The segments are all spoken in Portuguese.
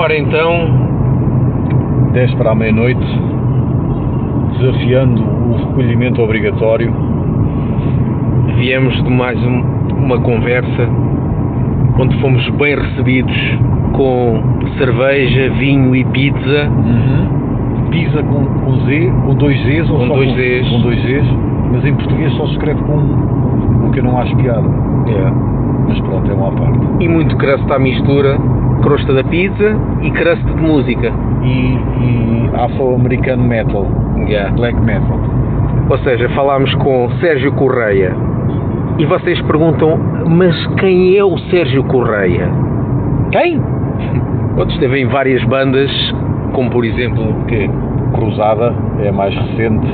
Ora então, 10 para a meia-noite, desafiando o recolhimento obrigatório. viemos de mais um- uma conversa onde fomos bem recebidos com cerveja, vinho e pizza. Pisa com, com Z, com dois Zs ou Com só dois Zs. Com dois Zs, mas em português só se escreve com um, o que eu não acho piada. Mas pronto, é uma parte. E muito crust à mistura, crosta da pizza e crust de música. E, e afro-americano metal, Yeah. black metal. Ou seja, falámos com Sérgio Correia. E vocês perguntam, mas quem é o Sérgio Correia? Quem? Outros esteve em várias bandas, como por exemplo, Que Cruzada é a mais recente,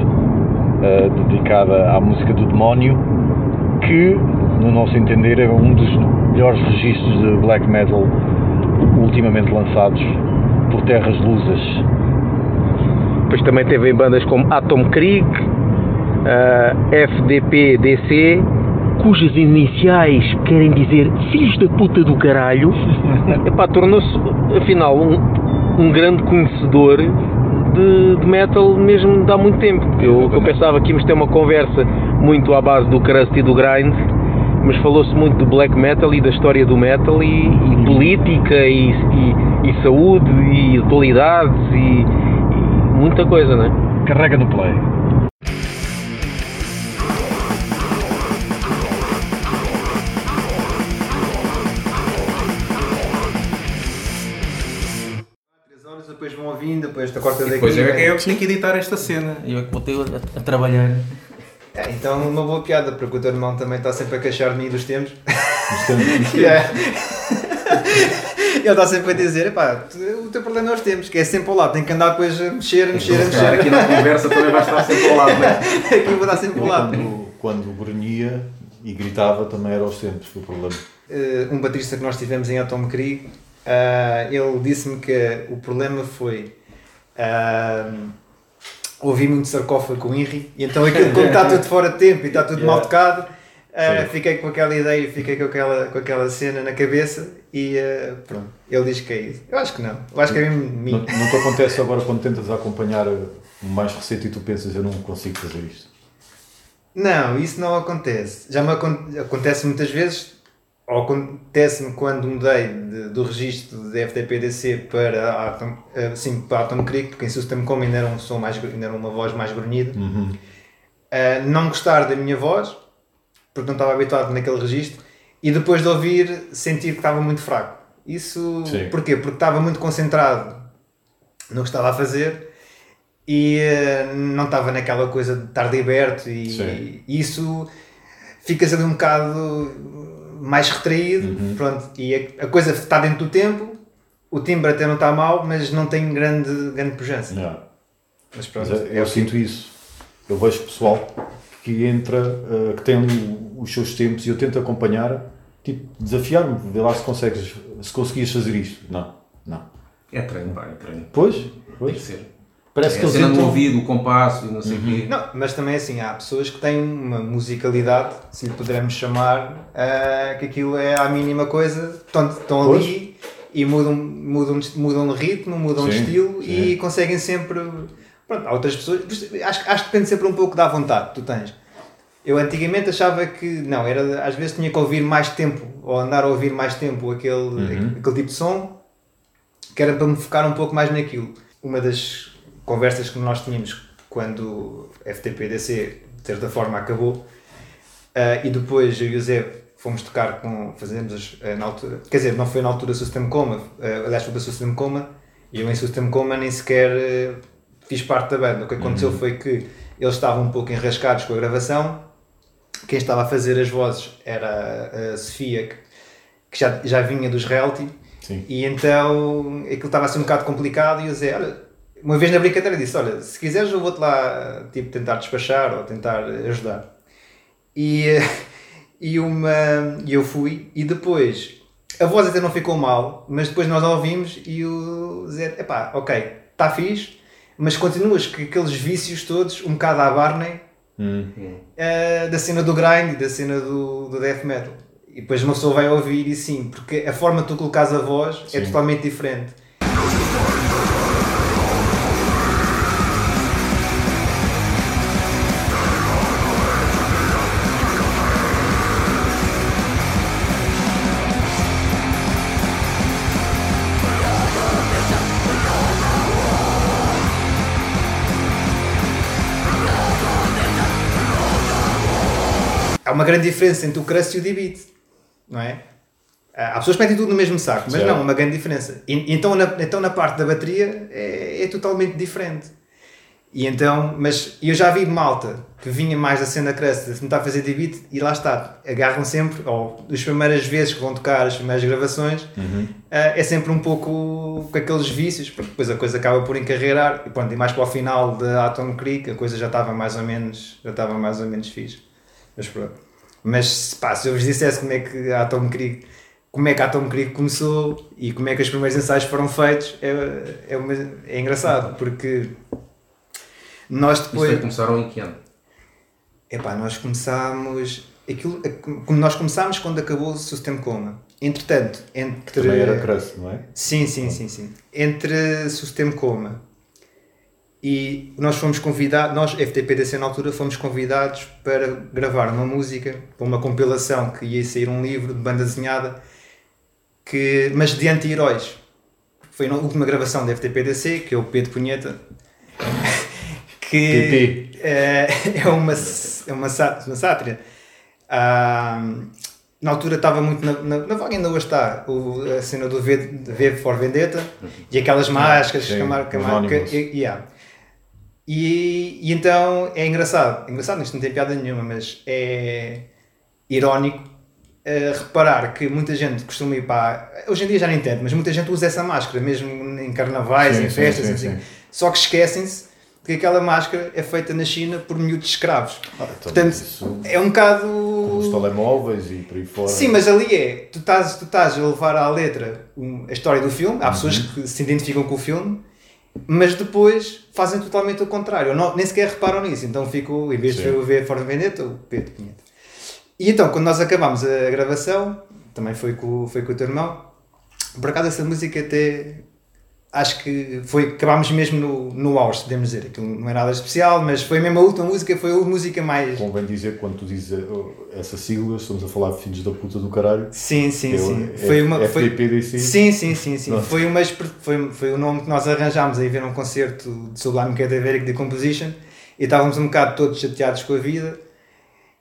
eh, dedicada à música do demónio, que, no nosso entender, é um dos melhores registros de black metal ultimamente lançados por terras lusas. depois também teve bandas como Atom Krieg, FDP-DC, cujas iniciais querem dizer filhos da puta do caralho. Epá, tornou-se, afinal, um, um grande conhecedor de, de metal mesmo de há muito tempo. Porque eu, eu pensava que íamos ter uma conversa muito à base do crust e do grind, mas falou-se muito do black metal e da história do metal e, e política e, e- e saúde e atualidades e, e muita coisa, não é? Carrega no play. Três horas, depois vão ouvindo, depois da corta daqui. Depois é, é eu que tenho que editar esta cena. E eu que vou ter a, a trabalhar. É, então, uma boa piada, porque o teu irmão também está sempre a queixar de mim dos tempos. É- Yeah. Ele está sempre a dizer: tu- o teu problema é os tempos, que é sempre ao lado, tem que andar depois a mexer, a mexer, a mexer. aqui na conversa também vai estar sempre ao lado, não é? Aqui vou dar sempre ao lado. Quando, quando grunhia e gritava também era aos tempos o problema. Eh, um baterista que nós tivemos em Atom Krieg, ah, ele disse-me que o problema foi ah, ouvir muito sarcófago com Henry, e então aquilo como está tudo fora de tempo e está tudo mal tocado, Sim. fiquei com aquela ideia, fiquei com aquela, com aquela cena na cabeça e ah, pronto, ele diz que é isso. Eu acho que não, eu acho que é mesmo mim. Nu- Nunca acontece agora quando tentas acompanhar o mais recente e tu pensas eu não consigo fazer isto. Não, isso não acontece. Já me acon- acontece muitas vezes, acontece-me quando mudei de- do registro de FTP-DC para Atom, eh, sim, para Atom Creek, porque em System Com ainda era um som mais, ainda uma voz mais grunhida. Eh, não gostar da minha voz, porque não estava habituado naquele registro, e depois de ouvir sentir que estava muito fraco. Isso Sim. porquê? Porque estava muito concentrado no que estava a fazer e eh, não estava naquela coisa de estar liberto e, e isso ficas ali um bocado mais retraído pronto, e a, a coisa está dentro do tempo o timbre até não está mal mas não tem grande, grande pujança Yeah. mas Mas pronto, eu, eu sinto isso. Eu vejo pessoal que entra, eh, que tem os seus tempos e eu tento acompanhar, tipo, desafiar-me, ver lá se consegues, se conseguias fazer isto. Não, não. É treino, vai, é treino. Pois, Tem que pois. ser. Parece é que eles entram. ouvido, o compasso e não sei o quê. Não, mas também assim, há pessoas que têm uma musicalidade, se lhe pudermos chamar, ah, que aquilo é a mínima coisa, estão, estão Pois. ali e mudam, mudam, de- mudam de ritmo, mudam de Sim, estilo sim. e conseguem sempre. Pronto, há outras pessoas. Acho, acho que depende sempre um pouco da vontade que tu tens. Eu antigamente achava que não, era, às vezes tinha que ouvir mais tempo, ou andar a ouvir mais tempo aquele, Uhum. aquele tipo de som, que era para me focar um pouco mais naquilo. Uma das conversas que nós tínhamos quando o FTP-DC, de certa forma, acabou, ah, e depois eu e o Zé fomos tocar com, fazemos eh, na altura, quer dizer, não foi na altura do System Coma, eh, aliás foi para o System Coma, e eu em System Coma nem sequer eh, fiz parte da banda. O que aconteceu foi que eles estavam um pouco enrascados com a gravação, quem estava a fazer as vozes era a Sofia, que, que já, já vinha dos reality, Sim. e então aquilo estava a ser um bocado complicado e eu dizia, olha, uma vez na brincadeira disse, olha, se quiseres eu vou-te lá tipo, tentar despachar ou tentar ajudar. E, e uma, e eu fui e depois a voz até não ficou mal, mas depois nós a ouvimos e o Zé, epá, ok, está fixe, mas continuas com aqueles vícios todos, um bocado à Barney, Hum. eh, da cena do grind da cena do, do death metal. E depois uma pessoa vai ouvir e sim, porque a forma que tu colocas a voz é Sim. totalmente diferente. Uma grande diferença entre o crust e o D-beat, não é? Ah, Há pessoas que metem tudo no mesmo saco, mas Certo. não, uma grande diferença. E, então, na, então na parte da bateria é, é totalmente diferente. E então, mas eu já vi malta que vinha mais da cena crust, de tentar fazer D-beat e lá está, agarram sempre, ou as primeiras vezes que vão tocar as primeiras gravações, ah, é sempre um pouco com aqueles vícios, porque depois a coisa acaba por encarreirar e pronto, e mais para o final da Atom Creek a coisa já estava mais ou menos, já estava mais ou menos fixe. Mas pronto. Mas pá, se eu vos dissesse como é que a Atom Creek como é que a Atom Creek começou e como é que os primeiros ensaios foram feitos é, é, uma- é engraçado porque nós Isto depois começaram em que ano? Epá, nós começámos. Aquilo, como nós começámos quando acabou o System Coma. Entretanto, entre. Também era crust, não é? Sim, sim, sim, sim. Entre System Coma e nós fomos convidados, nós, FTPDC na altura, fomos convidados para gravar uma música para uma compilação que ia sair um livro de banda desenhada, que, mas de anti-heróis. Foi a última gravação da FTPDC, que é o Pedro Punheta, que é, é uma, é uma, uma sátira. Ah, na altura estava muito na, na, na vaga, ainda hoje está, o, a cena do V, v for Vendetta e aquelas máscaras sim, que a marca. yeah. E, e então é engraçado, engraçado, isto não tem piada nenhuma, mas é irónico eh, reparar que muita gente costuma ir para. Hoje em dia já nem tanto, mas muita gente usa essa máscara, mesmo em carnavais, Sim, em festas, sim, assim. sim. só que esquecem-se que aquela máscara é feita na China por miúdos escravos. Ah, então Portanto, é um bocado. com os telemóveis e por aí fora. Sim, mas ali é, tu estás, tu estás a levar à letra a história do filme, há pessoas que se identificam com o filme, mas depois fazem totalmente o contrário, não- nem sequer reparam nisso, então fico, em vez de Sim. ver o V for Vendetta, o Pedro Pinheta. E então, quando nós acabámos a gravação, também foi com, foi com o teu irmão, por acaso essa música até, acho que foi, acabámos mesmo no, no auge, podemos dizer, aquilo não é nada especial, mas foi mesmo a última música, foi a música mais... Convém dizer que quando tu dizes uh, essa sigla, estamos a falar de filhos da puta do caralho. Sim, sim, que é sim. é- Foi uma, foi, FDPDC. Sim, sim, sim, sim. Foi, uma, foi, foi o nome que nós arranjámos aí ver um concerto de Sublime Cadaveric Decomposition e estávamos um bocado todos chateados com a vida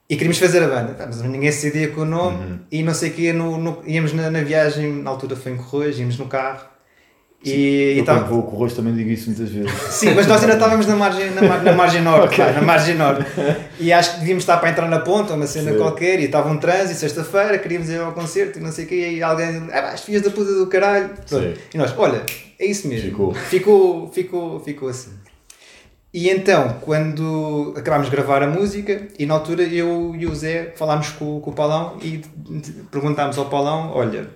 e queríamos fazer a banda. Mas ninguém se decidia com o nome Uhum. e não sei o quê. No, no- íamos na, na viagem, na altura foi em Corroios, íamos no carro e, e quando vou com o rosto também digo isso muitas vezes. Sim, mas nós ainda estávamos na margem, na, mar- na margem norte, Ok. pá, na margem norte. E acho que devíamos estar para entrar na ponta, uma cena Sim. qualquer, e estava um trânsito, sexta-feira, queríamos ir ao concerto e não sei o quê, e alguém, ah, as filhas da puta do caralho. E nós, olha, é isso mesmo. Ficou. Ficou, ficou, ficou assim. E então, quando acabámos de gravar a música, e na altura eu e o Zé falámos com, com o Paulão e perguntámos ao Paulão: olha,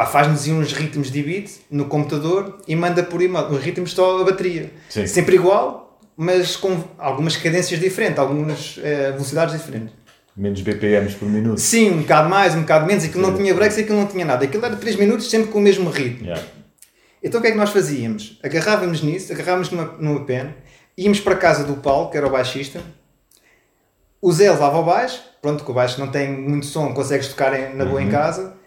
pá, faz-nos uns ritmos de beat no computador e manda por e-mail, os ritmos só a bateria. Sim. Sempre igual, mas com algumas cadências diferentes, algumas eh, velocidades diferentes. Menos BPMs por minuto. Sim, um bocado mais, um bocado menos, aquilo não tinha breaks aquilo não tinha nada. Aquilo era 3 minutos sempre com o mesmo ritmo. Yeah. Então o que é que nós fazíamos? Agarrávamos nisso, agarrávamos numa, numa pen, íamos para a casa do Paulo, que era o baixista, o Zé levava o baixo, pronto, que o baixo não tem muito som, consegues tocar em- na boa em casa.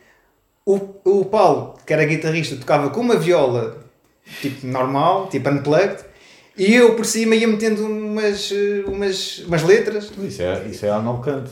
O, o Paulo, que era guitarrista, tocava com uma viola tipo normal, tipo unplugged, e eu por cima ia metendo umas, eh, umas, umas letras. Isso é, isso é analcante.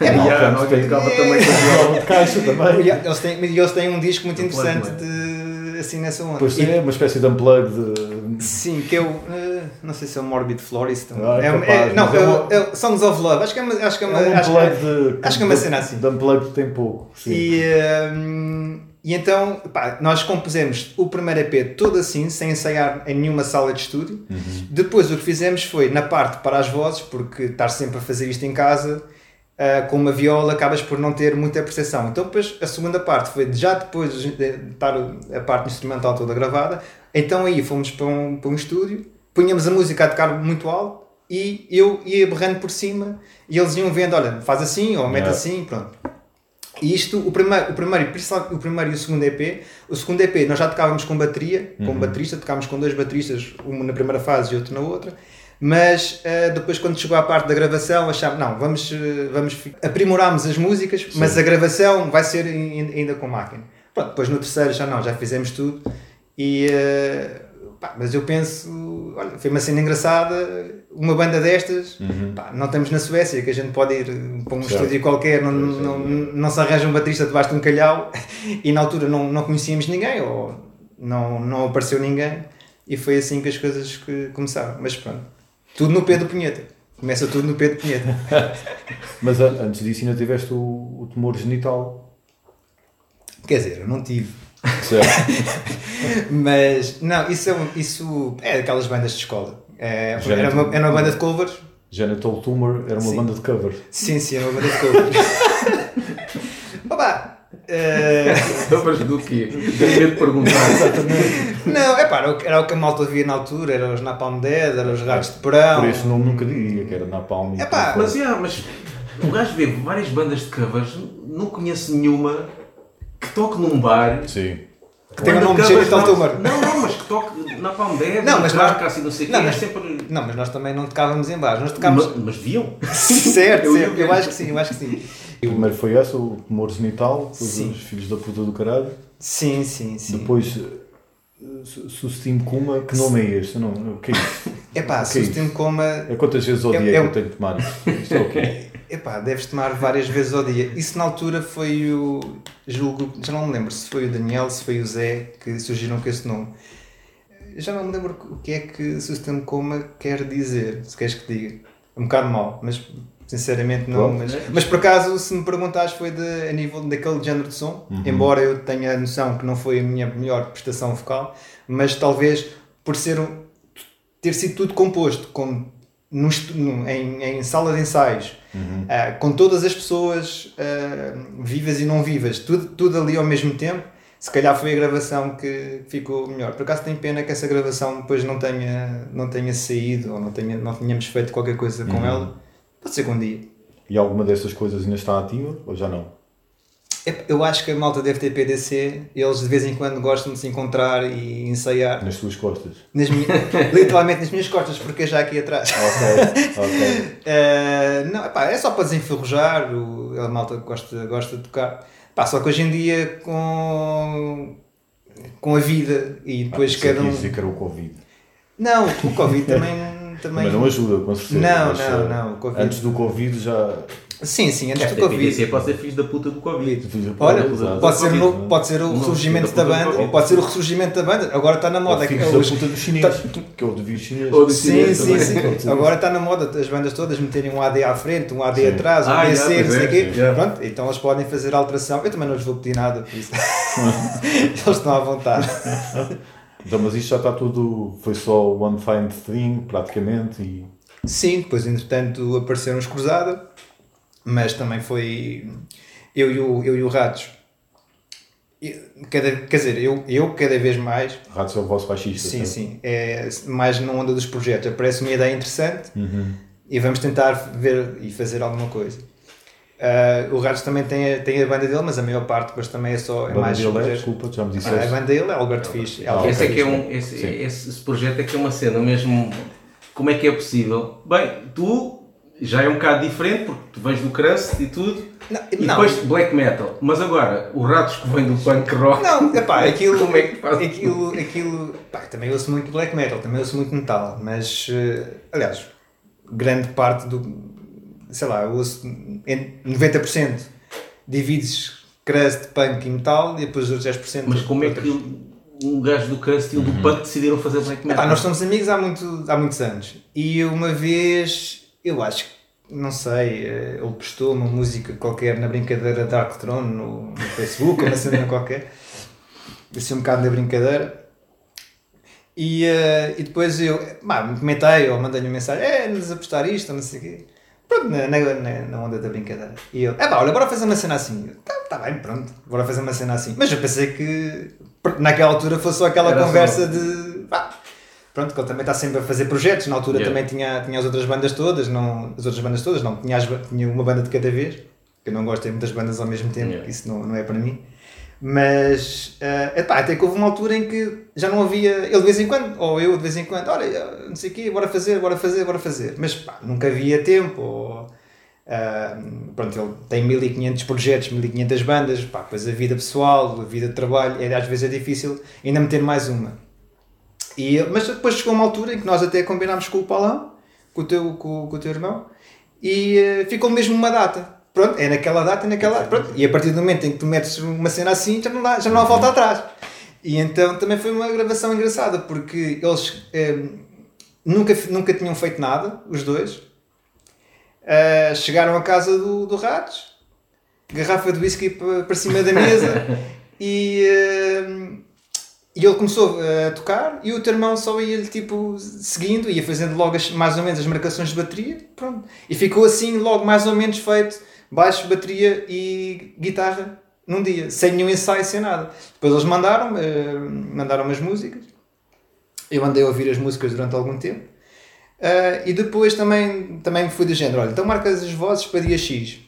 É, E Não, a canto, Noite tem- tocava É. também com a viola. De caixa também. E eles têm, eles têm um disco muito Unplugged, interessante não é? de, assim nessa onda. E- tem uma espécie de unplug de. Sim, que é o. eh, não sei se é o Morbid Florist. Ah, é, capaz, é- não, é é, é Songs of Love. Acho que é uma. Acho que é É uma um acho, de. acho que é uma cena assim. De unplug tem pouco. Sim. e, ehm, e então, pá, nós compusemos o primeiro EP todo assim, sem ensaiar em nenhuma sala de estúdio. Uhum. Depois o que fizemos foi, na parte para as vozes, porque estar sempre a fazer isto em casa, ah, com uma viola, acabas por não ter muita percepção. Então depois a segunda parte foi, já depois de estar a parte instrumental toda gravada, então aí fomos para um, para um estúdio, punhamos a música a tocar muito alto, e eu ia berrando por cima, e eles iam vendo, olha, faz assim, ou mete Yeah. assim, pronto. E isto, o primeiro, o primeiro, o primeiro e o segundo EP, o segundo EP nós já tocávamos com bateria, com Uhum. baterista, tocávamos com dois bateristas, um na primeira fase e outro na outra, mas eh, depois quando chegou à parte da gravação achámos, não, vamos, eh, vamos aprimorámos as músicas, mas a gravação vai ser in- ainda com máquina. Pronto, depois no terceiro já não, já fizemos tudo. E eh, pá, mas eu penso, olha, foi uma cena engraçada, uma banda destas, pá, não estamos na Suécia, que a gente pode ir para um estúdio qualquer, não, não, não se arranja um baterista debaixo de um calhau, e na altura não, não conhecíamos ninguém, ou não, não apareceu ninguém, e foi assim que as coisas que começaram. Mas pronto, tudo no pé do punheta. Começa tudo no pé do punheta. Mas antes disso ainda tiveste o, o tumor genital. Quer dizer, eu não tive. Certo. Mas, não, isso é, um- isso é daquelas bandas de escola. É, era, uma, era uma banda de covers. Genital Tumor era uma Sim. banda de covers. Sim, sim, era uma banda de covers. Eh, Covers do quê? Tenho medo de perguntar. não, é pá, era, o que- era o que a malta via na altura, eram os Napalm Dead, eram os Ratos de Porão. Por esse nome nunca diria que era Napalm. por aí Mas, yeah, mas o gajo vê várias bandas de covers, não conheço nenhuma que toque num bar. Sim. Que tenha o nome de Genital não- Tumor. Não, não, mas que toque na Palm Dead, Não, mas nós- e não sei o quê, Não, é mas- sempre... Não, mas nós também não tocávamos em bares, nós tocávamos. Ma- Mas viam? certo, Eu ver. eu acho que sim, eu acho que sim. Primeiro foi essa, o tumor genital, depois Sim. os filhos da puta do caralho. Sim, sim, sim. Depois eh, Su- Sustim Kuma, que nome é este? Não, o que é isso? Epá, Ok. susto-me como. É quantas vezes ao É- dia é que um- eu tenho que tomar isto? Isto é o quê? Epá, deves tomar várias vezes ao dia. Isso na altura foi o. Julgo, já não me lembro se foi o Daniel, se foi o Zé que surgiram com esse nome. Já não me lembro o que é que Sustem Coma quer dizer, se queres que diga. Um bocado mal, mas sinceramente não. Mas, mas por acaso, se me perguntares, foi de, a nível daquele género de som, embora eu tenha a noção que não foi a minha melhor prestação vocal, mas talvez por ser um, ter sido tudo composto com, num num- em, em sala de ensaios, ah, com todas as pessoas ah, vivas e não vivas, tudo, tudo ali ao mesmo tempo, se calhar foi a gravação que ficou melhor. Por acaso tenho pena que essa gravação depois não tenha, não tenha saído ou não, tenha, não tenhamos feito qualquer coisa com ela. Pode ser que um dia. E alguma dessas coisas ainda está ativa ou já não? É, Eu acho que a malta da FTPDC, eles de vez em quando gostam de se encontrar e ensaiar, Nas tuas costas? nas literalmente nas minhas costas, porque é já aqui atrás. Ok, ok. Eh, não, epá, é só para desenferrujar, o, a malta gosta, gosta de tocar. Pá, só que hoje em dia com, com a vida e depois Ah, cada um. era o Covid. Não, o Covid também. Também... Também não ajuda, com certeza. Não, mas, não, eh, não, Covid- Antes do Covid já. Sim, sim, antes do FTPDC Covid. pode ser filhos da puta do Covid. Olha, pode ser, Covid, no, pode ser o Não, ressurgimento filho da da do banda, pode ser o ressurgimento da banda. Agora está na moda. Que- da puta dos chineses, que é o devir chinês. Ou do Sim, chinês sim, sim. Agora está na moda as bandas todas meterem um AD à frente, um AD Sim. atrás, um Ah, AD já, C, não sei é, o quê. sim, já. Pronto, então eles podem fazer alteração. Eu também não lhes vou pedir nada, por isso. eles estão à vontade. Então, mas isto já está tudo. Foi só one fine thing, praticamente. E Sim, depois entretanto apareceram os Cruzada, mas também foi eu e o, eu e o Ratos. Cada, quer dizer, eu, eu cada vez mais, Ratos é o vosso baixista. sim, certo? sim, é mais na onda dos projetos. Aparece uma ideia interessante Uhum. e vamos tentar ver e fazer alguma coisa. Ah, o Ratos também tem a, tem a banda dele, mas a maior parte depois também é só é Banda mais dele é, desculpa, já me Ah, a disseste. banda dele é Albert Fish. É Ah, Albert Esse é que é um, esse, esse, esse projeto é que é uma cena mesmo. Como é que é possível? Bem, tu já é um bocado diferente porque tu vens do crust e tudo. Não, E não. depois black metal. Mas agora, o Ratos que vem do punk rock. Não, epá, aquilo, Como é que faz? aquilo, aquilo, pá, também ouço muito black metal, também ouço muito metal, mas, eh, aliás, grande parte do, sei lá, eu ouço em 90% divides crust, punk e metal e depois os 10% Mas como é que um gajo do crust e um do punk decidiram fazer black metal? Epá, nós somos amigos há, muito, há muitos anos e uma vez, eu acho que, não sei, eh, ele postou uma música qualquer na brincadeira Dark Throne no, no Facebook, ou uma cena qualquer, assim um bocado da brincadeira. E, eh, e depois eu bah, comentei ou mandei-lhe uma mensagem: é, nos apostar isto, ou não sei o quê. Pronto, na, na, na- onda da brincadeira. E ele: é pá, olha, bora fazer uma cena assim. Eu, Tá, tá bem, pronto, bora fazer uma cena assim. Mas eu pensei que naquela altura fosse só aquela Era só- conversa de. pá, pronto, que ele também está sempre a fazer projetos. Na altura Yeah. também tinha, tinha as outras bandas todas, não, as outras bandas todas, não, tinha, as tinha uma banda de cada vez. que Eu não gosto de ter muitas bandas ao mesmo tempo, Yeah. isso não, não é para mim. Mas, eh, epá, até que houve uma altura em que já não havia, ele de vez em quando, ou eu de vez em quando, olha, não sei o quê, bora fazer, bora fazer, bora fazer. Mas pá, nunca havia tempo, ou, ah, pronto, ele tem 1500 projetos, 1500 bandas, pá, depois a vida pessoal, a vida de trabalho, é, às vezes é difícil ainda meter mais uma. E, mas depois chegou uma altura em que nós até combinámos com o Paulão, com o teu, com, com o teu irmão, e uh, ficou mesmo uma data. Pronto, é naquela data e naquela pronto. E a partir do momento em que tu metes uma cena assim, já não, dá, já não há volta atrás. E então também foi uma gravação engraçada, porque eles eh, nunca, nunca tinham feito nada, os dois. Uh, chegaram à casa do, do Ratos, garrafa de whisky para cima da mesa, e, uh, e ele começou a tocar, e o teu irmão só ia tipo seguindo, ia fazendo logo as, mais ou menos as marcações de bateria, pronto. E ficou assim logo mais ou menos feito baixo, bateria e guitarra num dia, sem nenhum ensaio, sem nada. Depois eles mandaram, uh, mandaram as músicas, eu andei a ouvir as músicas durante algum tempo, uh, e depois também, também fui do género, olha, então marcas as vozes para dia X.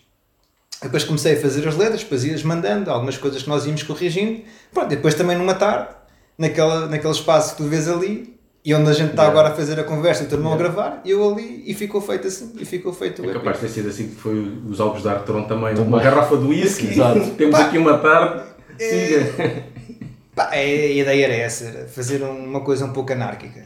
Depois comecei a fazer as letras, depois ias mandando algumas coisas que nós íamos corrigindo. Pronto, depois também numa tarde, naquela, naquele espaço que tu vês ali, e onde a gente está yeah. agora a fazer a conversa e o teu irmão yeah. a gravar, eu ali e ficou feito assim, e ficou feito É capaz de ter sido assim que foi os álbuns da Artron também, uma garrafa de whisky, temos Pá. aqui uma tarde, é... siga. Pá, é, a ideia era essa, era fazer uma coisa um pouco anárquica.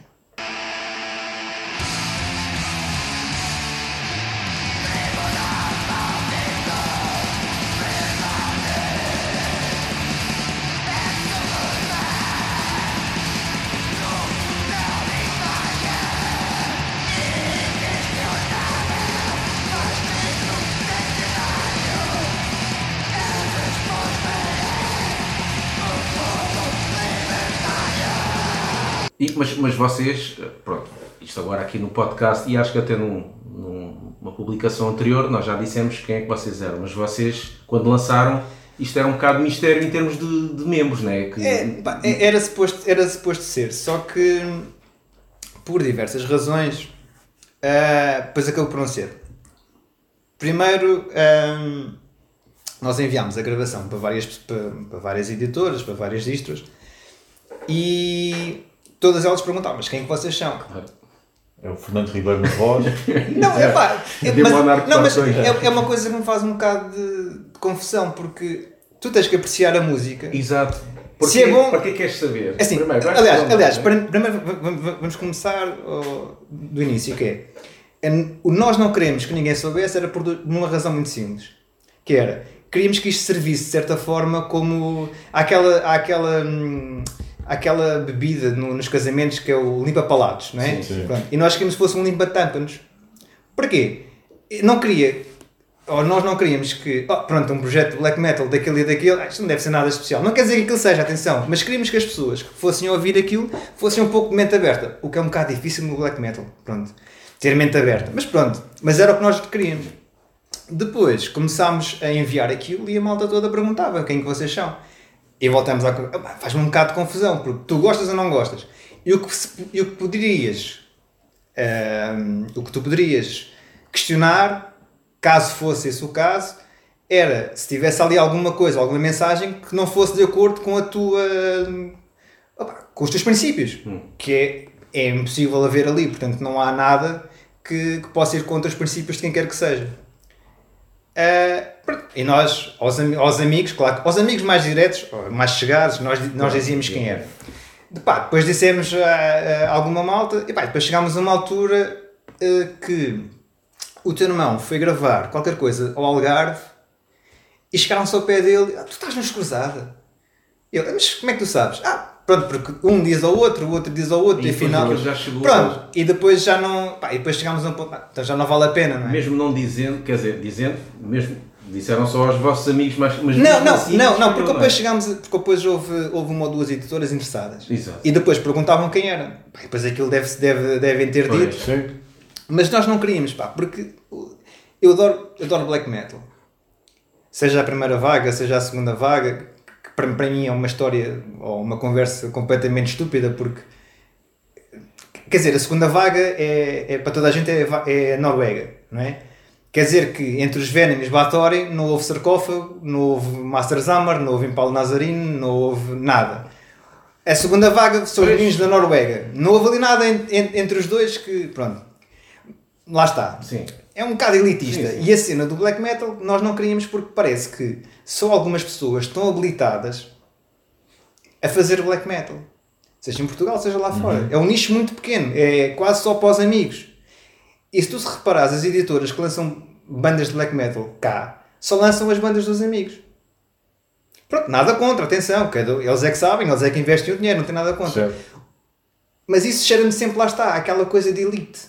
Vocês, pronto, isto agora aqui no podcast, e acho que até num, numa publicação anterior nós já dissemos quem é que vocês eram, mas vocês, quando lançaram, isto era um bocado mistério em termos de, de membros, não é? Que... é pá, é, era, suposto, era suposto ser, só que por diversas razões, uh, depois acabou por não ser. Primeiro, um, nós enviámos a gravação para várias, para, para várias editoras, para várias distros, e todas elas perguntavam, mas quem é que vocês são? É o Fernando Ribeiro na voz. não, é pá, é, mas, não, mas é, é, uma coisa que me faz um bocado de, de, confusão, porque tu tens que apreciar a música. Exato. Porque, Se é bom, para que queres saber? Assim, primeiro, aliás, aliás primeiro vamos começar do início, que é, é, o nós não queremos que ninguém soubesse era por uma razão muito simples, que era, queríamos que isto servisse de certa forma como aquela, aquela hum, aquela bebida no, nos casamentos que é o limpa-palatos, não é? Sim, sim. E nós queríamos que fosse um limpa-tâmpanos. Porquê? Não queria, ou nós não queríamos que, oh, pronto, um projeto de black metal daquele e daquele, ah, isto não deve ser nada especial. Não quer dizer que aquilo seja, atenção, mas queríamos que as pessoas que fossem ouvir aquilo fossem um pouco de mente aberta, o que é um bocado difícil no black metal, pronto, ter mente aberta. Mas pronto, mas era o que nós queríamos. Depois começámos a enviar aquilo e a malta toda perguntava quem que vocês são. E voltamos a. Faz-me um bocado de confusão, porque tu gostas ou não gostas. E o que, e o que poderias. Um, o que tu poderias questionar, caso fosse esse o caso, era se tivesse ali alguma coisa, alguma mensagem que não fosse de acordo com a tua. Com os teus princípios. Hum. Que é, é impossível haver ali, portanto não há nada que, que possa ir contra os princípios de quem quer que seja. Uh, e nós, aos, aos, amigos, claro, aos amigos mais diretos, mais chegados, nós, nós dizíamos quem era. Pá, depois dissemos uh, uh, alguma malta, e pá, depois chegámos a uma altura que o teu irmão foi gravar qualquer coisa ao Algarve e chegaram-se ao pé dele: ah, Tu estás nos cruzada? Ele, mas como é que tu sabes? Ah, Pronto, porque um diz ao outro, o outro diz ao outro, e, e afinal. Já chegou pronto, e depois já não. Pá, e depois chegámos a um ponto. Então já não vale a pena, não é? Mesmo não dizendo, quer dizer, dizendo, mesmo. Disseram só aos vossos amigos, mas, mas não, não, assim, não, não, porque depois chegámos, porque depois houve, houve uma ou duas editoras interessadas Exato. e depois perguntavam quem era. Pá, depois aquilo deve, deve, devem ter pois, dito, sim. mas nós não queríamos, pá, porque eu adoro, eu adoro black metal, seja a primeira vaga, seja a segunda vaga, para, para mim é uma história ou uma conversa completamente estúpida porque quer dizer, a segunda vaga é, é para toda a gente é, é a Noruega, não é? Quer dizer que entre os Venom e os Bathory não houve sarcófago, não houve Master Hammer, não houve Impalo Nazarino, não houve nada. A segunda vaga são os vinhos da Noruega. Não houve ali nada entre os dois que, pronto, lá está. Sim é um bocado elitista. Sim. E a cena do black metal nós não queríamos porque parece que só algumas pessoas estão habilitadas a fazer black metal. Seja em Portugal, seja lá fora. É um nicho muito pequeno. É quase só para os amigos. E se tu se reparares, as editoras que lançam bandas de black metal cá, só lançam as bandas dos amigos. Pronto, nada contra, atenção. cada- Eles é que sabem, eles é que investem o dinheiro, não tem nada contra. Certo. Mas isso cheira-me sempre, lá está, aquela coisa de elite.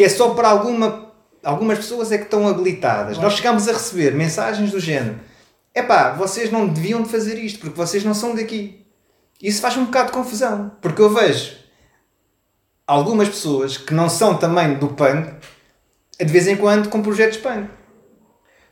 Que é só para alguma, algumas pessoas é que estão habilitadas. Nós chegamos a receber mensagens do género: epá, vocês não deviam de fazer isto, porque vocês não são daqui. Isso faz um bocado de confusão, porque eu vejo algumas pessoas que não são também do punk, de vez em quando com projetos punk.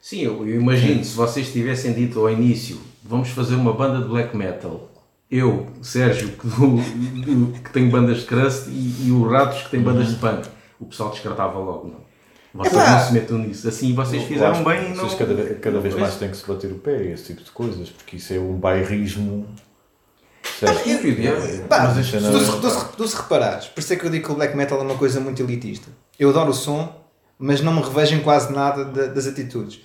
Sim, eu, eu imagino se vocês tivessem dito ao início vamos fazer uma banda de black metal. Eu, Sérgio, que, do- do- que tenho bandas de crust e, e o Ratos que tem bandas de punk. O pessoal descartava logo, não. Vocês Epá! não se metam nisso. Assim vocês fizeram bem e não. Vocês cada, cada vez mais têm que se bater o pé a esse tipo de coisas, porque isso é um bairrismo. Estúpido, é. Pá, Mas tu, se- tu, se- tu se reparares, por isso é que eu digo que o black metal é uma coisa muito elitista. Eu adoro o som, mas não me revejo em quase nada da- das atitudes.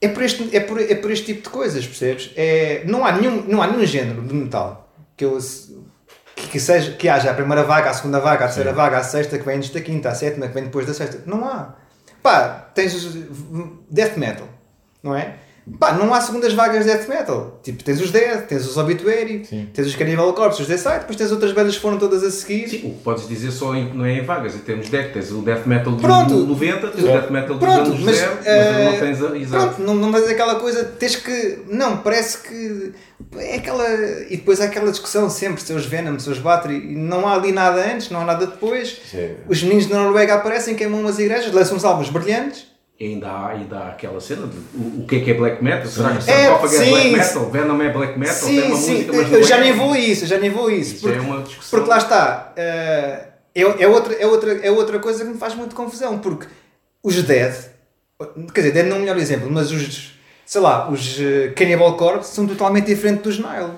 É por, este, é, por, é por este tipo de coisas, percebes? É, não, há nenhum, não há nenhum género de metal que, eu, que, que seja, que haja a primeira vaga, a segunda vaga, a terceira vaga, a sexta, que vem antes da quinta, a sétima, que vem depois da sexta. Não há. Pá, tens death metal, não é? Pá, não há segundas vagas de death metal. Tipo, tens os Death, tens os Obituary, Sim. tens os Cannibal Corpse, os Death Side, depois tens outras bandas que foram todas a seguir. Sim, o que podes dizer só em- não é em vagas, em termos de death. Tens o death metal dos Pronto. 90, tens o death metal dos Pronto, anos mas, zero, mas eh, não tens a. Exato. Pronto, não, não tens aquela coisa, tens que. Não, parece que. É aquela. E depois há aquela discussão sempre, seus Venom, seus Battery, e não há ali nada antes, não há nada depois. É- Os meninos da Noruega aparecem, queimam umas igrejas, lançam uns álbuns brilhantes. E ainda há, ainda há aquela cena de o, o que é que é black metal? Será que É, sarcófago é, sim, black metal? Venom é black metal? tem sim, uma sim, música, mas eu já é. nem vou isso, já nem vou isso. Isso porque, é uma discussão. porque lá está. eh, é, é, outra, é, outra, é outra coisa que me faz muito confusão, porque os Dead, quer dizer, Dead não é o melhor exemplo, mas os, sei lá, os eh, Cannibal Corpse são totalmente diferentes dos Nile,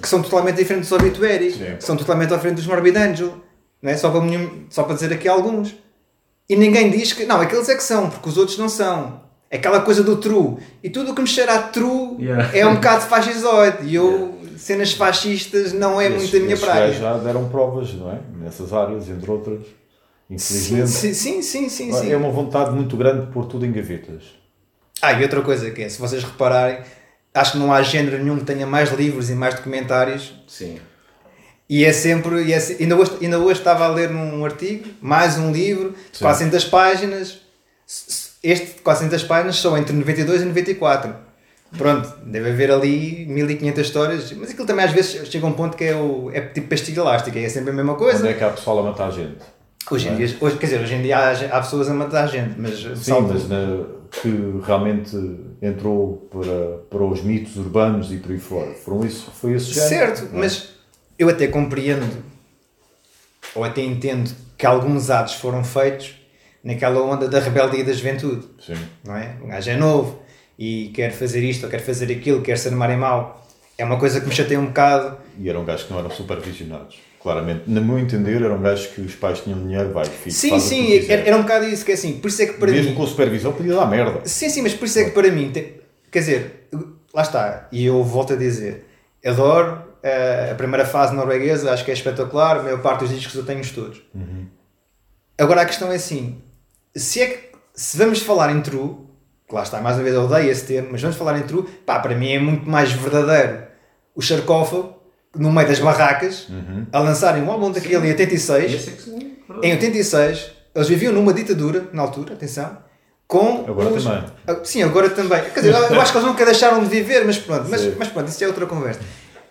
que são totalmente diferentes dos Obituary, que são totalmente diferentes dos Morbid Angel, não é? só, para, só para dizer aqui alguns. E ninguém diz que, não, aqueles é que são, porque os outros não são. Aquela coisa do true. E tudo o que me cheira a true Yeah. é um bocado fascisoide. E eu, cenas fascistas, não é esses- muito a minha praia. já deram provas, não é? Nessas áreas, entre outras. Infelizmente. sim, sim, sim, sim, sim. É uma vontade muito grande de pôr tudo em gavetas. Ah, e outra coisa que é, se vocês repararem, acho que não há género nenhum que tenha mais livros e mais documentários. Sim. E é sempre, e é se- ainda, hoje, ainda hoje estava a ler num artigo, mais um livro, de Sim. 400 páginas. Este de 400 páginas são entre 92 e 94. Pronto, deve haver ali 1500 histórias, mas aquilo também às vezes chega a um ponto que é, o, é tipo pastilha elástica, é sempre a mesma coisa. Onde é que há pessoal a matar gente? Hoje em dia, hoje, quer dizer, hoje em dia há, há pessoas a matar gente, mas Sim, salvo- mas na- que realmente entrou para, para os mitos urbanos e por aí fora. Foram isso, foi esse género. Certo, é? mas eu até compreendo, ou até entendo, que alguns atos foram feitos naquela onda da rebeldia da juventude, Sim. não é? Um gajo é novo e quer fazer isto ou quer fazer aquilo, quer ser mar em mau. É uma coisa que me chateia um bocado. E eram gajos que não eram supervisionados. Claramente, no meu entender, eram gajos que os pais tinham dinheiro, vai, filho, Sim, faz o que sim, era, era um bocado isso que é assim. Por isso é que para Mesmo mim. com supervisão podia dar merda. Sim, sim, mas por isso é que para mim, tem- quer dizer, lá está, e eu volto a dizer, adoro a primeira fase norueguesa, acho que é espetacular, a maior parte dos discos eu tenho todos. Agora a questão é assim, se é que, se vamos falar em true, que lá está, mais uma vez eu odeio esse termo, mas vamos falar em true, pá, para mim é muito mais verdadeiro o sarcófago, no meio das barracas, a lançarem um álbum daquele em 86, Esse é que sim. em 86, eles viviam numa ditadura, na altura, atenção, com. Agora os- também. Ah, Sim, agora também. Quer dizer, eu acho que eles nunca deixaram de viver, mas pronto, mas, Sim. mas pronto, isso é outra conversa.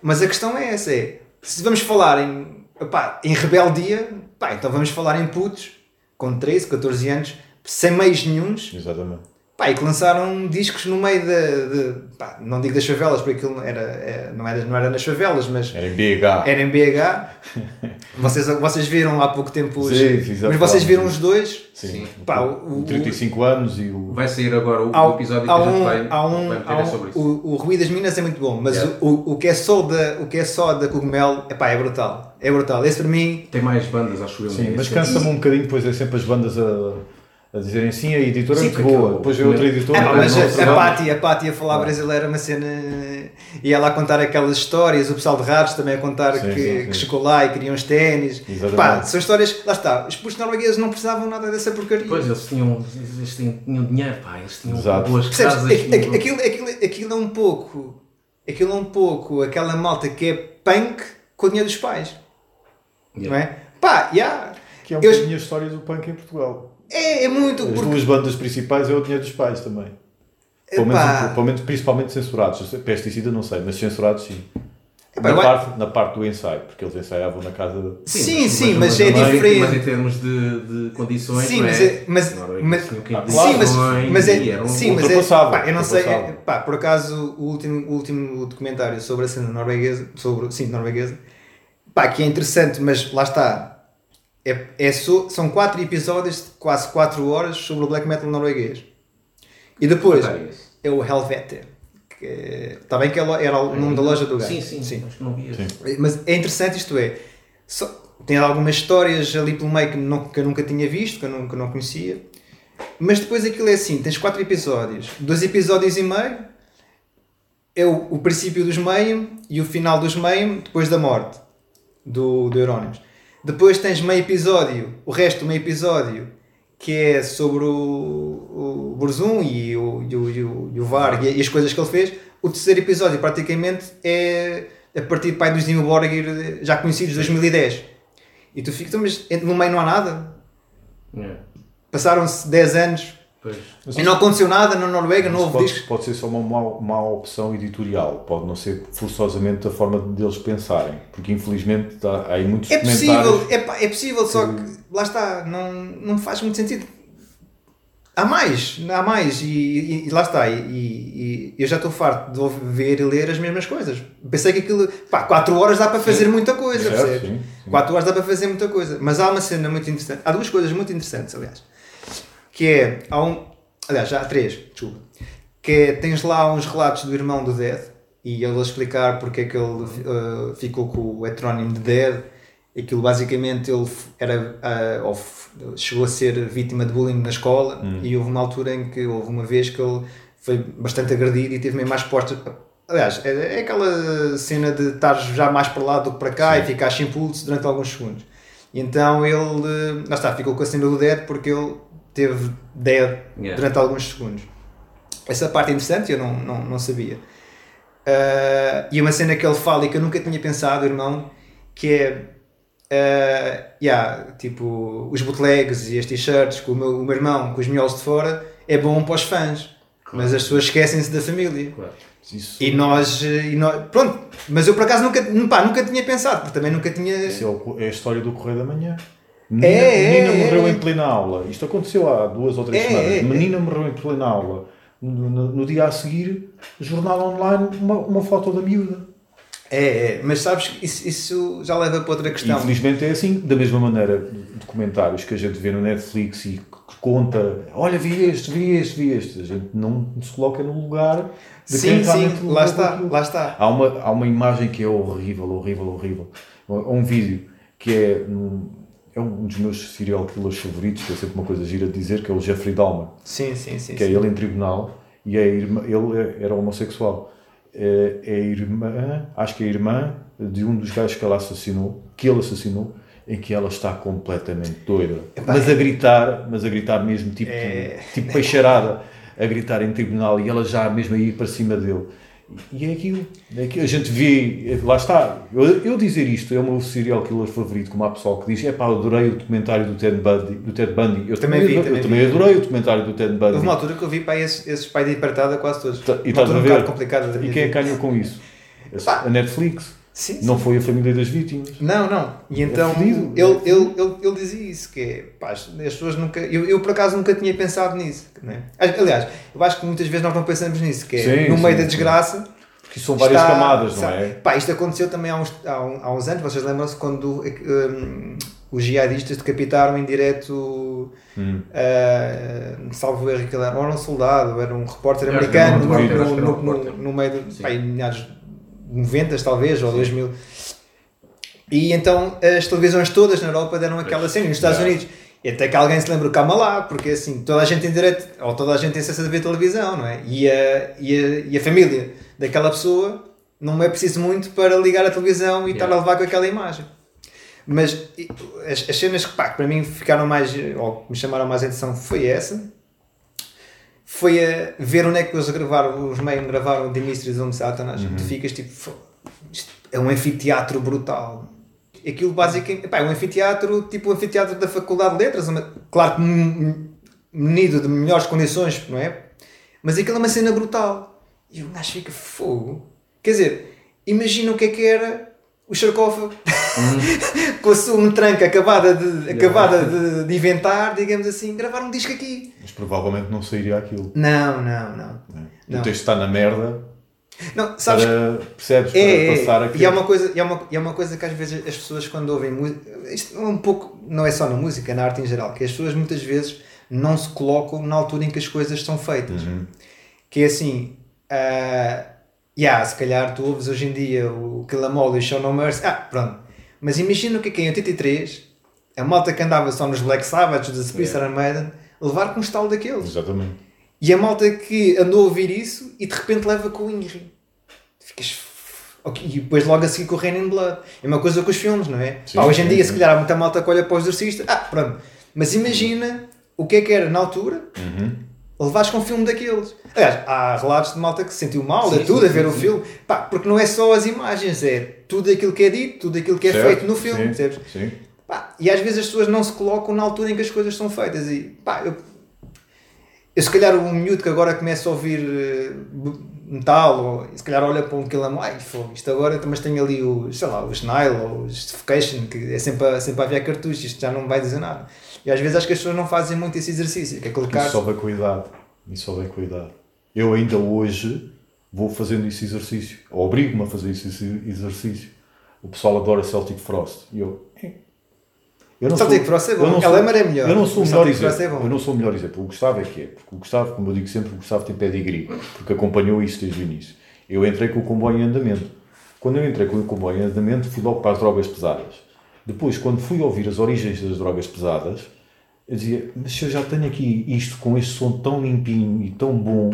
Mas a questão é essa: é, se vamos falar em, epá, em rebeldia, pá, então vamos falar em putos com 13, 14 anos, sem meios nenhuns, Exatamente. Pá, e que lançaram discos no meio de. de pá, não digo das favelas, porque aquilo era, é, não, era, não era nas favelas, mas Era em BH. era em BH. vocês, vocês viram há pouco tempo os. Sim, mas vocês viram os dois? Sim. Sim. Pá, o- o, o- 35 anos e o. Vai sair agora o, Há, o episódio que há a gente um, vai, há um, vai meter há é um- sobre isso. o, o Ruído das Minas é muito bom, mas Yeah. o, o, o, que é só da, o que é só da Cogumelo epá, é brutal. É brutal. Esse para mim. Tem mais bandas, acho eu. Sim, né? mas cansa-me um bocadinho, pois é sempre as bandas a, a dizerem sim, a editora Sim, é muito boa. Depois veio outra editora. Ah, mas a, a a Patti a falar brasileira é uma cena. E ela a contar aquelas histórias, o pessoal de Rados também a contar Sim, que, sim, sim. que chegou lá e queriam os ténis. Pá, são histórias. Lá está, os putos noruegueses não precisavam nada dessa porcaria. Pois, eles tinham, eles tinham, tinham dinheiro, pá, eles tinham Exato. boas Percebes? casas. Aqu- Aquilo, aquilo, aquilo é um pouco. Aquilo é um pouco aquela malta que é punk com o dinheiro dos pais. Yeah. Não é? Pá, já. Que é um Eu- bocadinho a história do punk em Portugal. É, é muito. As porque- duas bandas principais é o dinheiro dos pais também. Pelo menos, pelo menos principalmente censurados. Pesticida não sei, mas censurados sim. Epá, na, parte, na parte do ensaio, porque eles ensaiavam na casa de... Sim, sim, mas, é também- diferente. Mas em termos de, de condições, Sim, não mas é? é- mas- mas- Ah, claro. Sim, mas, mas é, sim, mas é, ultrapassável, pá, eu não sei, é, pá, por acaso o último, o último documentário sobre a cena norueguesa, sobre, sim, norueguesa, pá, que é interessante, mas lá está, é, é so- são quatro episódios de quase 4 horas sobre o black metal norueguês. E depois isso. é o Helvete, que está bem que era era o nome da loja do gajo. Sim, sim, sim. Acho que não vi esse. Sim. Mas é interessante, isto é, só- tem algumas histórias ali pelo meio que, não- que eu nunca tinha visto, que eu não, que eu não conhecia. Mas depois aquilo é assim, tens quatro episódios, dois episódios e meio, é o, o princípio dos meio e o final dos meio, depois da morte do, do Euronymous. Depois tens meio episódio, o resto do meio episódio, que é sobre o, o Burzum e o, e o, e o, e o Varg e, as coisas que ele fez. O terceiro episódio, praticamente, é a partir do pai dos Dimmu Borgir, já conhecidos de 2010. E tu ficas, "Então, mas no meio não há nada? Yeah. Passaram-se 10 anos Pois. E não aconteceu nada na Noruega, não houve pode, disco. pode ser só uma má, má opção editorial, pode não ser forçosamente a forma deles pensarem, porque infelizmente há, há aí muitos É comentários. possível, é, é possível, só que lá está, não, não faz muito sentido. Há mais, há mais, e, e- e lá está, e, e- eu já estou farto de ouvir, ver e ler as mesmas coisas. Pensei que aquilo, pá, 4 horas dá para fazer muita coisa, Certo, percebes? sim, sim. 4 horas dá para fazer muita coisa, mas há uma cena muito interessante, há duas coisas muito interessantes, aliás, que é, há um, aliás, já há três, desculpa, que é, tens lá uns relatos do irmão do Dead, e ele a explicar porque é que ele uh, ficou com o heterónimo de Dead, aquilo basicamente ele era, uh, ou chegou a ser vítima de bullying na escola, e houve uma altura em que, houve uma vez que ele foi bastante agredido e teve mesmo mais postas, aliás, é, é aquela cena de estar já mais para lá do que para cá e ficar sem pulso durante alguns segundos. E então ele, uh, lá está, ficou com a cena do Dead porque ele teve Dead Yeah. durante alguns segundos. Essa parte é interessante, eu não, não, não sabia. Uh, e uma cena que ele fala e que eu nunca tinha pensado, irmão, que é uh, yeah, tipo os bootlegs e as t-shirts com o meu, o meu irmão com os miolos de fora é bom para os fãs, mas as pessoas esquecem-se da família. Claro. Isso, E nós, e nós, pronto, mas eu por acaso nunca, pá, nunca tinha pensado, porque também nunca tinha. isso é, o- é a história do Correio da Manhã. Menina, É, é, menina é, morreu é. em plena aula. Isto aconteceu há duas ou três É, semanas. Menina morreu em plena aula. No, no- no dia a seguir, jornal online, uma, uma foto da miúda. É, é, mas sabes que isso, isso já leva para outra questão. Infelizmente é assim, da mesma maneira, documentários que a gente vê no Netflix e que conta, olha, vi este, vi este, vi este. A gente não se coloca no lugar de Sim, quem sim, lá está, aquilo. lá está. Há uma, há uma imagem que é horrível, horrível, horrível. Há um vídeo que é, um- é um dos meus serial killers favoritos, que é sempre uma coisa gira de dizer, que é o Jeffrey Dahmer Sim, sim, sim. que é sim. ele em tribunal e é a irmã, ele é- era homossexual. É, é a irmã, acho que é a irmã de um dos gajos que ela assassinou, que ele assassinou, em que ela está completamente doida. mas a gritar, mas a gritar mesmo, tipo, É. tipo peixarada, a gritar em tribunal e ela já mesmo a ir para cima dele. E é aquilo, é aquilo. A gente vê, lá está. Eu, eu dizer isto é o meu serial killer favorito, como há pessoal que diz: é pá, adorei o documentário do Ted Bundy. Do Ted Bundy. Eu Também também, vi, eu também também vi. adorei o documentário do Ted Bundy. Houve uma altura que eu vi para esses, esses pai de hipertada quase todos. Tá- E uma estás a um ver? complicada da E quem é que ganhou com isso? A Netflix. Sim, Não foi a família das vítimas. Não, não. E então fedido, ele, é ele, ele, ele dizia isso, que é, pá, as as pessoas nunca. Eu, eu por acaso nunca tinha pensado nisso. Né? Aliás, eu acho que muitas vezes nós não pensamos nisso, que é Sim, no sim, meio da sim. desgraça. Porque são várias está- camadas, não sabe? é? Pá, isto aconteceu também há uns, há, um- há uns anos, vocês lembram-se quando hum, os jihadistas decapitaram em direto, Hum. uh, salvo erro, era, ou era um soldado, era um repórter americano um no, um meio de Sim. pá, em meados 90 talvez, ou 2000. E então as televisões todas na Europa deram aquela cena, nos Estados Yeah. Unidos. E até que alguém se lembre, calma lá, porque assim, toda a gente tem direito, ou toda a gente tem acesso a ver televisão, não é? E a, e a, e a família daquela pessoa não é preciso muito para ligar a televisão e estar a levar com aquela imagem. Mas as, as cenas que, pá, que para mim ficaram mais, ou que me chamaram mais atenção foi essa. Foi a ver onde é que eles gravaram, os meio gravaram The Mysteries of Satanas. Tu ficas tipo, "Fo- isto é um anfiteatro brutal. Aquilo basicamente, pá, é um anfiteatro, tipo o anfiteatro da Faculdade de Letras, uma- claro que munido de melhores condições, não é? Mas aquilo é uma cena brutal. E o gajo fica fogo. Quer dizer, imagina o que é que era o sarcófago com a sua metranca acabada, de, acabada de, de inventar, digamos assim, gravar um disco aqui. Mas provavelmente não sairia aquilo. Não, não, não. Não. Tu tens de estar na merda Não, sabes para, percebes, para É, é, passar é. aquilo. E é uma coisa, e é uma, e é uma coisa que às vezes as pessoas quando ouvem música, isto é um pouco, não é só na música, é na arte em geral, que as pessoas muitas vezes não se colocam na altura em que as coisas são feitas. Que é assim, ah, yeah, se calhar tu ouves hoje em dia o Kill 'Em All e o Show No Mercy, ah, pronto. Mas imagina o que é que é em 83, a malta que andava só nos Black Sabbath, dos Space Iron Maiden, levar com um estalo daqueles. Exatamente. E a malta que andou a ouvir isso e de repente leva com o Inri. Ficas. Ok, E depois logo a seguir com o Rain in Blood. É uma coisa com os filmes, não é? Sim, Pá, hoje em sim, dia, sim. se calhar, há muita malta que olha para o exorcista. Ah, pronto. Mas imagina o que é que era na altura levares com um filme daqueles. Aliás, há relatos de malta que se sentiu mal, Sim, tudo sim, a ver sim, o filme. Pá, porque não é só as imagens, é tudo aquilo que é dito, tudo aquilo que é Certo? feito no filme. Sim, percebes? Pá, e às vezes as pessoas não se colocam na altura em que as coisas são feitas. E pá, eu, eu se calhar um miúdo que agora começa a ouvir b- metal, ou se calhar olha para um quilamo, ai fogo, isto agora, mas tem ali o, sei lá, o Snile ou o Justification, que é sempre a, sempre a cartuchos, isto já não vai dizer nada. E às vezes acho que as pessoas não fazem muito esse exercício, que é colocar. Isso só vem com a idade. Isso só vem com a idade. Eu ainda hoje vou fazendo esse exercício. Obrigo-me a fazer esse exercício. O pessoal adora Celtic Frost. E eu... eh. eu não Celtic sou- Frost é eu bom. não sou- é melhor. Eu não sou o melhor Frost exemplo. é. Eu não sou o melhor exemplo. O Gustavo é que é. Porque o Gustavo, como eu digo sempre, o Gustavo tem pedigree. Porque acompanhou isso desde o início. Eu entrei com o comboio em andamento. Quando eu entrei com o comboio em andamento, fui logo para as drogas pesadas. Depois, quando fui ouvir as origens das drogas pesadas, eu dizia, mas se eu já tenho aqui isto com este som tão limpinho e tão bom,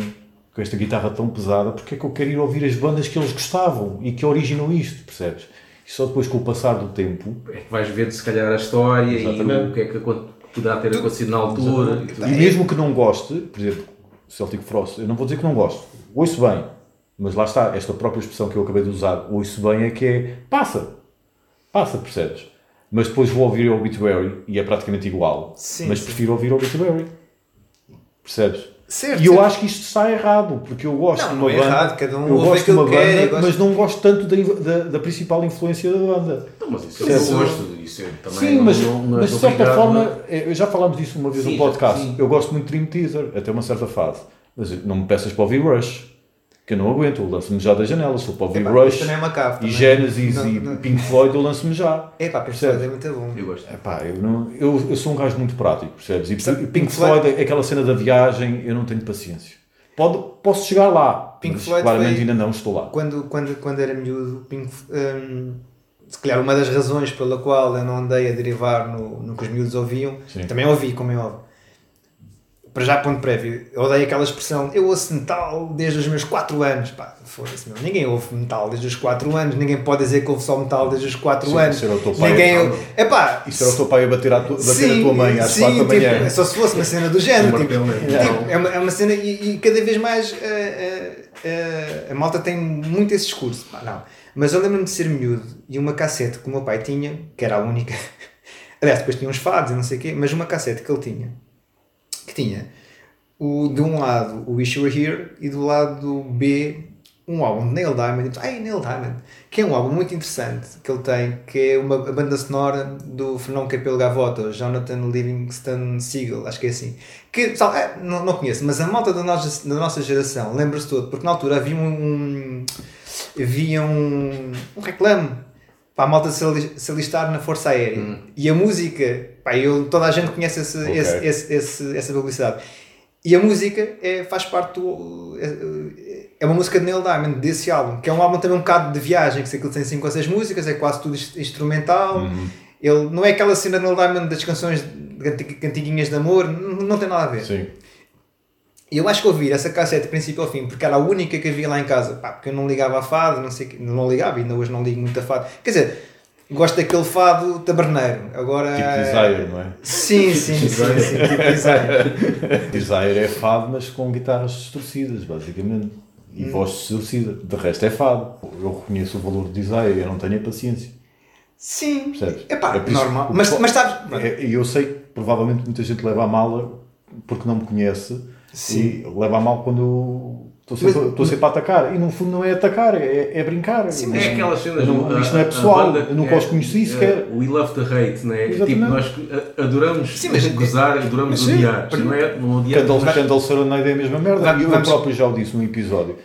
com esta guitarra tão pesada, porque é que eu quero ir ouvir as bandas que eles gostavam e que originam isto, percebes? E só depois com o passar do tempo, É que vais ver se calhar a história Exatamente. e o que é que poderá ter acontecido na altura. e e mesmo que não goste, por exemplo, Celtic Frost, eu não vou dizer que não gosto, ouço bem, mas lá está, esta própria expressão que eu acabei de usar, ouço bem, é que é, passa, passa, percebes? Mas depois vou ouvir o Obituary e é praticamente igual, Sim, mas sim. prefiro ouvir o Obituary, percebes? Certo, E eu certo. acho que isto está errado, porque eu gosto Não, de não uma é banda, errado, cada um eu ouve gosto de uma que quer banda, gosta- mas não gosto tanto da, da, da principal influência da banda. Não, mas isso é o gosto. Isso é também Sim, não- mas, não- não mas de certa obrigado forma, é, eu já falámos disso uma vez Sim, no podcast. sim. Eu gosto muito de Dream Theater, até uma certa fase. Mas não me peças para ouvir Rush, que eu não aguento. Eu lanço-me já da janela. Se for para ouvir Rush também é e. Genesis Não, e não. Pink Floyd, eu lanço-me já. É pá, Pink Percebes? Floyd é muito bom. Eu gosto. Epá, eu, não, eu, eu sou um gajo muito prático, percebes? E Pink, Pink Floyd, Floyd- é aquela cena da viagem, eu não tenho paciência. Pode, posso chegar lá, Pink mas Floyd claramente foi- ainda não estou lá. Quando, quando, quando era miúdo, Pink, hum, se calhar uma das razões pela qual eu não andei a derivar no, no que os miúdos ouviam, Sim. também ouvi, como é óbvio. Para já, ponto prévio, eu odeio aquela expressão, eu ouço metal desde os meus 4 anos. Pá, foda-se, meu. Ninguém ouve metal desde os 4 anos, ninguém pode dizer que ouve só metal desde os 4 Sim, anos. isso era o teu pai. Ninguém. Epá, Isso era o teu pai a bater, a tu, bater a tua mãe às sim, 4 da manhã. tipo, só se fosse uma cena do género. Tipo, martelo, né? tipo, é, uma, é uma cena e, e cada vez mais eh, eh, eh, a malta tem muito esse discurso. Pá, não. Mas eu lembro-me de ser miúdo e uma cassete que o meu pai tinha, que era a única. Aliás, depois tinha uns fados e não sei o quê, mas uma cassete que ele tinha, que tinha o, de um lado o Wish You Were Here e do lado B um álbum de Neil Diamond. Ai, Neil Diamond, que é um álbum muito interessante que ele tem, que é uma a banda sonora do Fernão Capelo Gavota, Jonathan Livingston Seagull, acho que é assim. Que, sabe, é, não, não conheço, mas a malta da nossa, da nossa geração lembra-se todo, porque na altura havia um, um- havia um, um reclame para a malta se, ali- se alistar na Força Aérea. E a música, pá, eu, toda a gente conhece esse, Ok. esse, esse, esse- essa publicidade. E a música é, faz parte do. É, é uma música de Neil Diamond, desse álbum, que é um álbum também um bocado de viagem, que se aquilo tem 5 ou 6 músicas, é quase tudo inst- instrumental. Ele, não é aquela cena de Neil Diamond das canções canti- cantiguinhas de amor, não, não tem nada a ver. Sim. E eu acho que ouvi essa cassete de princípio ao fim, porque era a única que havia lá em casa, pá, porque eu não ligava a fado, não sei, não ligava, ainda hoje não ligo muito a fado. Quer dizer, gosto daquele fado taberneiro. Agora. Tipo Desire, não é? Sim, sim, sim, sim, tipo Desire. Desire é fado, mas com guitarras distorcidas, basicamente. E Hum. voz distorcida. De resto é fado. Eu reconheço o valor de Desire, eu não tenho a paciência. Sim, Percebes? é pá, É normal. Mas, mas sabes, É, E eu sei que provavelmente muita gente leva a mala porque não me conhece Sim. e leva a mal quando estou sempre, Mas- estou sempre a atacar. E no fundo não é atacar, é, é brincar. Sim, Não- mas É aquelas cenas. não- a- isto não é pessoal, banda eu nunca é- os conheci é sequer. We love the hate, né? Tipo, Exatamente. nós adoramos Sim, mas- gozar, adoramos mas sim, odiar. mas- Não é? Não odiamos. Candle, mas- Candle Serenade é a mesma merda. Vamos- E eu vamos- próprio já o disse num episódio.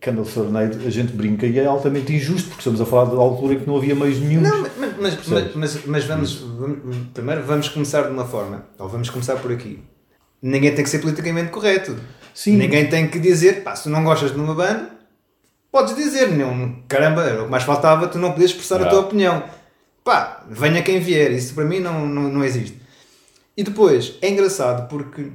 Candle Serenade, a gente brinca e é altamente injusto, porque estamos a falar da altura em que não havia meios nenhum. Não, mas, mas, mas, mas, mas vamos, vamos- Primeiro vamos começar de uma forma. Ou vamos começar por aqui. Ninguém tem que ser politicamente correto. Sim. Ninguém tem que dizer, pá, se tu não gostas de uma banda, podes dizer, não, caramba, era o que mais faltava, tu não podias expressar a tua opinião. Pá, venha quem vier, isso para mim não, não, não existe. E depois, é engraçado porque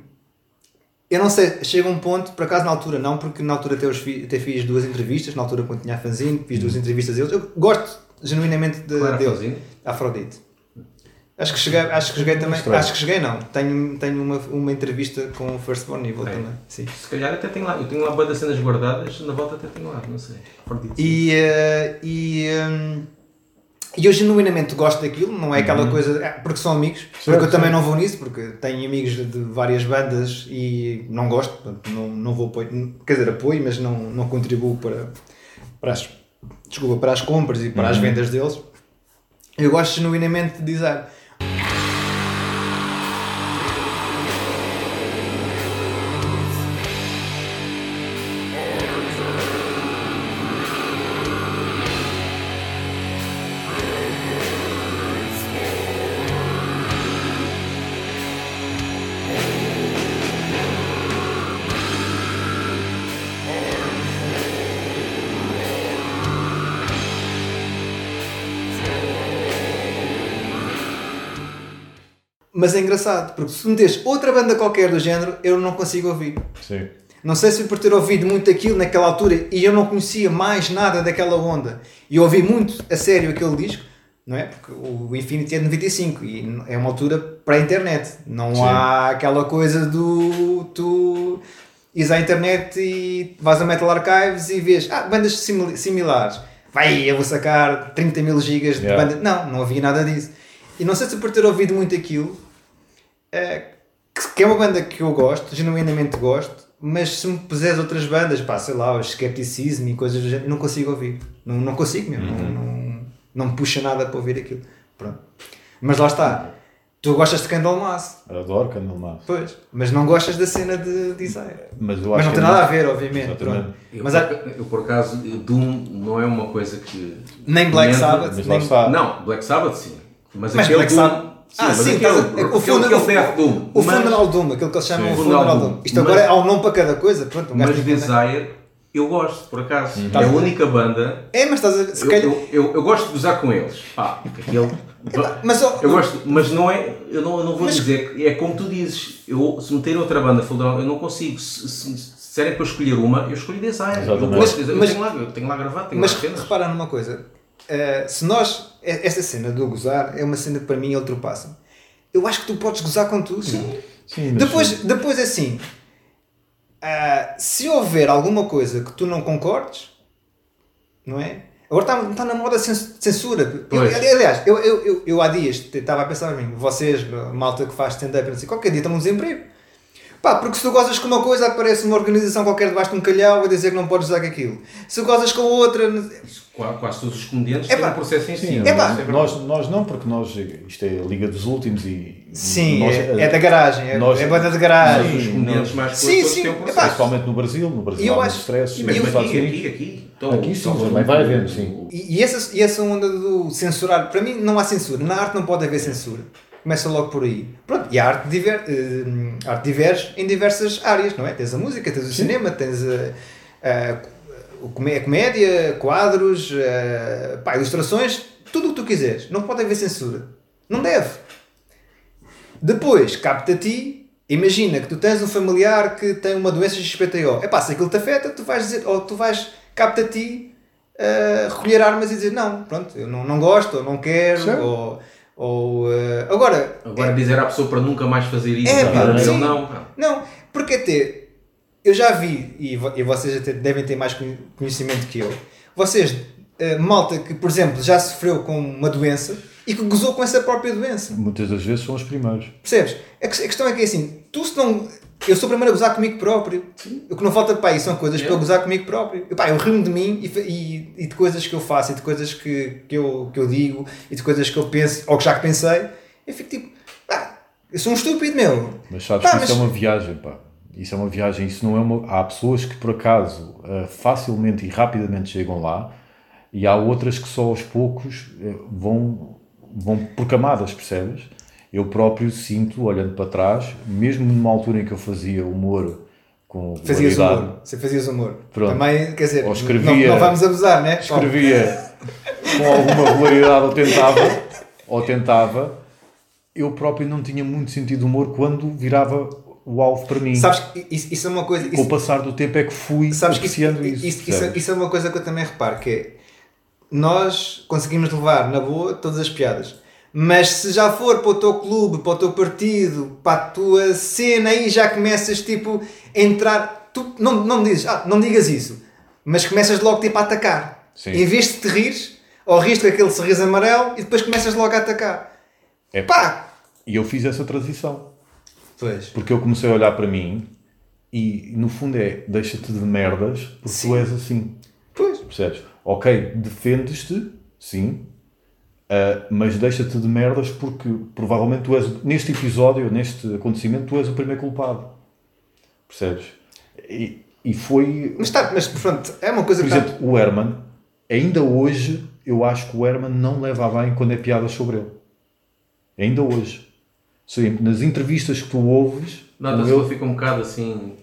eu não sei, chega um ponto, por acaso na altura não, porque na altura até, os fi, até fiz duas entrevistas, na altura quando tinha a fanzine, fiz duas entrevistas a eles. Eu gosto genuinamente de, a deles. Afrodite. Acho que cheguei, acho que cheguei também. Estranho. Acho que cheguei não. Tenho, tenho uma, uma entrevista com o Firstborn Evil É. também. Sim. Se calhar até tenho lá. Eu tenho lá boa das cenas guardadas, na volta até tenho lá, não sei. Perdido. E, eh, e, hum, e eu genuinamente gosto daquilo, não é aquela coisa. é, porque são amigos, porque eu Certo, também certo. não vou nisso, porque tenho amigos de várias bandas e não gosto, não, não vou apoio, quer dizer, apoio, mas não, não contribuo para, para, as, desculpa, para as compras e para as vendas deles. Eu gosto genuinamente de dizer. Mas é engraçado, porque se meteres outra banda qualquer do género, eu não consigo ouvir. Sim. Não sei se por ter ouvido muito aquilo naquela altura e eu não conhecia mais nada daquela onda e eu ouvi muito a sério aquele disco, não é? Porque o Infinity é de 95 e é uma altura para a internet. Não Sim. há aquela coisa do tu ires à internet e vais a Metal Archives e vês ah, bandas simil- similares. Vai, eu vou sacar 30 mil gigas de Yeah. banda. Não, não havia nada disso. E não sei se por ter ouvido muito aquilo, eh, que- que é uma banda que eu gosto, genuinamente gosto, mas se me puseres outras bandas, pá, sei lá, o Skepticism e coisas do género, não consigo ouvir. Não, não consigo mesmo. Não, não, não me puxa nada para ouvir aquilo. Pronto. Mas lá está. Tu gostas de Candlemass, Adoro Candlemass. pois, mas não gostas da cena de Desire. Mas Mas não tem é nada a ver, obviamente. Eu, Mas por, há- eu, por acaso, Doom não é uma coisa que. nem Black Sabbath, nem. Não, Black Sabbath sim. Mas, Mas aquele Black Doom. Sabbath- Ah, sim, aquele, o funeral- aquele Doom. O mas, Funeral Doom, aquilo que eles chamam Sim. o Funeral Doom. Isto agora Mas- há um nome para cada coisa. Pronto, um mas Desire, eu gosto, por acaso. Estás É a única banda. É, mas estás a. Se Eu, calhar... eu, eu, eu gosto de usar com eles. Pá, aquele. mas, ó, Eu gosto, mas não é. Eu não, eu não vou Mas- dizer. que É como tu dizes. Eu, se meter outra banda eu não consigo. Se, se, se disserem para eu escolher uma, eu escolhi Desire. Eu, gosto. Mas- eu, tenho lá, eu tenho lá gravado, tenho Mas lá cenas. repara numa coisa, eh, se nós, eh, esta cena do gozar é uma cena que para mim ele ultrapassa. Eu acho que tu podes gozar com tudo. Sim, mas- Depois, depois assim, ah, se houver alguma coisa que tu não concordes, não é? Agora está, está na moda cens- censura. Eu, aliás, eu, eu, eu, eu há dias estava a pensar a mim, vocês, malta que faz stand-up, qualquer dia estão no desemprego. Pá, porque se tu gozas com uma coisa, aparece uma organização qualquer debaixo de um calhau a dizer que não podes usar aquilo. Se gozas com outra. Quase todos os comediantes É têm pá, um processo em si. É é nós, nós não, porque nós, isto é a Liga dos Últimos e Sim, nós- é, é da garagem, é, nós- é banda de garagem. Mas os Sim, comediantes nós- mais Sim, sim, têm um processo. principalmente no Brasil, no Brasil E eu há muito acho- stress, mas Estados aqui, Unidos. aqui, aqui. Então, Aqui sim, também vai havendo, sim. E, e essa, e essa onda do censurar, para mim não há censura. Na arte não pode haver censura. Começa logo por aí. Pronto, e a arte, diver, eh, a arte diverge em diversas áreas, não é? Tens a música, tens o cinema, tens a, a, o comé- a comédia, quadros, eh, pá, ilustrações, tudo o que tu quiseres. Não pode haver censura. Não deve. Depois, capta a ti, imagina que tu tens um familiar que tem uma doença XPTO. É pá, se aquilo te afeta, tu vais dizer, ou tu vais, capta a ti, uh, recolher armas e dizer, não, pronto, eu não, não gosto, ou não quero, Certo. ou... ou uh, agora, Agora dizer à pessoa para nunca mais fazer isso, É, vida dele, sim. não. Não, porque até eu já vi, e, vo- e vocês até devem ter mais conhe- conhecimento que eu, vocês, eh, malta que, por exemplo, já sofreu com uma doença e que gozou com essa própria doença. Muitas das vezes são os primeiros. Percebes? A, que- a questão é que é assim, tu se não. Eu sou o primeiro a gozar comigo próprio. O que não falta aí são coisas para eu gozar comigo próprio. Eu, pá, eu rimo de mim e, e, e de coisas que eu faço, e de coisas que, que, eu, que eu digo, e de coisas que eu penso, ou que já que pensei. Eu fico tipo, pá, eu sou um estúpido, meu. Mas sabes Pá, que mas- isso é uma viagem, pá. Isso é uma viagem, isso não é uma... Há pessoas que por acaso eh, facilmente e rapidamente chegam lá e há outras que só aos poucos eh, vão, vão por camadas, percebes? Eu próprio sinto, olhando para trás, mesmo numa altura em que eu fazia humor com Fazias humor. Você fazias humor. Pronto. Também, quer dizer, escrevia- não, não vamos abusar, né? escrevia com alguma regularidade ou tentava, ou tentava, eu próprio não tinha muito sentido humor quando virava o alvo para mim. Sabes isso, isso é uma coisa. Com o passar do tempo é que fui sabes que isso, isso. isso, percebes? isso é uma coisa que eu também reparo, que é nós conseguimos levar na boa todas as piadas. Mas se já for para o teu clube, para o teu partido, para a tua cena, aí já começas tipo a entrar. Tu não, não dizes, ah, não digas isso, mas começas logo tipo a atacar. Sim. Em vez de te rires, ou rires com aquele sorriso amarelo e depois começas logo a atacar. É. Pá! E eu fiz essa transição. Pois. Porque eu comecei a olhar para mim e no fundo é deixa-te de merdas porque Sim. tu és assim. Pois. Percebes? Ok, defendes-te, sim, ah, mas deixa-te de merdas porque provavelmente tu és, neste episódio, neste acontecimento, tu és o primeiro culpado. Percebes? E, e foi. Mas, tá, mas pronto, é uma coisa Por que tá- exemplo, o Herman, ainda hoje, eu acho que o Herman não leva a bem quando é piadas sobre ele. Ainda hoje. Sim, nas entrevistas que tu ouves, ele, ele fica um bocado assim.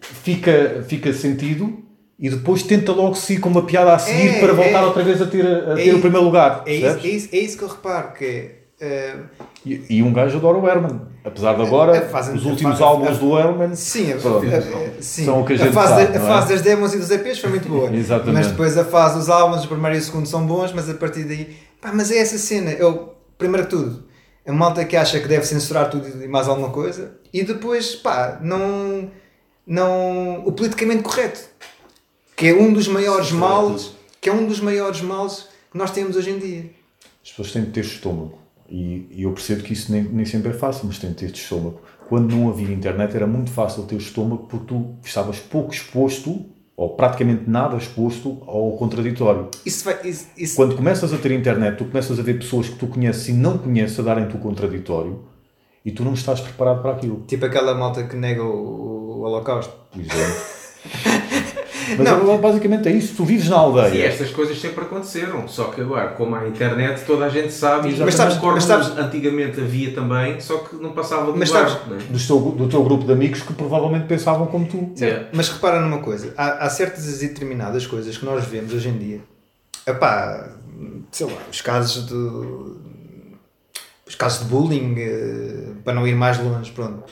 fica, fica sentido e depois tenta logo seguir com uma piada a seguir É, para voltar é. outra vez a ter, a É ter o isso- primeiro lugar. É isso, é, isso, é isso que eu reparo, que é... eh, E, e um gajo adora o Herman. Apesar de agora, É, fazem- os últimos fazem- álbuns do Herman sim, a, Pronto. a- a- sim. São o que a a gente fase, sabe, a é? fase das demos e dos EPs foi muito boa. Exatamente. Mas depois a fase dos álbuns, o primeiro e o segundo são bons, mas a partir daí... Pá, mas é essa cena. Eu, primeiro que tudo, a malta que acha que deve censurar tudo e mais alguma coisa. E depois, pá, não... não o politicamente correto. Que é um dos maiores males... Que é um dos maiores males que nós temos hoje em dia. As pessoas têm de ter estômago. E, e eu percebo que isso nem, nem sempre é fácil, mas têm de ter estômago. Quando não havia internet era muito fácil ter estômago porque tu estavas pouco exposto, ou praticamente nada exposto, ao contraditório. Isso vai... Isso, isso- Quando começas a ter internet, tu começas a ver pessoas que tu conheces e não conheces a darem-te o contraditório e tu não estás preparado para aquilo. Tipo aquela malta que nega o, o Holocausto. Por exemplo. Mas é- basicamente é isso. Tu vives na E aldeia. estas coisas sempre aconteceram, só que agora, como há internet, toda a gente sabe. E Mas sabes- mas sabes- antigamente havia também, só que não passava do Mas bar, sabes- não é? Do teu, do teu grupo de amigos que provavelmente pensavam como tu. É. Mas repara numa coisa, há, há certas e determinadas coisas que nós vemos hoje em dia. Epá, sei lá, os casos de. Os casos de bullying, eh, para não ir mais longe, pronto.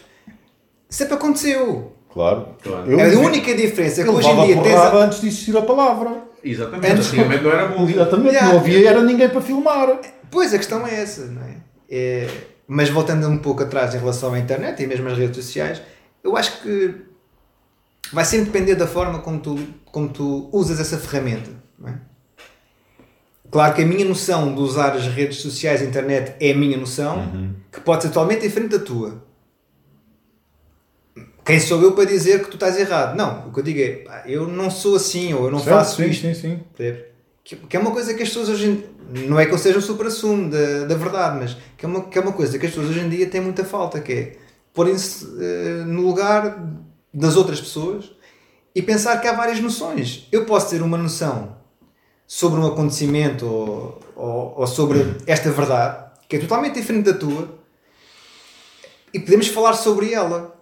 Sempre aconteceu. Claro. a Claro. Eu vi- única diferença é que Eu hoje em dia tens. A... antes de existir a palavra. Exatamente, Antes- antigamente não era bullying. Exatamente. Yeah. Não havia era ninguém para filmar. Pois a questão é essa, não é? É, Mas voltando um pouco atrás em relação à internet e mesmo às redes sociais, eu acho que vai sempre depender da forma como tu, como tu usas essa ferramenta. Não é? Claro que a minha noção de usar as redes sociais e a internet é a minha noção, que pode ser totalmente diferente da tua. Quem sou eu para dizer que tu estás errado? Não, o que eu digo é, pá, eu não sou assim, ou eu não faço sim, isto. sim, sim. Que, que é uma coisa que as pessoas hoje em não é que eu seja o supra-sumo da, da verdade, mas que é, uma, que é uma coisa que as pessoas hoje em dia têm muita falta, que é porem-se eh, no lugar das outras pessoas e pensar que há várias noções. Eu posso ter uma noção sobre um acontecimento ou, ou, ou sobre esta verdade que é totalmente diferente da tua e podemos falar sobre ela.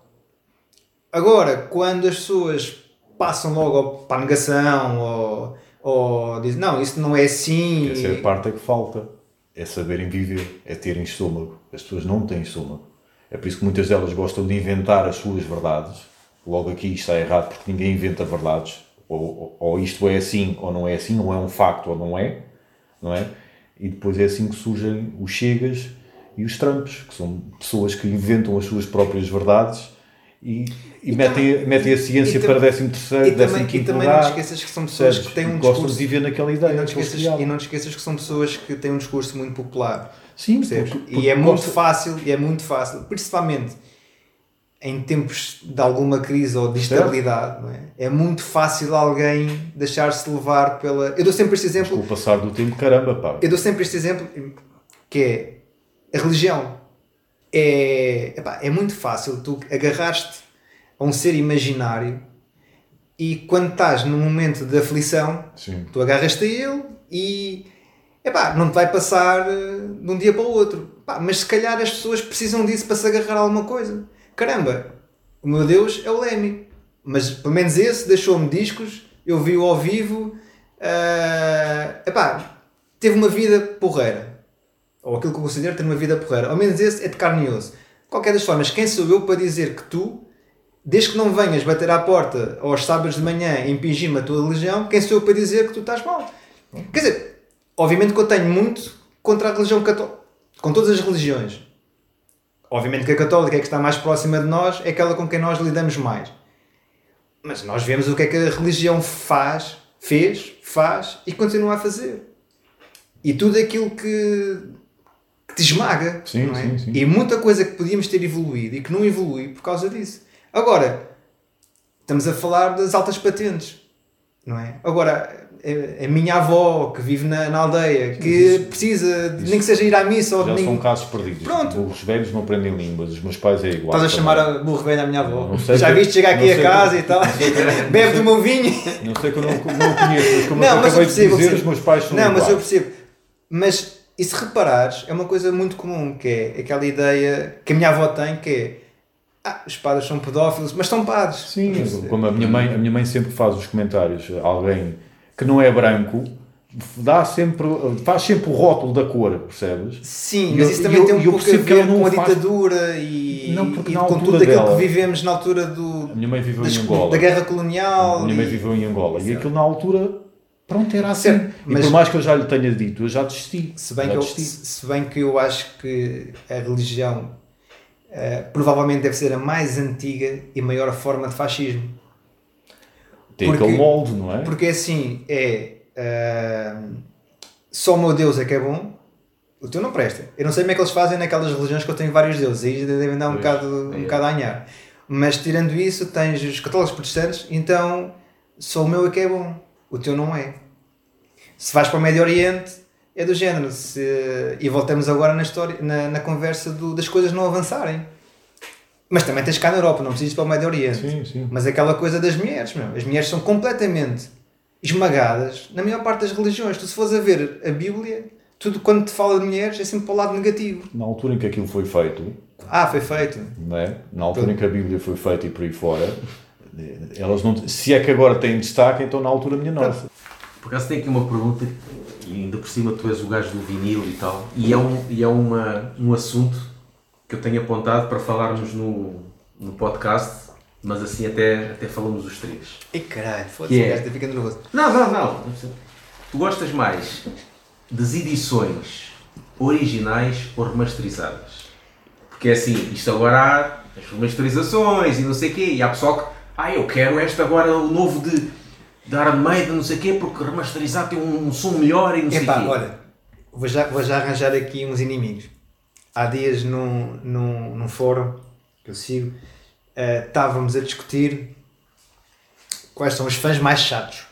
Agora, quando as pessoas passam logo para a negação ou, ou dizem não, isso não é assim. Essa é a parte é que falta. É saberem viver. É terem estômago. As pessoas não têm estômago. É por isso que muitas delas gostam de inventar as suas verdades. Logo aqui está errado porque ninguém inventa verdades. Ou, ou, ou isto é assim ou não é assim, ou é um facto ou não é, não é? E depois é assim que surgem os Chegas e os Trumps, que são pessoas que inventam as suas próprias verdades e, e, E metem, também- metem a ciência e para 13 terceiro, E 15 também, e também não te esqueças que são pessoas percebes? que têm um E discurso. de viver naquela ideia. E não, te esqueças, e não te esqueças que são pessoas que têm um discurso muito popular. Sim, percebes? porque- e porque é muito gosta- fácil, e é muito fácil, principalmente em tempos de alguma crise ou de instabilidade, não é? É muito fácil alguém deixar-se levar pela. Eu dou sempre este Com exemplo, o passar do tempo, caramba, pá. eu dou sempre este exemplo que é a religião. É, epá, é muito fácil tu agarraste a um ser imaginário e quando estás num momento de aflição, Sim. Tu agarras-te a ele e epá, não te vai passar eh, de um dia para o outro. Pá, mas se calhar as pessoas precisam disso para se agarrar a alguma coisa. Caramba, o meu Deus é o Lemmy. Mas pelo menos esse deixou-me discos, eu vi-o ao vivo. eh, epá, teve uma vida porreira. Ou aquilo que eu considero ter uma vida porreira. Ao menos esse é de carne e osso. Qualquer das formas, quem sou eu para dizer que tu, desde que não venhas bater à porta aos sábados de manhã e impingir-me a tua religião, quem sou eu para dizer que tu estás mal? Quer dizer, obviamente que eu tenho muito contra a religião católica, com todas as religiões. Obviamente que a católica é que está mais próxima de nós, é aquela com quem nós lidamos mais. Mas nós vemos o que é que a religião faz, fez, faz e continua a fazer. E tudo aquilo que te esmaga. Sim, não é? sim, sim. E muita coisa que podíamos ter evoluído e que não evolui por causa disso. Agora, estamos a falar das altas patentes, não é? Agora, a, a minha avó que vive na, na aldeia, que precisa, de, nem que seja ir à missa ou Já nem, são casos perdidos. Pronto. Os velhos não aprendem línguas, os meus pais é igual. Estás a chamar a burro velho à minha avó. Não sei Já que- viste chegar não aqui a casa que- e tal, não que- bebe do meu vinho. Não sei que eu não, não conheço, mas como Não, eu mas eu acabei de percebo, eu dizer, os meus pais são Não, mas eu iguais. percebo. Mas, e se reparares, é uma coisa muito comum, que é aquela ideia que a minha avó tem, que é ah, os padres são pedófilos, mas são padres. Sim, como a minha, mãe, a minha mãe sempre faz os comentários, alguém que não é branco, dá sempre, faz sempre o rótulo da cor, percebes? Sim, E mas eu- isso também eu- tem um e eu pouco a ver com a ditadura e, Não, e na com altura tudo aquilo dela- que vivemos na altura do, A minha mãe viveu das- em Angola. da guerra colonial. A minha mãe e- viveu em Angola. E aquilo na altura, pronto, era assim. Certo, e mas- por mais que eu já lhe tenha dito, eu já desisti. Se bem, já que eu, desisti. se se bem que eu acho que a religião eh, provavelmente deve ser a mais antiga e maior forma de fascismo. Tem porque- aquele molde, não é? Porque assim é ah, só o meu Deus é que é bom, o teu não presta. Eu não sei como é que eles fazem naquelas religiões que eu tenho vários deuses, aí devem dar um Pois, bocado, um é. bocado a anhar. Mas tirando isso, tens os católicos protestantes, então só o meu é que é bom, o teu não é. Se vais para o Médio Oriente, é do género. Se, e voltamos agora na, história, na, na conversa do- das coisas não avançarem. Mas também tens cá na Europa, não precisas ir para o Médio Oriente. Sim, sim. Mas aquela coisa das mulheres, meu. As mulheres são completamente esmagadas na maior parte das religiões. Tu se fores a ver a Bíblia, tudo quando te fala de mulheres é sempre para o lado negativo. Na altura em que aquilo foi feito, Ah, foi feito. não é? na altura em que a Bíblia foi feita e por aí fora, elas não, se é que agora têm destaque, então na altura minha nossa. Por acaso tem aqui uma pergunta, e ainda por cima tu és o gajo do vinil e tal, e é um, e é uma, um assunto que eu tenho apontado para falarmos no, no podcast, mas assim até, até falamos os três. Ei caralho, foda-se, Que é? o gajo fica nervoso. Não, não, não. Tu gostas mais das edições originais ou remasterizadas? Porque é assim, isto agora há as remasterizações e não sei o quê, e há pessoal que, ah, eu quero este agora, o novo de, de Iron Maiden, não sei o quê, porque remasterizado tem um, um som melhor e não sei o quê. olha, vou já, vou já arranjar aqui uns inimigos. Há dias num, num, num fórum que eu sigo, eh, estávamos a discutir quais são os fãs mais chatos.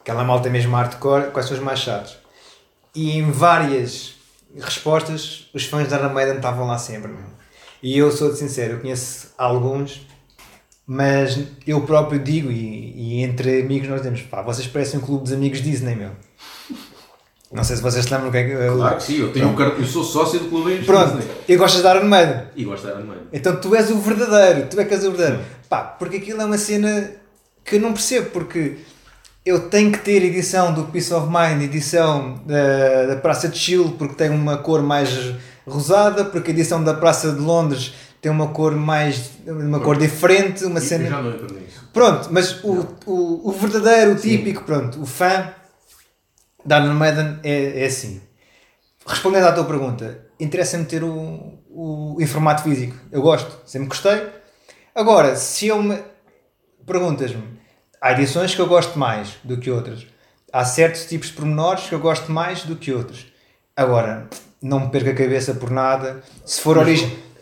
Aquela malta mesmo hardcore, quais são os mais chatos. E em várias respostas, os fãs da Iron Maiden estavam lá sempre. Meu. E eu sou sincero, eu conheço alguns, mas eu próprio digo, e, e entre amigos nós dizemos, pá, vocês parecem um clube dos amigos Disney, meu. Não sei se vocês se lembram o que é que. Claro que sim, eu, tenho um car- eu sou sócio do Clube Disney. Pronto, e gostas de Iron Maiden. E gosto de Iron Maiden. Então tu és o verdadeiro, tu é que és o verdadeiro. Pá, porque aquilo é uma cena que eu não percebo, porque eu tenho que ter edição do Peace of Mind, edição da, da Praça de Chile, porque tem uma cor mais rosada, porque a edição da Praça de Londres tem uma cor mais. uma cor diferente, uma Eu cena. já não entro nisso. Pronto, mas o, o, o verdadeiro, o típico, pronto, o fã da Iron Maiden é, é assim. Respondendo à tua pergunta, interessa-me ter o, o, em formato físico. Eu gosto, sempre gostei. Agora, se eu me. Perguntas-me, há edições que eu gosto mais do que outras. Há certos tipos de pormenores que eu gosto mais do que outros. Agora, não me perca a cabeça por nada. Se for tu-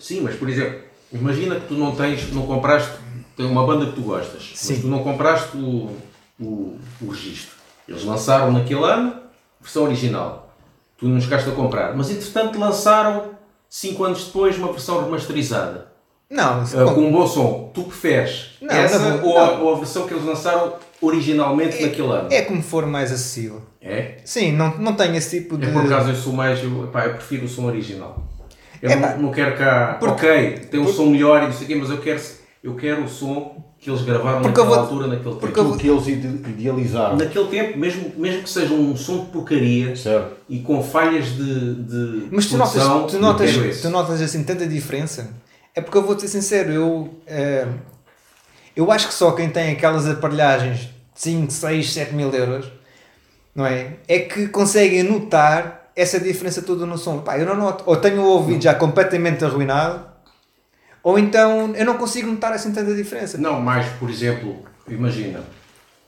Sim, mas por exemplo, imagina que tu não tens, não compraste, tem uma banda que tu gostas, Sim. mas tu não compraste o, o, o registro. Eles lançaram naquele ano, versão original. Tu não chegaste a comprar, mas entretanto lançaram 5 anos depois uma versão remasterizada. Não, Uh, com um bom som. Tu preferes Não, essa boa, ou, a, não. ou a versão que eles lançaram originalmente naquele ano? é como for mais acessível. É? Sim, não, não tenho esse tipo de. É por acaso eu sou mais. Eu, pá, eu prefiro o som original. Eu Epá, não, não quero cá. porque- ok, tem um porque- som melhor e não sei o quê, mas eu quero, eu quero o som que eles gravaram naquela vou- altura, naquele tempo. Aquilo que eles ide- idealizaram. Naquele tempo, mesmo, mesmo que seja um som de porcaria Certo. e com falhas de, de Mas tu produção, notas, tu, notas, tu notas assim tanta diferença? É porque eu vou ser sincero, eu, eh, eu acho que só quem tem aquelas aparelhagens de 5, 6, 7 mil euros, não é? É que conseguem notar essa diferença toda no som. Pá, eu não noto. Ou tenho o ouvido já completamente arruinado, ou então eu não consigo notar assim tanta diferença. Não, mais, por exemplo, imagina.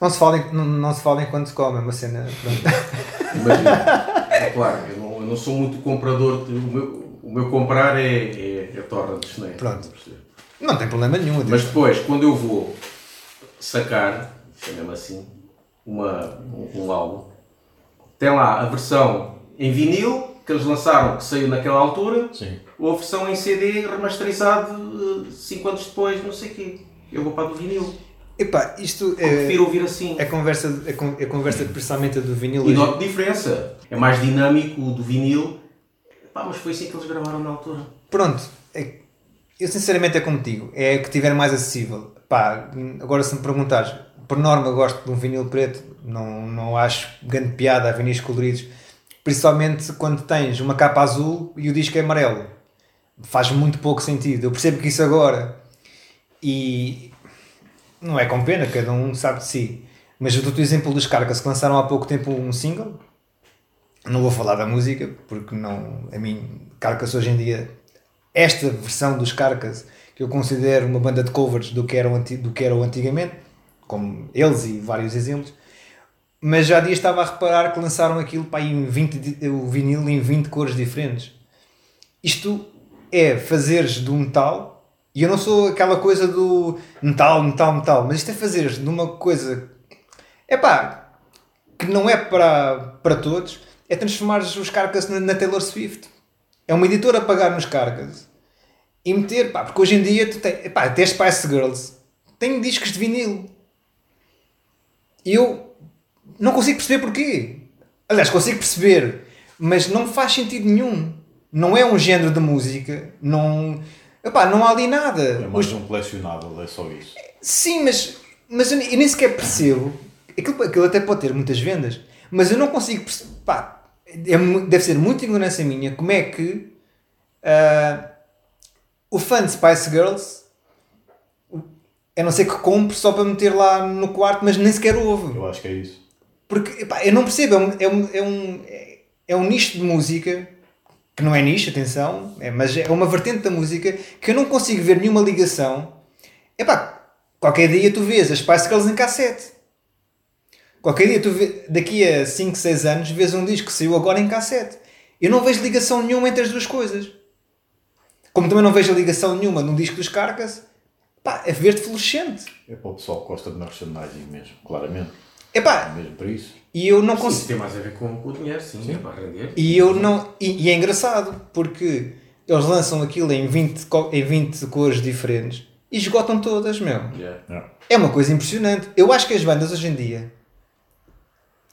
Não se fala, em- não, não se fala enquanto se come, é uma cena. Imagina. é claro, eu não, eu não sou muito comprador. De, o, meu, o meu comprar é, é, é torrents, não é? Pronto. Não tem problema nenhum. Mas depois, quando eu vou sacar, chama assim, uma, um, um álbum, tem lá a versão em vinil que eles lançaram, que saiu naquela altura, Sim. ou a versão em CD remasterizado 5 anos depois, não sei o quê. Eu vou para a do vinil. Epá, isto Eu é. prefiro ouvir assim. A conversa, a, con- a conversa precisamente do vinil E hoje- noto diferença. É mais dinâmico o do vinil. Pá, mas foi assim que eles gravaram na altura. Pronto, é- eu sinceramente é como digo, é o que tiver mais acessível. Pá, agora se me perguntares, por norma eu gosto de um vinil preto, não, não acho grande piada a vinis coloridos, principalmente quando tens uma capa azul e o disco é amarelo. Faz muito pouco sentido. Eu percebo que isso agora e não é com pena, cada um sabe de si. Mas do teu exemplo dos Carcas que lançaram há pouco tempo um single, não vou falar da música, porque não, a mim, Carcass hoje em dia, esta versão dos Carcass, que eu considero uma banda de covers do que eram, do que eram antigamente, como eles e vários exemplos, mas já há dias estava a reparar que lançaram aquilo para em 20, di- o vinil em 20 cores diferentes. Isto é fazeres do metal, e eu não sou aquela coisa do metal, metal, metal, mas isto é fazeres de uma coisa, é pá, que não é para, para todos, é transformar os Carcass na, na Taylor Swift. É uma editora a pagar nos Carcass e meter, pá, porque hoje em dia tu tens, pá, até Spice Girls tem discos de vinil. Eu não consigo perceber porquê. Aliás, consigo perceber, mas não faz sentido nenhum. Não é um género de música, não, epá, não há ali nada. É mais Os- um colecionável, é só isso. Sim, mas, mas eu, nem sequer percebo. Aquilo, aquilo até pode ter muitas vendas, mas eu não consigo perceber. Pá, é deve ser muita ignorância minha como é que ah, o fã de Spice Girls a não ser que compre só para meter lá no quarto, mas nem sequer ouve. Eu acho que é isso. Porque epá, eu não percebo, é um, é, um, é, um, é- um nicho de música que não é nicho, atenção, é, mas é uma vertente da música que eu não consigo ver nenhuma ligação. Epá, qualquer dia tu vês as Spice em cassete. Qualquer dia tu vê, daqui a 5, 6 anos vês um disco que saiu agora em cassete. Eu não vejo ligação nenhuma entre as duas coisas. Como também não vejo ligação nenhuma num disco dos Carcas. Pá, é verde fluorescente. É para o pessoal que gosta de merchandising mesmo, claramente. Epá, É mesmo para isso. e eu não Sim, consigo. isso tem mais a ver com, o dinheiro, sim, é para render. E eu não. E, e é engraçado, porque eles lançam aquilo em 20, co- em 20 cores diferentes e esgotam todas, meu. Yeah. É. É uma coisa impressionante. Eu acho que as bandas hoje em dia,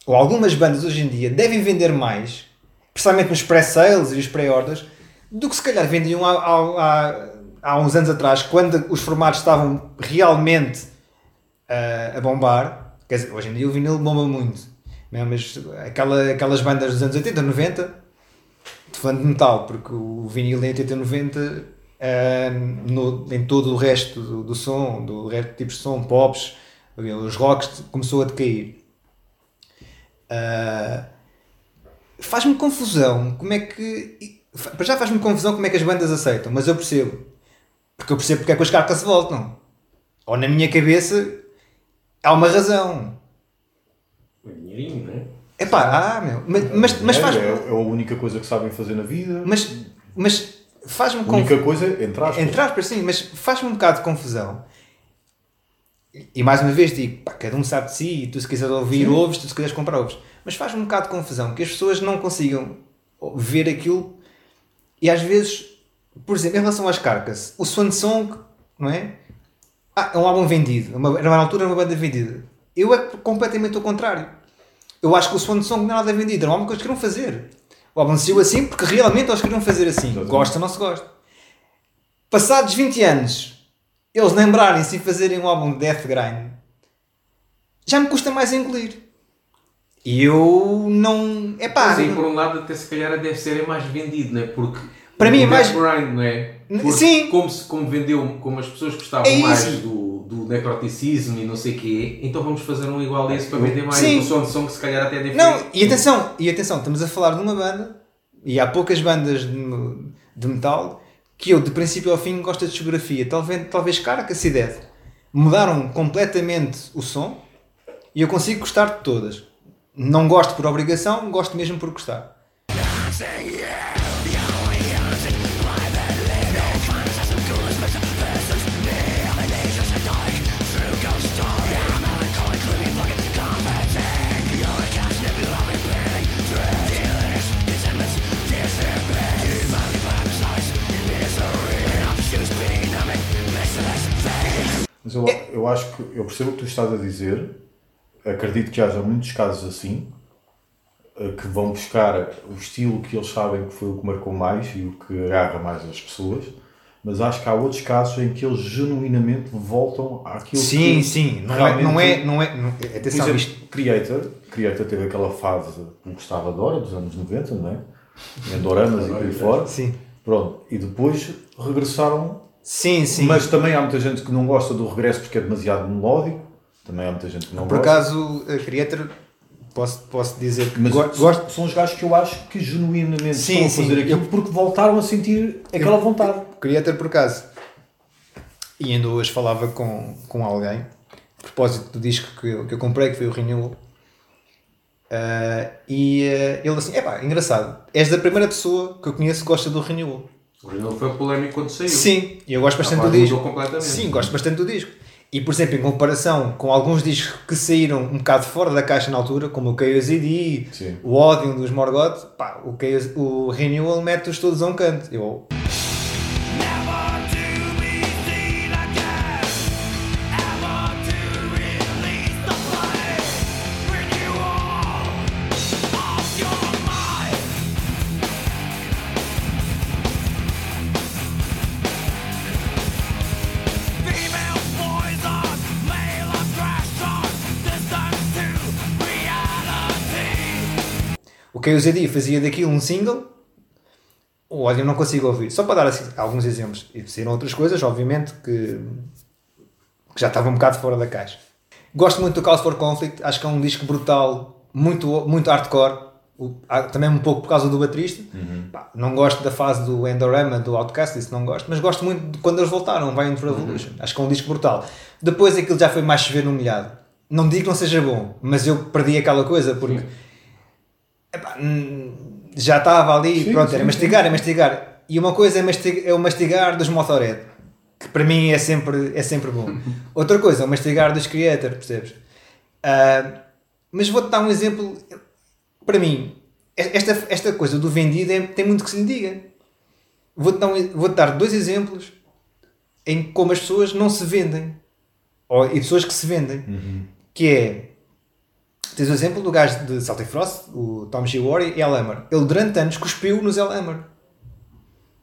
ou algumas bandas hoje em dia, devem vender mais, principalmente nos pré-sales e os pré-orders, do que se calhar vendiam há, há, há, há uns anos atrás, quando os formatos estavam realmente ah, a bombar. Quer dizer, hoje em dia o vinil bomba muito. não é? Mas aquela, aquelas bandas dos anos 80, 90, fã de metal, porque o vinil em 80 90 ah, no, em todo o resto do, do som, do resto de tipos de som, pops, os rocks, começou a decair. Ah, faz-me confusão como é que. Para já faz-me confusão como é que as bandas aceitam, mas eu percebo. Porque eu percebo porque é que os carcas se voltam. Ou na minha cabeça há uma razão. É dinheirinho, não é? É pá, ah, meu. Mas, mas, mas faz é, é a única coisa que sabem fazer na vida. Mas, mas faz-me a única confusão. coisa, entre aspas. Entre aspas, sim, mas faz-me um bocado de confusão. E mais uma vez digo, pá, cada um sabe de si, e tu se quiseres ouvir, ouves, tu se quiseres comprar, ouves. Mas faz-me um bocado de confusão que as pessoas não consigam ver aquilo e às vezes, por exemplo, em relação às carcas, o Swan Song, não é? Ah, é um álbum vendido, uma, era na altura uma banda vendida. Eu é completamente o contrário. Eu acho que o Swan Song não é nada vendido, era um álbum que eles queriam fazer. O álbum saiu assim porque realmente eles queriam fazer assim. Exatamente. Gosta ou não se gosta. Passados 20 anos, eles lembrarem-se e fazerem um álbum de Death Grind, já me custa mais engolir. E eu não. É pá. Mas aí, por um lado, até se calhar deve ser é mais vendido, não é? Porque. Para mim é mais- Grind, não é? Porque Sim. Como, se, como vendeu, como as pessoas gostavam É mais do, do necroticismo e não sei o quê, então vamos fazer um igual a esse para vender mais. Sim. O som de som que se calhar até é diferente. Não, e atenção, e atenção, estamos a falar de uma banda, e há poucas bandas de, de metal que eu, de princípio ao fim, gosto de discografia. Talvez, talvez Carcass se Death mudaram completamente o som e eu consigo gostar de todas. Não gosto por obrigação, gosto mesmo por gostar. Mas eu, eu acho que eu percebo o que tu estás a dizer. Acredito que haja muitos casos assim eh, que vão buscar o estilo que eles sabem que foi o que marcou mais e o que agarra mais as pessoas. Mas acho que há outros casos em que eles genuinamente voltam àquilo Sim, que sim, não é, realmente- não é, não é, não- Por atenção, exemplo, isto, Creator, Creator teve aquela fase que gostava de Dora dos anos 90, não é? Em Doramas e por aí fora. sim, Pronto. E depois regressaram sim, sim. mas também há muita gente que não gosta do regresso porque é demasiado melódico. Também há muita gente que não por gosta. acaso, a Creator, posso, posso dizer que Mas gosto, são os gajos que eu acho que genuinamente Sim, estão a sim. fazer aquilo porque voltaram a sentir aquela vontade. Creator por acaso. E ainda hoje falava com, com alguém, a propósito do disco que eu, que eu comprei, que foi o Renewal. Ah, e ah, ele assim, epá, engraçado, és da primeira pessoa que eu conheço que gosta do Renewal. O Renal foi polémico quando saiu. Sim, e eu gosto bastante do disco. completamente. Sim, gosto bastante do disco. E por exemplo, em comparação com alguns discos que saíram um bocado fora da caixa na altura, como o KOZD, Sim. o Odium dos Morgoth, pá, o, KOZ, o Renewal mete-os todos a um canto. Eu, O KOZD fazia daquilo um single, o Odium não consigo ouvir. Só para dar assim, alguns exemplos. E saíram outras coisas, obviamente, que, que já estavam um bocado fora da caixa. Gosto muito do Cause for Conflict, acho que é um disco brutal, muito, muito hardcore. O- também um pouco por causa do baterista. Pá, não gosto da fase do Endorama, do Outcast, isso não gosto, mas gosto muito de quando eles voltaram, Violent Revolution. Acho que é um disco brutal. Depois aquilo já foi mais chover no molhado. Não digo que não seja bom, mas eu perdi aquela coisa porque Epá, hum, já estava ali, Sim, pronto, sim, era mastigar, é mastigar. E uma coisa é, mastigar, é o mastigar dos Motorhead, que para mim é sempre, é sempre bom. Outra coisa é o mastigar dos Creator, percebes? Ah, mas vou-te dar um exemplo, para mim, esta, esta coisa do vendido é- tem muito que se lhe diga. Vou-te dar, um- vou-te dar dois exemplos em como as pessoas não se vendem, ou, e pessoas que se vendem, que é Tens o exemplo do gajo de Celtic Frost, o Tom G. Warry e Al Hammer. Ele durante anos cuspiu nos Al Hammer.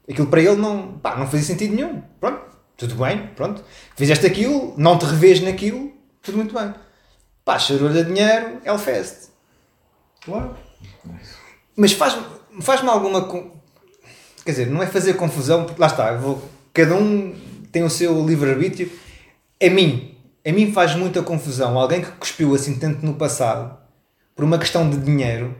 Aquilo para ele não, pá, não fazia sentido nenhum. Pronto, tudo bem, pronto. Fizeste aquilo, não te revês naquilo, tudo muito bem. Pá, cheirou-lhe a dinheiro, Hellfest. Claro. Mas faz-me faz alguma. quer dizer, não é fazer confusão, porque lá está, vou- cada um tem o seu livre-arbítrio. A mim, a mim faz muita confusão alguém que cuspiu assim tanto no passado por uma questão de dinheiro.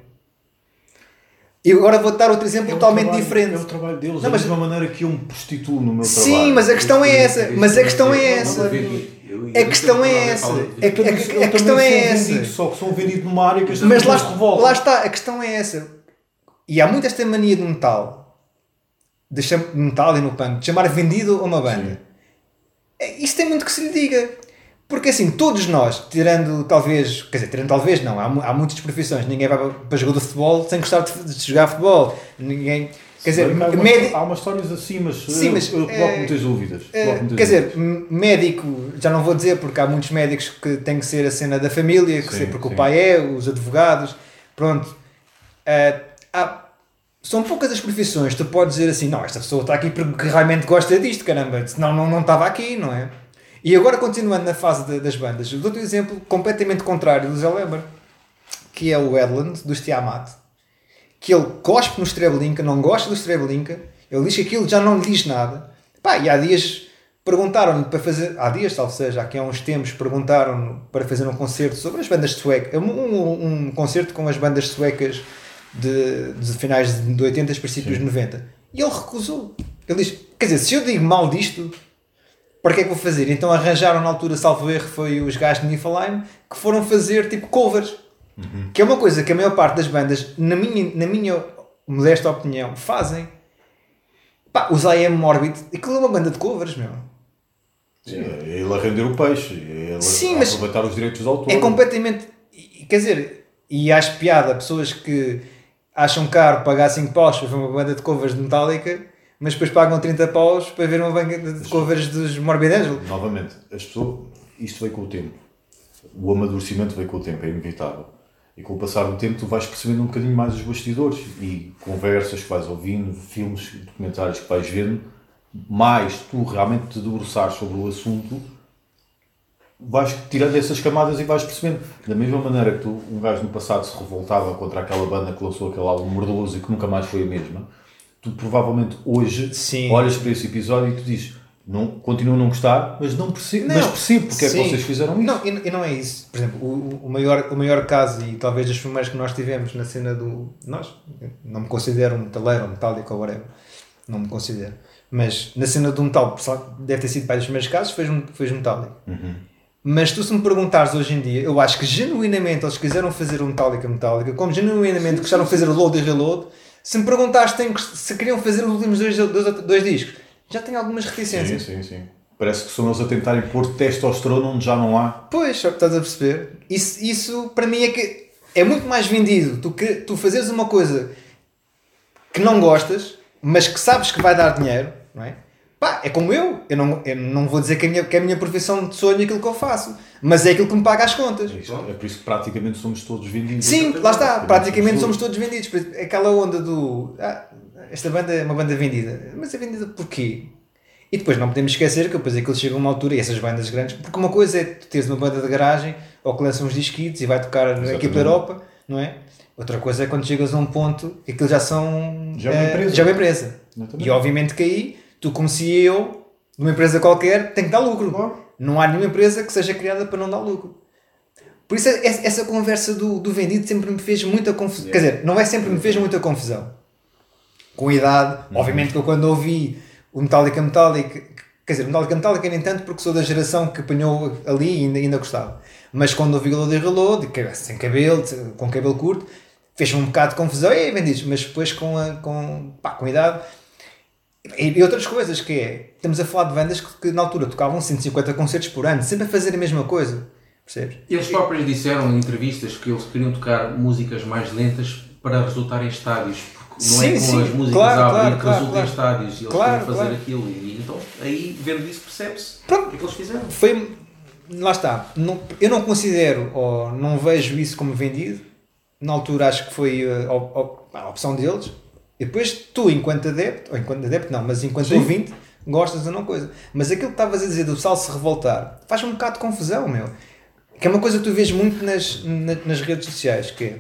E agora vou dar outro exemplo É totalmente trabalho- diferente. É o trabalho deles, Não, mas- mesma maneira que eu me prostituo no meu Sim, trabalho. mas a questão é essa. Mas a questão é essa. vendi- eu- A questão é essa. É a- questão é essa. Só que são vendidos numa área que as Mas lá, está, a questão é essa. E há muito esta mania de metal, de metal e no punk, de chamar vendido a uma banda. É, Isso tem muito que se lhe diga. Porque assim, todos nós, tirando talvez, quer dizer, tirando talvez não, há, há muitas profissões, ninguém vai para, jogador de futebol sem gostar de, de jogar futebol. Ninguém, quer dizer, Há umas- médico, Há umas histórias assim, mas, Sim, eu, mas, eu eh, coloco muitas dúvidas. Coloco muitas quer dizer, dúvidas. m- médico, já não vou dizer porque há muitos médicos que tem que ser a cena da família, que Sim, ser porque sim. o pai é, os advogados, pronto. Eh, há- são poucas as profissões, tu podes dizer assim, não, esta pessoa está aqui porque realmente gosta disto, caramba, senão não, não estava aqui, não é? E agora continuando na fase de- das bandas, eu dou-te um exemplo completamente contrário do Zé Leber, que é o Edland, dos Tiamat, que ele cospe no Streblinka, não gosta do Streblinka, ele diz que aquilo já não lhe diz nada. Pá, e há dias perguntaram-lhe para fazer, há dias, talvez seja, aqui há uns tempos, perguntaram para fazer um concerto sobre as bandas suecas, um, um, um concerto com as bandas suecas de, de finais de 80, princípios de 90. E ele recusou. Ele diz, quer dizer, se eu digo mal disto, para que é que vou fazer? Então arranjaram na altura, salvo erro, foi os gajos de Niflheim, que foram fazer tipo covers. Que é uma coisa que a maior parte das bandas, na minha, na minha modesta opinião, fazem. Pá, os I Am Morbid, aquilo é uma banda de covers, meu. Sim, é ele a render o peixe, é ele Sim, a aproveitar os direitos do autor. É completamente. Quer dizer, e acho piada pessoas que acham caro pagar 5 paus para ver uma banda de covers de Metallica, mas depois pagam 30 paus para ver uma banda de covers dos Morbid Angel. Novamente, as pessoas, isto veio com o tempo. O amadurecimento veio com o tempo, é inevitável. E com o passar do tempo tu vais percebendo um bocadinho mais os bastidores e conversas que vais ouvindo, filmes, documentários que vais vendo, mais tu realmente te debruçares sobre o assunto, vais tirando essas camadas e vais percebendo. Da mesma maneira que tu, um gajo no passado se revoltava contra aquela banda que lançou aquele álbum mordoso e que nunca mais foi a mesma, tu provavelmente hoje Sim. olhas para esse episódio e tu dizes não, continuo a não gostar, mas não percebo, mas Não, percebo porque é que sim. vocês fizeram isso. Não, e, e não é isso. Por exemplo, o, o, maior, o maior caso, e talvez dos primeiros que nós tivemos na cena do. Nós, não me considero um metaleiro ou metálico ou whatever. Não me considero. Mas na cena do metal, deve ter sido para dos primeiros casos, foi, foi metálico. Uhum. Mas tu, se me perguntares hoje em dia, eu acho que genuinamente eles quiseram fazer o Metallica Metallica, como genuinamente gostaram de fazer o Load e Reload. Se me que- se queriam fazer os últimos dois, dois, dois discos, já tenho algumas Sim, reticências. sim, sim. Parece que são eles a tentarem pôr testosterona onde já não há. Pois, só que estás a perceber? Isso, isso para mim é que é muito mais vendido. Tu, que, tu fazeres uma coisa que não gostas, mas que sabes que vai dar dinheiro, não é? Pá, é como eu. Eu não, eu não vou dizer que a, minha, que a minha profissão de sonho é aquilo que eu faço, mas é aquilo que me paga as contas. Isto- É por isso que praticamente somos todos vendidos. Sim, lá está. Praticamente Praticamente somos todos. vendidos. Aquela onda do. Ah, esta banda é uma banda vendida. Mas é vendida porquê? E depois não podemos esquecer que depois aquilo chega a uma altura, e essas bandas grandes, porque uma coisa é tu teres uma banda de garagem ou que lança uns disquitos e vai tocar aqui Exatamente. pela Europa, não é? Outra coisa é quando chegas a um ponto que aquilo já são. Já é uma eh, empresa. Já é uma empresa. E obviamente que aí, tu como CEO de uma empresa qualquer, tem que dar lucro. Claro. Não há nenhuma empresa que seja criada para não dar lucro. Por isso, essa essa conversa do, do vendido sempre me fez muita confusão. Quer dizer, não é sempre me fez muita confusão. Com a idade, Uhum. obviamente que eu quando ouvi o Metallica Metallica, quer dizer, Metallica Metallica nem tanto porque sou da geração que apanhou ali e ainda, ainda gostava. Mas quando ouvi o Load e Reload, sem cabelo, com cabelo curto, fez-me um bocado de confusão, e vendidos, mas depois com a, com, pá, com a idade. E, outras coisas que é, estamos a falar de bandas que, que na altura tocavam 150 concertos por ano, sempre a fazer a mesma coisa, percebes? Eles próprios disseram em entrevistas que eles queriam tocar músicas mais lentas para resultar em estádios, porque não é Sim, com sim, as músicas claro, a abrir claro, que claro, resulta em estádios e eles queriam fazer aquilo. E, então, aí, vendo isso, percebe-se o que é que eles fizeram. Foi, lá está, não, eu não considero, ou não vejo isso como vendido, na altura acho que foi uh, a, op- a opção deles, e depois tu, enquanto adepto, ou enquanto adepto não, mas enquanto Sim. ouvinte, gostas ou não coisa. Mas aquilo que estavas a dizer do pessoal se revoltar, faz um bocado de confusão, meu. Que é uma coisa que tu vês muito nas, na- nas redes sociais, que é,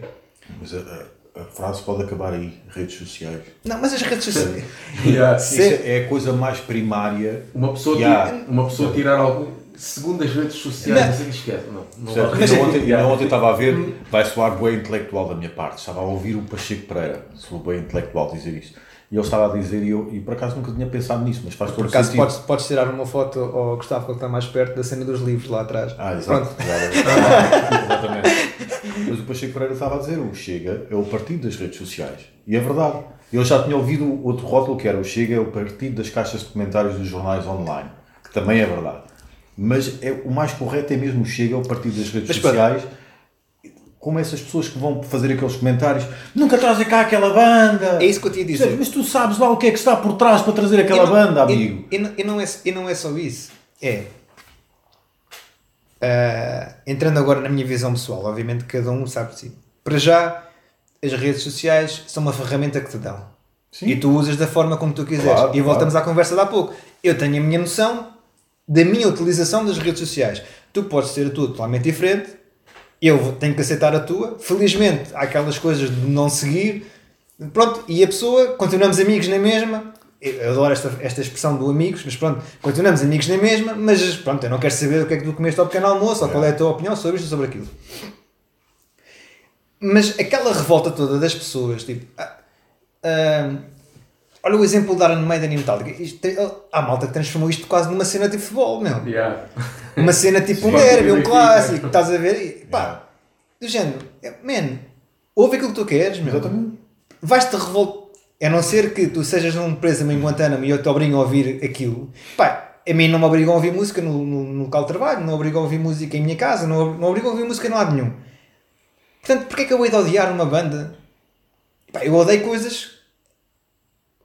Mas a, a- frase pode acabar aí, redes sociais. Não, mas as redes sociais. Yeah. Isso é a coisa mais primária. Uma pessoa, Yeah. uma pessoa tirar algo segundo as redes sociais, não sei que esquece. Não, não Certo? vai- Ainda ontem, ainda ontem estava a ver, vai soar bem intelectual da minha parte, estava a ouvir o Pacheco Pereira, sou bem intelectual dizer isto. E ele estava a dizer, e, eu, e por acaso nunca tinha pensado nisso, mas faz todo Por o acaso sentido. podes, podes tirar uma foto ao Gustavo que ele está mais perto da cena dos livros lá atrás. Ah, exato. Pronto. Exatamente. Mas o Pacheco Pereira estava a dizer, o Chega é o partido das redes sociais. E é verdade. Eu já tinha ouvido outro rótulo que era o Chega é o partido das caixas de comentários dos jornais online, que também é verdade. Mas é, o mais correto é mesmo Chega é o partido das redes Mas sociais. Como essas pessoas que vão fazer aqueles comentários, nunca trazem cá aquela banda. É isso que eu te ia dizer. Mas tu sabes lá o que é que está por trás para trazer aquela não- banda, amigo. E, não- e não é, e não é só isso. É. ah, entrando agora na minha visão pessoal, obviamente cada um sabe de si. Para já, as redes sociais são uma ferramenta que te dão. Sim. E tu usas da forma como tu quiseres. Claro, e voltamos à conversa de há pouco. Eu tenho a minha noção da minha utilização das redes sociais. Tu podes ter a tua totalmente diferente. Eu tenho que aceitar a tua. Felizmente, há aquelas coisas de não seguir. Pronto, e a pessoa, continuamos amigos na mesma. Eu adoro esta, esta expressão do amigos, mas pronto, continuamos amigos na mesma, mas pronto, eu não quero saber o que é que tu comeste ao pequeno almoço, ou qual é a tua opinião sobre isto ou sobre aquilo. Mas aquela revolta toda das pessoas, tipo, ah, ah, olha o exemplo da Iron Maiden e Metallica. Isto, tem- há malta que transformou isto quase numa cena de futebol, meu. Yeah. Uma cena tipo um derby, um clássico, estás a ver? E, pá, Yeah. do género, é, man, ouve aquilo que tu queres, meu. Exatamente. Vais-te revoltar. A não ser que tu sejas um preso em Guantánamo e eu te obrigo a ouvir aquilo. Pá, a mim não me obrigam a ouvir música no, no, no local de trabalho, não obrigam a ouvir música em minha casa, não, não obrigam a ouvir música em lado nenhum. Portanto, porquê é que eu hei de odiar uma banda? Pá, eu odeio coisas.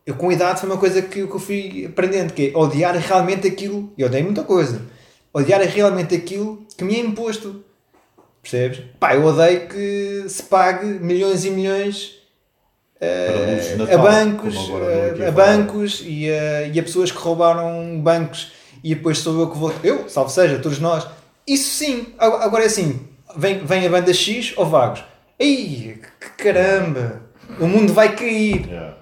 Eu com idade foi uma coisa que, que eu fui aprendendo, que é odiar realmente aquilo. E odeio muita coisa. Odiar realmente aquilo que me é imposto. Percebes? Pá, eu odeio que se pague milhões e milhões luzes de a Natal, bancos, agora a, a bancos e a, e a pessoas que roubaram bancos e depois sou eu que vou. Eu, salvo seja, todos nós. Isso sim. Ag- Agora é assim: vem, vem a banda X ou Vagos. Ei, que caramba! O mundo vai cair. Yeah.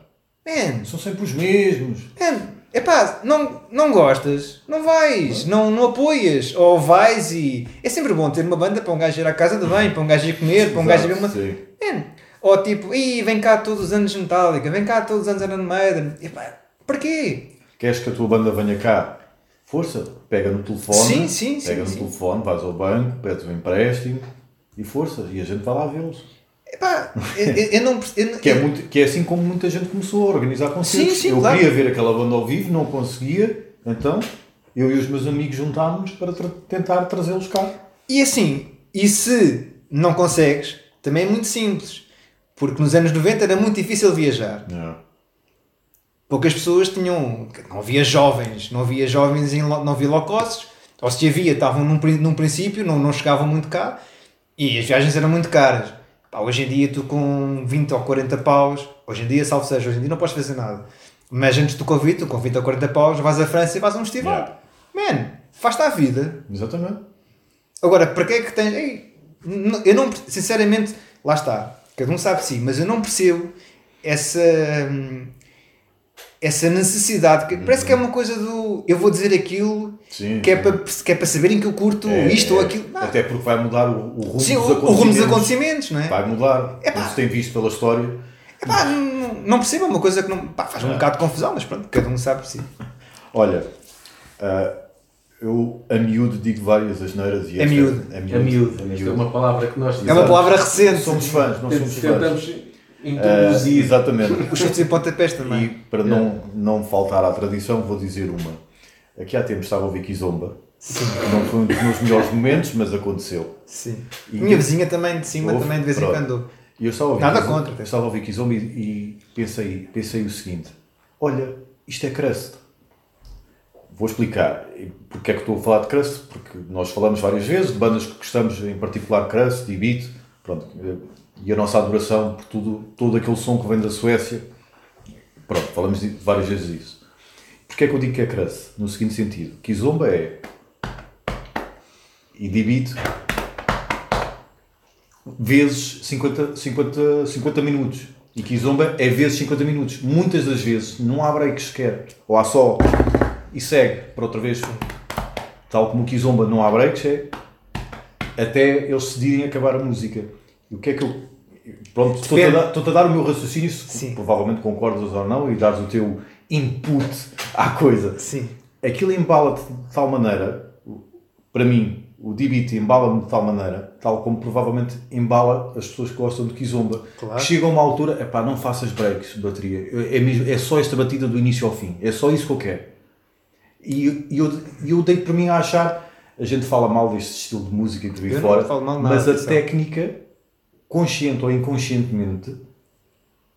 Man, São sempre os mesmos. man, epá, não, não gostas, não vais, não, não apoias, ou vais e. É sempre bom ter uma banda para um gajo ir à casa de bem, para um gajo ir comer, para um gajo ir uma. Man, ou tipo, Ih, vem cá todos os anos Metallica, vem cá todos os anos Iron Maiden. Epá, porquê? Queres que a tua banda venha cá? Força, pega no telefone, Sim, sim, sim, pega no sim. telefone, vais ao banco, pedes um empréstimo e força, e a gente vai lá vê-los. Epá, eu, eu, não eu Que é, muito, que é assim como muita gente começou a organizar concertos. Sim, sim, eu claro. queria ver aquela banda ao vivo, não conseguia, então eu e os meus amigos juntámos para tra- tentar trazê-los cá. E assim, e se não consegues, também é muito simples. Porque nos anos 90 era muito difícil viajar. Poucas pessoas tinham. Não havia jovens, não havia jovens, em, não havia low costs. Ou se havia, estavam num, num princípio, não, não chegavam muito cá. E as viagens eram muito caras. Pá, hoje em dia, tu com 20 ou 40 paus, hoje em dia, salvo seja, hoje em dia não podes fazer nada. Mas antes do Covid, tu com 20 ou 40 paus, vais à França e vais a um festival. Man, faz-te a vida. Exatamente. Agora, para que é que tens. Ei, eu não. Sinceramente, lá está. Cada um sabe de si, mas eu não percebo essa. Essa necessidade. que Parece que é uma coisa do. Eu vou dizer aquilo Sim, que é, sim. para, que é para saberem que eu curto É, isto ou é, aquilo. Não. Até porque vai mudar o, o rumo Sim, dos o, o rumo dos acontecimentos. acontecimentos, não é? Vai mudar. Epá. Como se tem visto pela história. Epá, não, não percebo, é uma coisa que não. Pá, faz um É. bocado de confusão, mas pronto, cada um sabe por si. Olha, ah, eu a miúdo digo várias asneiras e A miúdo. a É miúdo. miúdo. A Isto é miúdo. uma palavra que nós É uma palavra recente. Somos fãs, nós somos fãs. Introduzir. exatamente. Os chutes e pontapés E também. para não, não faltar à tradição, vou dizer uma. Aqui há tempos estava a ouvir Kizomba. Sim. Não foi um dos meus melhores momentos, mas aconteceu. Sim. E- Minha vizinha também de cima, Ouve, também de vez em pronto. quando. E eu estava a Nada Kizomba- contra. eu estava a ouvir Kizomba e, e pensei, pensei o seguinte: olha, isto é crust. Vou explicar E porque é que estou a falar de crust, porque nós falamos várias vezes de bandas que gostamos, em particular crust e beat, pronto, eh, e a nossa adoração por tudo, todo aquele som que vem da Suécia. Pronto, falamos várias vezes disso. Porquê é que eu digo que é crust? No seguinte sentido: Kizomba é. E de beat. vezes 50, 50, 50 minutos. E Kizomba é vezes 50 minutos. Muitas das vezes não há break sequer. Ou há só e segue para outra vez. Tal como o Kizomba não há breaks, é até eles decidirem acabar a música. E o que é que eu. Pronto, estou-te a, dar- estou-te a dar o meu raciocínio, se Sim. provavelmente concordas ou não, e dares o teu input à coisa. Sim. Aquilo embala-te de tal maneira, para mim, o D-Beat embala-me de tal maneira, tal como provavelmente embala as pessoas que gostam de Kizomba, Claro. que chega a uma altura, epá, não faças breaks de bateria, é, mesmo, é só esta batida do início ao fim, é só isso que eu quero. E, e eu, eu dei para mim a achar, a gente fala mal deste estilo de música que vi Eu fora, mal nada, mas a técnica, consciente ou inconscientemente,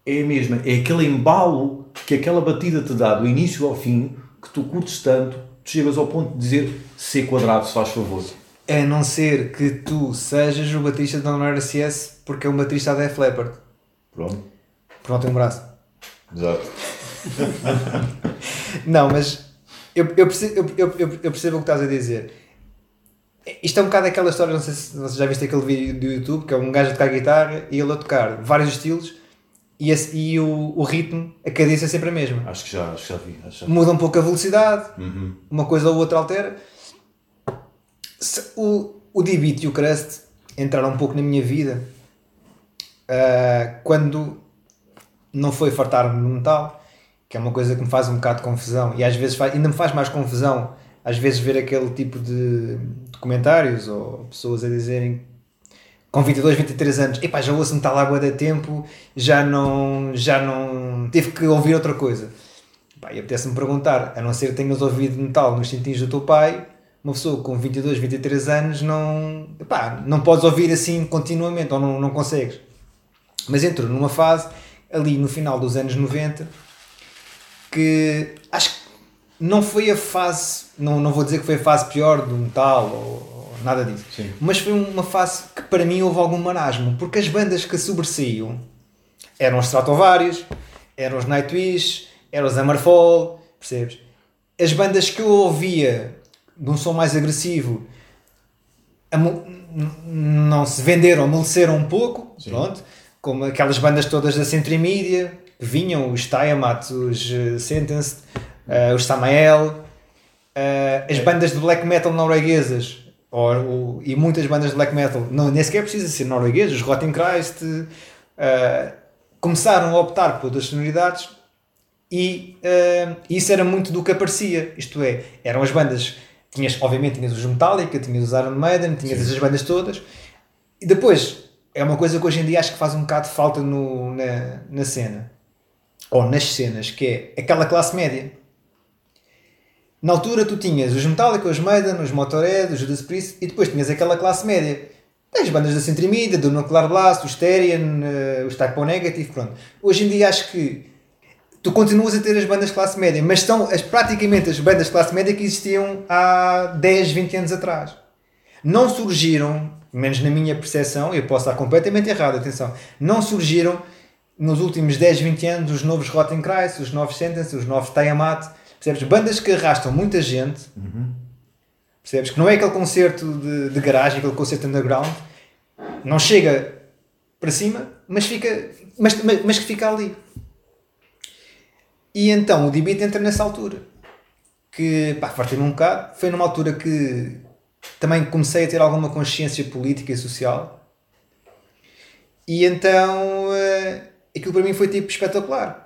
é a mesma. É aquele embalo que aquela batida te dá do início ao fim, que tu curtes tanto, tu chegas ao ponto de dizer C quadrado, se faz favor. A não ser que tu sejas o baterista da Honor RCS porque é um baterista da Def Leppard. Pronto. Porque não tem um braço. Exato. Não, mas eu, eu, percebo, eu, eu- eu percebo o que estás a dizer. Isto é um bocado aquela história, não sei se você já viste aquele vídeo do YouTube, que é um gajo a tocar guitarra e ele a tocar vários estilos e, esse- e o, o ritmo, a cadência é sempre a mesma. Acho que já, acho que já vi. Acho que. Muda um pouco a velocidade, Uhum. uma coisa ou outra altera. Se- o, o D-Beat e o Crust entraram um pouco na minha vida ah, quando não foi fartar-me no metal, que é uma coisa que me faz um bocado de confusão e às vezes faz, ainda me faz mais confusão às vezes ver aquele tipo de documentários ou pessoas a dizerem com 22, 23 anos, epá, já ouço metal bué de tempo, já não, já não tive que ouvir outra coisa. Pá, e apetece-me perguntar, a não ser que tenhas ouvido metal nos cintinhos do teu pai, uma pessoa com 22, 23 anos não, epá, não podes ouvir assim continuamente, ou não, não consegues. Mas entrou numa fase, ali no final dos anos 90, que acho que não foi a fase, não, não vou dizer que foi a fase pior do metal ou, ou nada disso, Sim. mas foi uma fase que para mim houve algum marasmo, porque as bandas que sobressaíam eram os Stratovarius, eram os Nightwish, eram os Hammerfall, percebes? As bandas que eu ouvia de um som mais agressivo não se venderam, amoleceram um pouco, pronto, como aquelas bandas todas da Century Media, que vinham, os Tiamat, os eh, Sentenced, eh, os Samael, eh, as bandas de black metal norueguesas, ou, ou- e muitas bandas de black metal, não, nem sequer precisa ser norueguesas, os Rotten Christ, eh, começaram a optar por outras sonoridades e isso era muito do que aparecia, isto é, eram as bandas, tinhas, obviamente tinhas os Metallica, tinhas os Iron Maiden, tinhas essas bandas todas, e depois, é uma coisa que hoje em dia acho que faz um bocado de falta no, na, na cena, ou nas cenas, que é aquela classe média. Na altura tu tinhas os Metallica, os Maiden, os Motorhead, os Judas Priest, e depois tinhas aquela classe média. As bandas da Century Media, do Nuclear Blast, os Therian, eh, os Type O Negative, pronto. Hoje em dia acho que tu continuas a ter as bandas de classe média, mas são as, praticamente as bandas de classe média que existiam há 10, 20 anos atrás. Não surgiram, menos na minha percepção, eu posso estar completamente errado, atenção, não surgiram nos últimos 10, 20 anos os novos Rotten Christ, os novos Sentence, os novos Tiamat, percebes? Bandas que arrastam muita gente, percebes? Que não é aquele concerto de, de garagem, aquele concerto underground, não chega para cima, mas, fica, mas, mas, mas que fica ali. E então o D-Beat entra nessa altura. Que, pá, fartei-me um bocado. Foi numa altura que também comecei a ter alguma consciência política e social. E então eh, aquilo para mim foi tipo espetacular.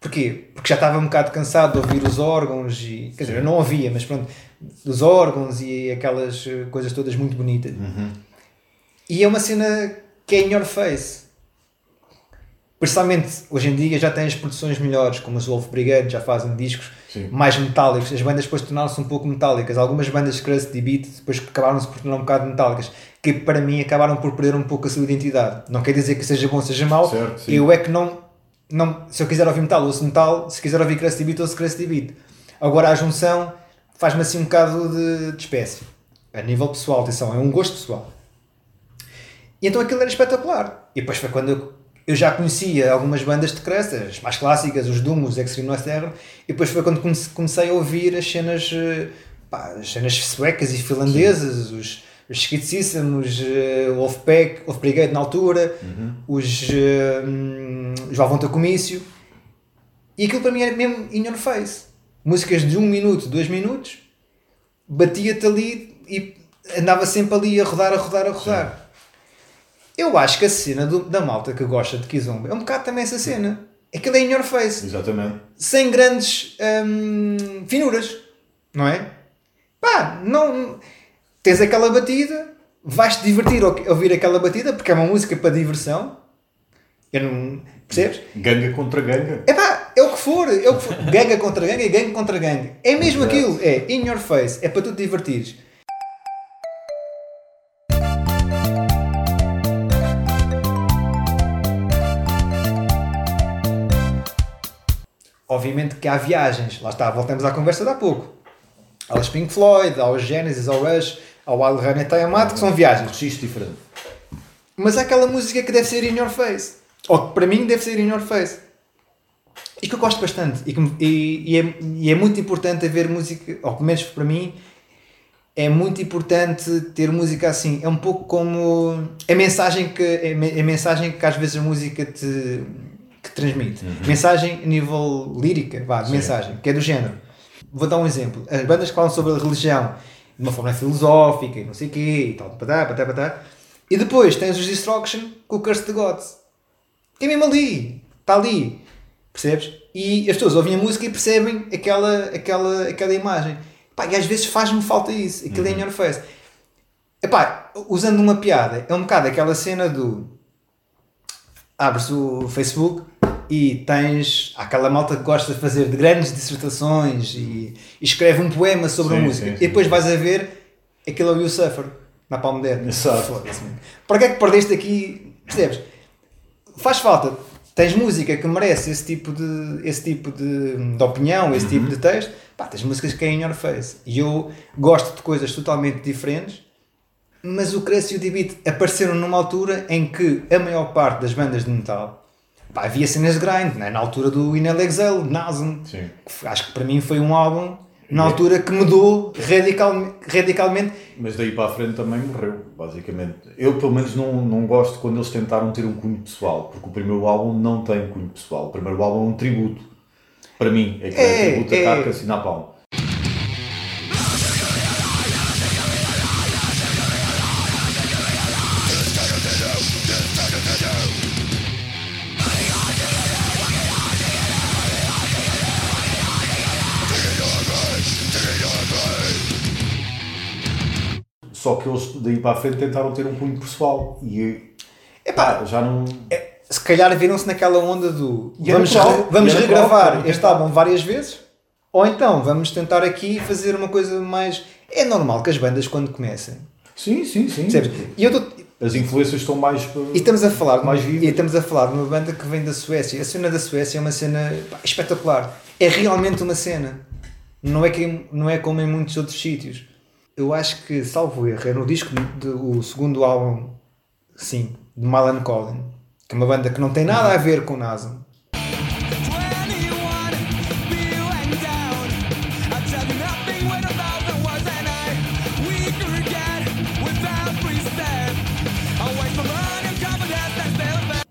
Porquê? Porque já estava um bocado cansado de ouvir os órgãos e. Quer dizer, eu não ouvia, mas pronto, dos órgãos e aquelas eh, coisas todas muito bonitas. E é uma cena que é in your face. Principalmente hoje em dia já tens produções melhores, como os Wolf Brigade, já fazem discos Sim. mais metálicos. As bandas depois tornaram-se um pouco metálicas. Algumas bandas de crust e beat depois acabaram-se por tornar um bocado metálicas, que para mim acabaram por perder um pouco a sua identidade. Não quer dizer que seja bom ou seja mau, Certo, eu é que não, não. Se eu quiser ouvir metal, ouço metal, se quiser ouvir crust e beat, ouço crust e beat. Agora a junção faz-me assim um bocado de, de espécie. A nível pessoal, atenção, é um gosto pessoal. E então aquilo era espetacular. E depois foi quando eu, eu já conhecia algumas bandas de crust, as mais clássicas, os Doom, os Extreme Noise Terror, e depois foi quando comece- comecei a ouvir as cenas, eh, pá, as cenas suecas e finlandesas, os, os Skitsíssimos, uh, Wolfpack, Wolf Brigade na altura, os, uh, hum, os Valvonta Comício. E aquilo para mim era mesmo in your face. Músicas de um minuto, dois minutos, batia-te ali e andava sempre ali a rodar, a rodar, a rodar. Eu acho que a cena do- da malta que gosta de Kizomba é um bocado também essa cena. Aquilo é in your face Exatamente. sem grandes hum, finuras, não é? Pá, não. Tens aquela batida, vais-te divertir ao ouvir aquela batida, porque é uma música para diversão. Eu não. Percebes? Ganga contra ganga. É pá, é o que for, é o que for. Ganga contra ganga e ganga contra ganga. É mesmo aquilo, é in your face, é para tu te divertires. Obviamente que há viagens, lá está, voltamos à conversa de há pouco. Aos Pink Floyd, aos Genesis, ao Rush, ao Wild Honey Tiamat, que são viagens. Registro diferente. Mas há aquela música que deve ser in your face. Ou que para mim deve ser in your face. E que eu gosto bastante. E, que e- e é, e é muito importante haver música, ou pelo menos para mim, é muito importante ter música assim. É um pouco como a mensagem que, a me- a mensagem que às vezes a música te que transmite. Mensagem a nível lírica, vá, de mensagem, que é do género. Vou dar um exemplo. As bandas que falam sobre a religião de uma forma filosófica e não sei o quê e tal, patá, patá, patá. E depois tens os Destruction com o Curse the Gods. É mesmo ali. Está ali. Percebes? E as pessoas ouvem a música e percebem aquela, aquela, aquela imagem. Pá, e às vezes faz-me falta isso. Aquilo é in your face. Epá, usando uma piada, é um bocado aquela cena do abres o Facebook e tens aquela malta que gosta de fazer de grandes dissertações e, e escreve um poema sobre a Sim, música sim, e sim, depois sim. vais a ver aquilo é o You Suffer na Palm Dead. Exato. Foda-se, mano. Para que é que perdeste aqui? Percebes? Faz falta. Tens música que merece esse tipo de, esse tipo de, de opinião, esse tipo de texto. Pá, tens músicas que é in your face. E eu gosto de coisas totalmente diferentes mas o Cresce e o D-Beat apareceram numa altura em que a maior parte das bandas de metal pá, havia cenas de grind, né? na altura do Inel Exile. Sim. Acho que para mim foi um álbum na altura que mudou radical, radicalmente. Mas daí para a frente também morreu, basicamente. Eu, pelo menos, não, não gosto quando eles tentaram ter um cunho pessoal, porque o primeiro álbum não tem cunho pessoal. O primeiro álbum é um tributo. Para mim, é que é, É, tributo a é. Carcass e Napalm. Só que eles daí para a frente tentaram ter um cunho pessoal e Epá, pá, já não. se calhar viram-se naquela onda do E vamos, re- vamos E regravar qual? este álbum várias vezes, ou então vamos tentar aqui fazer uma coisa mais. É normal que as bandas quando comecem. Sim, sim, sim. Percebes? E eu tô- As influências estão mais. E estamos a falar, Mais e vivas. estamos a falar de uma banda que vem da Suécia. A cena da Suécia é uma cena pá, espetacular. É realmente uma cena. Não é, que, não é como em muitos outros sítios. Eu acho que, salvo erro, é no disco do segundo álbum, sim, de Malan Collin, que é uma banda que não tem nada a ver com NASA.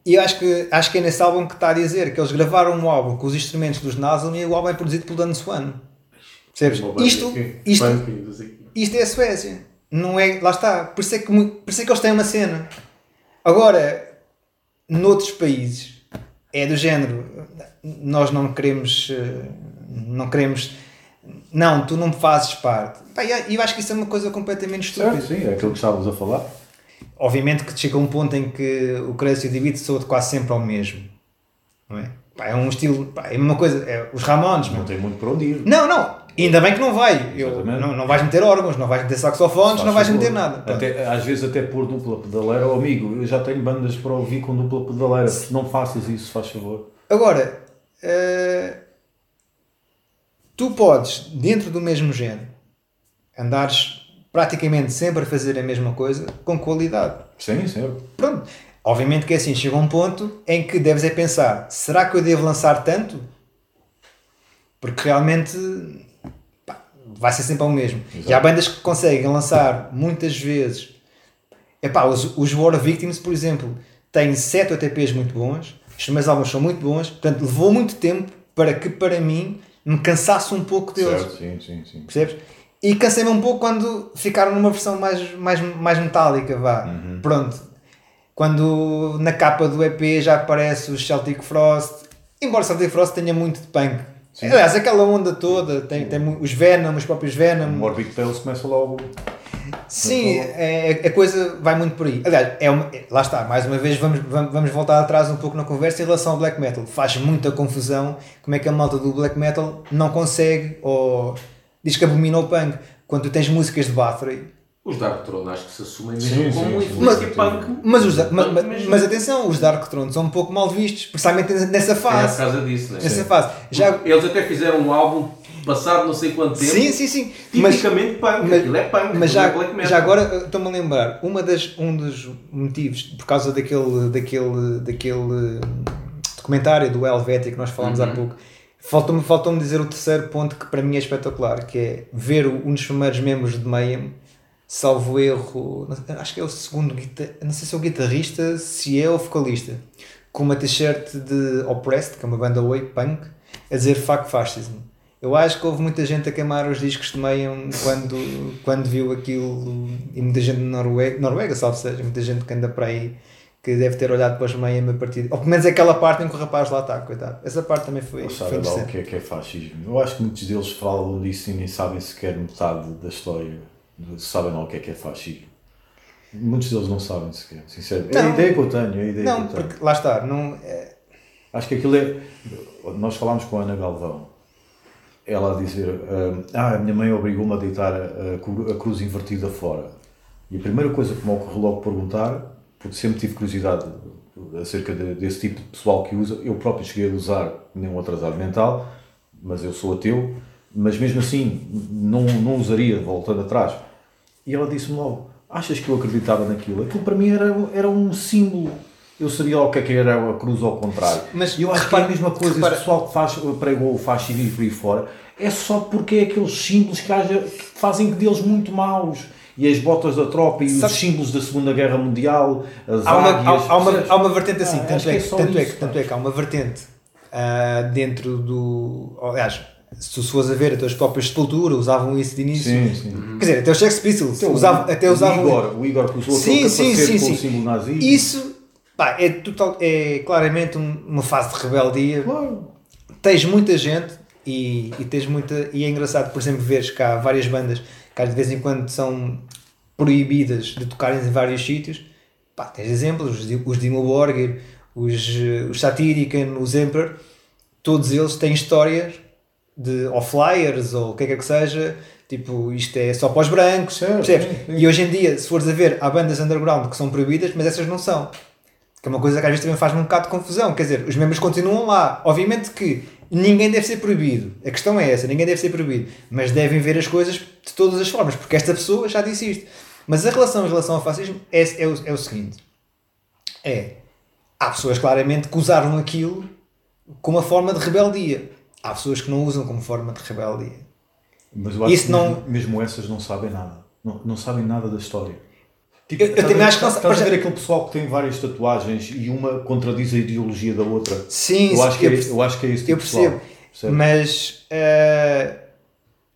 E eu acho que, acho que é nesse álbum que está a dizer que eles gravaram um álbum com os instrumentos dos Nasum e o álbum é produzido pelo Dan Swan. Percebes? Isto, isto, isto é a Suécia. Não é, lá está. Por isso, é que, por isso é que eles têm uma cena. Agora, noutros países, é do género. Nós não queremos. eh, Não queremos. Não, tu não fazes parte. E eu acho que isso é uma coisa completamente estúpida. Certo, sim, é aquilo que estávamos a falar. Obviamente que chega um ponto em que o Cresce e o David soa quase sempre ao mesmo. Não é? Pá, é um estilo. Pá, é a mesma coisa. É os Ramones. Não tem muito para onde ir. Não, não. Ainda bem que não vai. Eu, não, não vais meter órgãos, não vais meter saxofones, não vais favor. meter nada. Até, às vezes até pôr dupla pedaleira. Oh, amigo, eu já tenho bandas para ouvir com dupla pedaleira. Não faças isso, faz favor. Agora, eh, tu podes, dentro do mesmo género, andares praticamente sempre a fazer a mesma coisa com qualidade. Sim, certo. Pronto. Obviamente que é assim, chega um ponto em que deves é pensar, será que eu devo lançar tanto? Porque realmente vai ser sempre ao mesmo. E há bandas que conseguem lançar muitas vezes. Epá, os, os War of Victims, por exemplo, têm 7 OTPs muito bons, os primeiros álbuns são muito bons, portanto levou muito tempo para que para mim me cansasse um pouco deles. Certo, sim, sim, sim. Percebes? E cansei-me um pouco quando ficaram numa versão mais, mais, mais metálica, vá. Uhum. Pronto. Quando na capa do EP já aparece o Celtic Frost, embora o Celtic Frost tenha muito de punk. Aliás, aquela onda toda, tem, tem os Venom, os próprios Venom. O Morbid Tales começa logo. Sim, é, a coisa vai muito por aí. Aliás, é uma- é- lá está, mais uma vez vamos, vamos, vamos voltar atrás um pouco na conversa em relação ao black metal. Faz muita confusão como é que a malta do black metal não consegue ou diz que abomina o punk. Quando tu tens músicas de Bathory, Os Dark Throne acho que se assumem Sim, mesmo sim, como sim. influência Mas- punk. mas, os, ma- ma- mesmo. mas atenção, os Dark Throne são um pouco mal vistos, precisamente nessa É por fase. causa disso, né? nessa fase. Já, Eles até fizeram um álbum passado não sei quanto tempo. sim, sim, sim. Mas, Tipicamente punk. mas- Aquilo é punk. mas já, é já agora uh, estou-me a lembrar, uma das, um dos motivos, por causa daquele, daquele, daquele hum, documentário do Helvetia que nós falámos há Uhum. pouco, faltou-me faltou dizer o terceiro ponto que para mim é espetacular, que é ver um dos primeiros membros de Mayhem, salvo erro, acho que é o segundo guitarrista, não sei se é o guitarrista, se é o vocalista, com uma t-shirt de Oppressed, que é uma banda oi, punk, a dizer fuck fascism. Eu acho que houve muita gente a queimar os discos de Mayhem quando, quando viu aquilo e muita gente na Noruega, Noruega salve seja, muita gente que anda para aí que deve ter olhado para os Mayhem a partir ou pelo menos aquela parte em que o rapaz lá está, coitado. Essa parte também foi, Eles foi lá o que é que é fascismo. Eu acho que muitos deles falam disso e nem sabem sequer metade da história. Sabem lá o que é que é fascismo. Muitos deles não sabem sequer, sinceramente. É a Não. ideia que eu tenho, é a ideia Não, que eu tenho. porque lá está, não, é, Acho que aquilo é. Nós falámos com a Ana Galvão. Ela a dizer: Ah, a minha mãe obrigou-me a deitar a cruz invertida fora. E a primeira coisa que me ocorreu logo perguntar, porque sempre tive curiosidade acerca de- desse tipo de pessoal que usa, eu próprio cheguei a usar nenhum atrasado mental, mas eu sou ateu, mas mesmo assim não, não usaria, voltando atrás. E ela disse-me logo: Achas que eu acreditava naquilo? Aquilo para mim era, era um símbolo. Eu sabia o que é que era a cruz ao contrário. Mas E eu acho repara- que é a mesma coisa. repara- Esse pessoal que faz, pregou o fascismo e por aí fora é só porque é aqueles símbolos que, haja, que fazem deles muito maus. E as botas da tropa e Sabe- os símbolos da Segunda Guerra Mundial, as há uma, águias. há, há uma, há uma vertente assim, Ah, tanto, acho é, que é que, tanto, é, que, tanto é que há uma vertente ah, dentro do. Aliás, se tu fores a ver, até os próprios Sepultura usavam isso de início. Sim, sim. Quer dizer, até os Sex Pistols Então, usavam, até o usavam. Igor, o Igor que usou Sim, aquele sim, sim, com o sim. símbolo nazista. Isso pá, é, total, é claramente um- uma fase de rebeldia. Claro. Tens muita gente e, e tens muita. E é engraçado, por exemplo, veres que há várias bandas que de vez em quando são proibidas de tocarem em vários sítios. Pá, tens exemplos, os, os Dimmu Borgir, os, eh, os Satirican, os Emperor, todos eles têm histórias de ou flyers ou o que é que é que seja, tipo, isto é só para os brancos, percebes? sim, sim. E hoje em dia, se fores a ver, há bandas underground que são proibidas, mas essas não são. Que é uma coisa que às vezes também faz um bocado de confusão. Quer dizer, os membros continuam lá. Obviamente que ninguém deve ser proibido. A questão é essa, ninguém deve ser proibido. Mas devem ver as coisas de todas as formas, porque esta pessoa já disse isto. Mas a relação em relação ao fascismo é, é, o, é o seguinte. É, há pessoas claramente que usaram aquilo como uma forma de rebeldia. Há pessoas que não usam como forma de rebeldia. Mas eu acho Isso que não- mesmo, essas não sabem nada. Não, não sabem nada da história. Tipo, Eu- eu também acho que não- Estás a ver aquele pessoal que tem várias tatuagens e uma contradiz a ideologia da outra. Sim, eu, acho que eu é, perce- eu acho que é esse tipo Eu pessoal. percebo. percebes? Mas eh,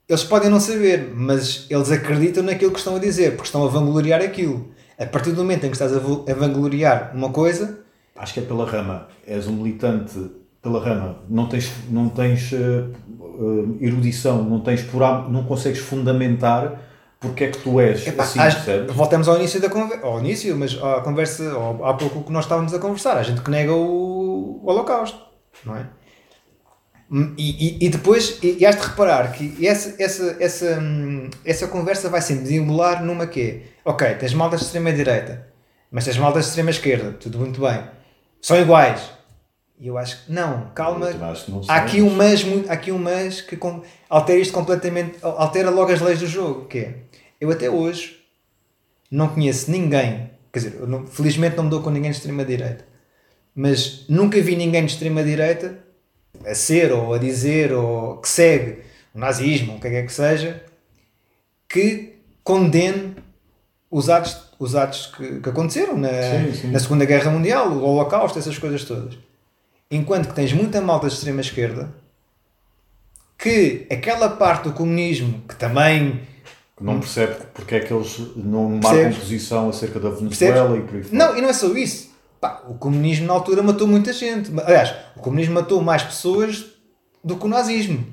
eles podem não saber, mas eles acreditam naquilo que estão a dizer, porque estão a vangloriar aquilo. A partir do momento em que estás a, a vangloriar uma coisa, Acho que é pela rama. És um militante pela rama. Não tens, não tens eh, erudição, não tens por não consegues fundamentar porque é que tu és epá, assim, percebes? voltamos ao início da conversa, ao início, mas à conversa, ao, há pouco que nós estávamos a conversar, a gente que nega o, o Holocausto, não é? E, e, e depois, e, e has de reparar que essa, essa, essa, hum, essa conversa vai sempre desembolar numa que é, ok, tens maltas de extrema-direita, mas tens maltas de extrema-esquerda, tudo muito bem, são iguais. E eu acho que, não, calma, não há aqui um mas, há aqui um mas que altera isto completamente, altera logo as leis do jogo, que é, eu até hoje não conheço ninguém, quer dizer, não- felizmente não me dou com ninguém de extrema-direita, mas nunca vi ninguém de extrema-direita a ser ou a dizer ou que segue o nazismo, o que é que é que seja, que condene os atos, os atos que, que aconteceram na, Sim, sim. na Segunda Guerra Mundial, o Holocausto, essas coisas todas. Enquanto que tens muita malta de extrema esquerda que aquela parte do comunismo que também Que não percebe porque é que eles não marcam posição acerca da Venezuela e por aí fora. Não, e não é só isso. Pá, o comunismo na altura matou muita gente. Aliás, o comunismo matou mais pessoas do que o nazismo.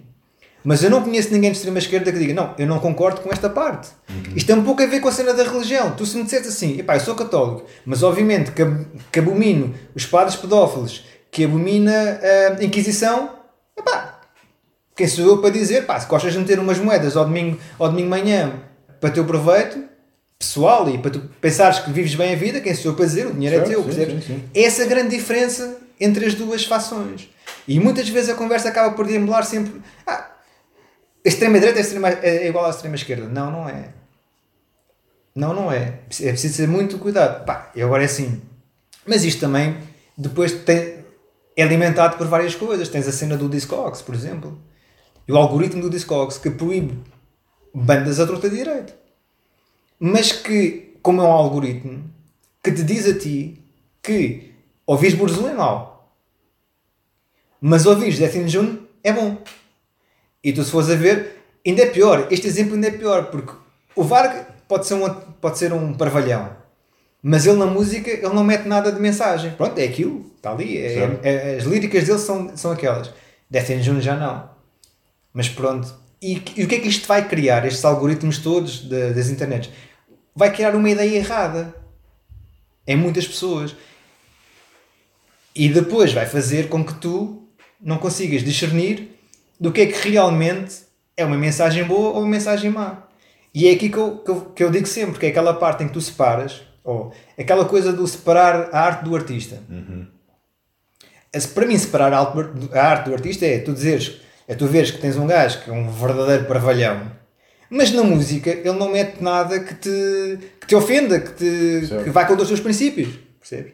Mas eu não conheço ninguém de extrema esquerda que diga, não, eu não concordo com esta parte. Isto tem um pouco a ver com a cena da religião. Tu se me disseste assim, epá, eu sou católico, mas obviamente que, que abomino os padres pedófilos, que abomina a Inquisição, epá, quem sou eu para dizer, pá, se gostas de meter umas moedas ao domingo, ao domingo de manhã para teu proveito pessoal e para tu pensares que vives bem a vida, quem sou eu para dizer, o dinheiro é Certo, teu, sim, percebes? sim, sim. Essa é a grande diferença entre as duas fações. E muitas vezes a conversa acaba por deambular sempre, ah, a extrema-direita é, extrema- é igual à extrema-esquerda. Não, não é. Não, não é. É preciso ter muito cuidado. Pá, e agora é assim. Mas isto também, depois tem, é alimentado por várias coisas. Tens a cena do Discogs, por exemplo. E o algoritmo do Discogs que proíbe bandas a torta direito. Mas que, como é um algoritmo, que te diz a ti que ouvires Burzum é mau. Mas ouvires Death in June é bom. E tu se fores a ver, ainda é pior. Este exemplo ainda é pior, porque o Varg pode ser um, pode ser um parvalhão. Mas ele na música, ele não mete nada de mensagem. Pronto, é aquilo. Está ali. É- Certo. é- as líricas dele são, são aquelas. Death June já não. Mas pronto. E, e o que é que isto vai criar? Estes algoritmos todos da- das internets? Vai criar uma ideia errada. Em muitas pessoas. E depois vai fazer com que tu não consigas discernir do que é que realmente é uma mensagem boa ou uma mensagem má. E é aqui que eu, que eu, que eu digo sempre, que é aquela parte em que tu separas, ou aquela coisa do separar a arte do artista. Esse- Para mim, separar a arte do- artista é tu dizeres, é tu veres que tens um gajo que é um verdadeiro parvalhão, mas na música ele não mete nada que te, que te ofenda, que, te, que vai contra os teus princípios. Percebes?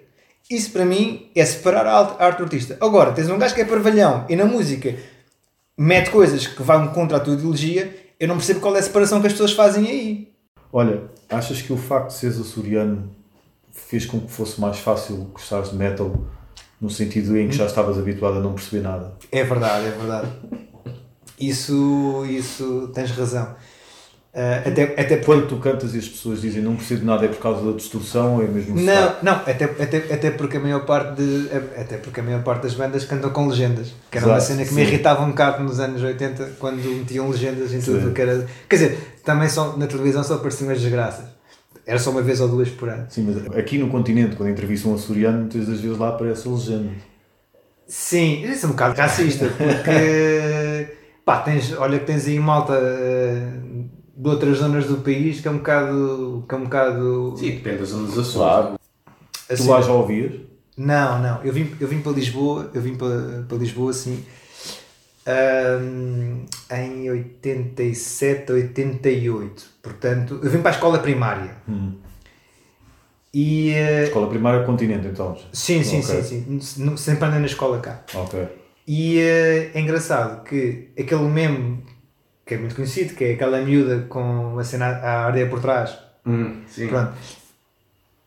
Isso para mim é separar a arte do artista. Agora, tens um gajo que é parvalhão e na música mete coisas que vão contra a tua ideologia, eu não percebo qual é a separação que as pessoas fazem aí. Olha, achas que o facto de seres açoriano fez com que fosse mais fácil gostares de metal no sentido em que já estavas habituado a não perceber nada? É verdade, é verdade. Isso, isso tens razão. Ah, até, até Quando tu cantas e as pessoas dizem não percebo nada é por causa da distorção ou é mesmo Não, sotaque? não, até, até, até porque a maior parte de, até porque a maior parte das bandas cantam com legendas, que era uma Exato, cena que me sim. irritava um bocado nos anos 80 quando metiam legendas em tudo Sim. que era. Quer dizer, também só, na televisão só apareciam as desgraças. Era só uma vez ou duas por ano. Sim, mas aqui no continente, quando entrevistam um açoriano, muitas das vezes lá aparece a legenda. Sim, isso é um bocado racista, porque pá, tens, olha que tens aí malta eh, de outras zonas do país que é um bocado. Que é um bocado Sim, depende das zonas Açores. Claro. assim, Tu lá já ouvias? Não, não. Eu vim, eu vim para Lisboa, eu vim para, para Lisboa assim ahm, em 87, 88. Portanto, eu vim para a escola primária. E eh, Escola primária continente, então. sim, sim, Ok. sim, sim. Sempre andei na escola cá. Ok. E eh, é engraçado que aquele meme que é muito conhecido, que é aquela miúda com a cena à areia por trás. Hum, sim. Pronto.